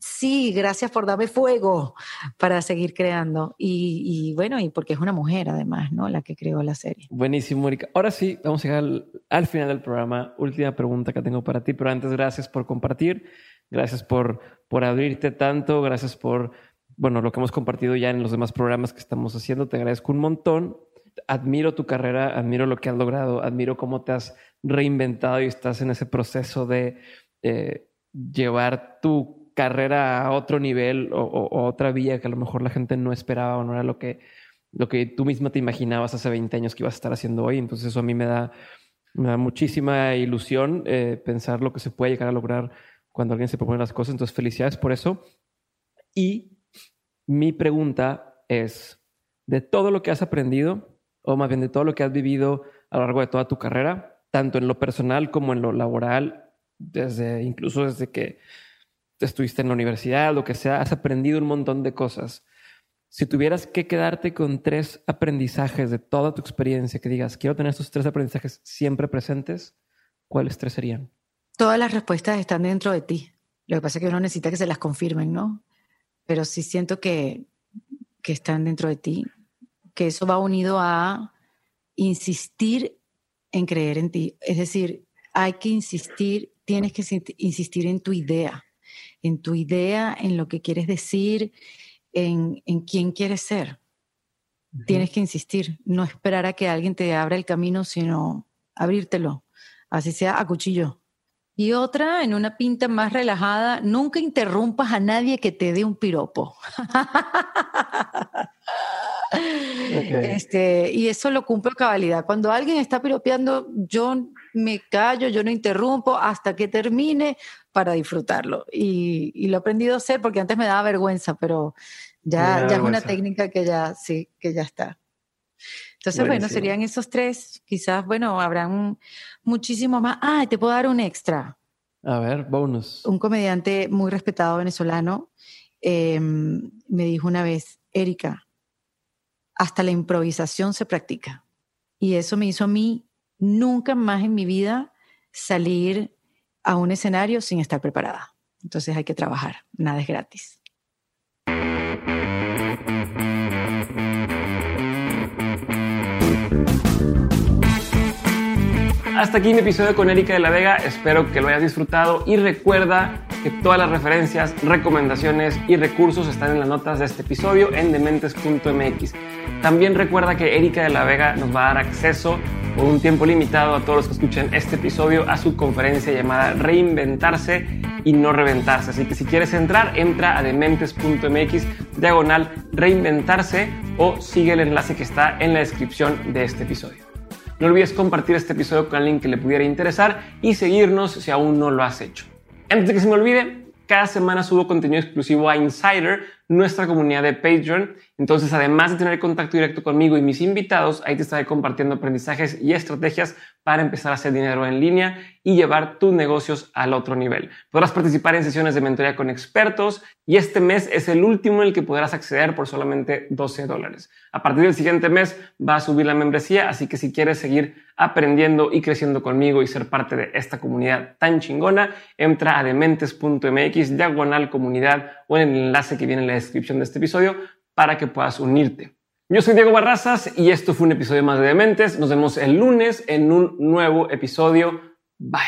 sí, gracias por darme fuego para seguir creando. Y, bueno, y porque es una mujer además, ¿no? La que creó la serie. Buenísimo, Erika. Ahora sí, vamos a llegar al, final del programa. Última pregunta que tengo para ti, pero antes, gracias por compartir, gracias por, por abrirte tanto, gracias por, bueno, lo que hemos compartido ya en los demás programas que estamos haciendo. Te agradezco un montón. Admiro tu carrera, admiro lo que has logrado, admiro cómo te has reinventado y estás en ese proceso de eh, llevar tu carrera a otro nivel o, otra vía que a lo mejor la gente no esperaba o no era lo que, lo que tú misma te imaginabas hace 20 años que ibas a estar haciendo hoy. Entonces eso a mí me da, me da muchísima ilusión eh, pensar lo que se puede llegar a lograr cuando alguien se propone las cosas. Entonces felicidades por eso. Y mi pregunta es, de todo lo que has aprendido, o más bien de todo lo que has vivido a lo largo de toda tu carrera, tanto en lo personal como en lo laboral, desde incluso desde que estuviste en la universidad, lo que sea, has aprendido un montón de cosas. Si tuvieras que quedarte con tres aprendizajes de toda tu experiencia, que digas, quiero tener estos tres aprendizajes siempre presentes, ¿cuáles tres serían? Todas las respuestas están dentro de ti. Lo que pasa es que uno necesita que se las confirmen, ¿no? Pero sí siento que, que están dentro de ti, que eso va unido a insistir en creer en ti. Es decir, hay que insistir, tienes que insistir en tu idea, en tu idea, en lo que quieres decir, en, en quién quieres ser. Tienes que insistir, no esperar a que alguien te abra el camino, sino abrírtelo, así sea a cuchillo. Y otra, en una pinta más relajada, nunca interrumpas a nadie que te dé un piropo. Este, y eso lo cumplo a cabalidad. Cuando alguien está piropeando, yo me callo, yo no interrumpo hasta que termine para disfrutarlo. Y, y lo he aprendido a hacer porque antes me daba vergüenza, pero ya, ya es una técnica que ya, sí, que ya está. Entonces, bueno, serían esos tres. Quizás, bueno, habrán muchísimo más. Ah, te puedo dar un extra. A ver, bonus. Un comediante muy respetado venezolano em, me dijo una vez, Erika, hasta la improvisación se practica. Y eso me hizo a mí nunca más en mi vida salir a un escenario sin estar preparada. Entonces hay que trabajar, nada es gratis. Hasta aquí mi episodio con Erika de la Vega, espero que lo hayas disfrutado y recuerda que todas las referencias, recomendaciones y recursos están en las notas de este episodio en dementes.mx. También recuerda que Erika de la Vega nos va a dar acceso por un tiempo limitado a todos los que escuchen este episodio a su conferencia llamada Reinventarse y no reventarse. Así que si quieres entrar, entra a dementes.mx diagonal reinventarse o sigue el enlace que está en la descripción de este episodio. No olvides compartir este episodio con alguien que le pudiera interesar y seguirnos si aún no lo has hecho. Antes de que se me olvide, cada semana subo contenido exclusivo a Insider, nuestra comunidad de Patreon. Entonces, además de tener contacto directo conmigo y mis invitados, ahí te estaré compartiendo aprendizajes y estrategias para empezar a hacer dinero en línea y llevar tus negocios al otro nivel. Podrás participar en sesiones de mentoría con expertos y este mes es el último en el que podrás acceder por solamente 12 dólares. A partir del siguiente mes va a subir la membresía, así que si quieres seguir aprendiendo y creciendo conmigo y ser parte de esta comunidad tan chingona, entra a dementes.mx, diagonal comunidad o en el enlace que viene en la descripción de este episodio para que puedas unirte. Yo soy Diego Barrazas y esto fue un episodio más de Dementes. Nos vemos el lunes en un nuevo episodio. Bye.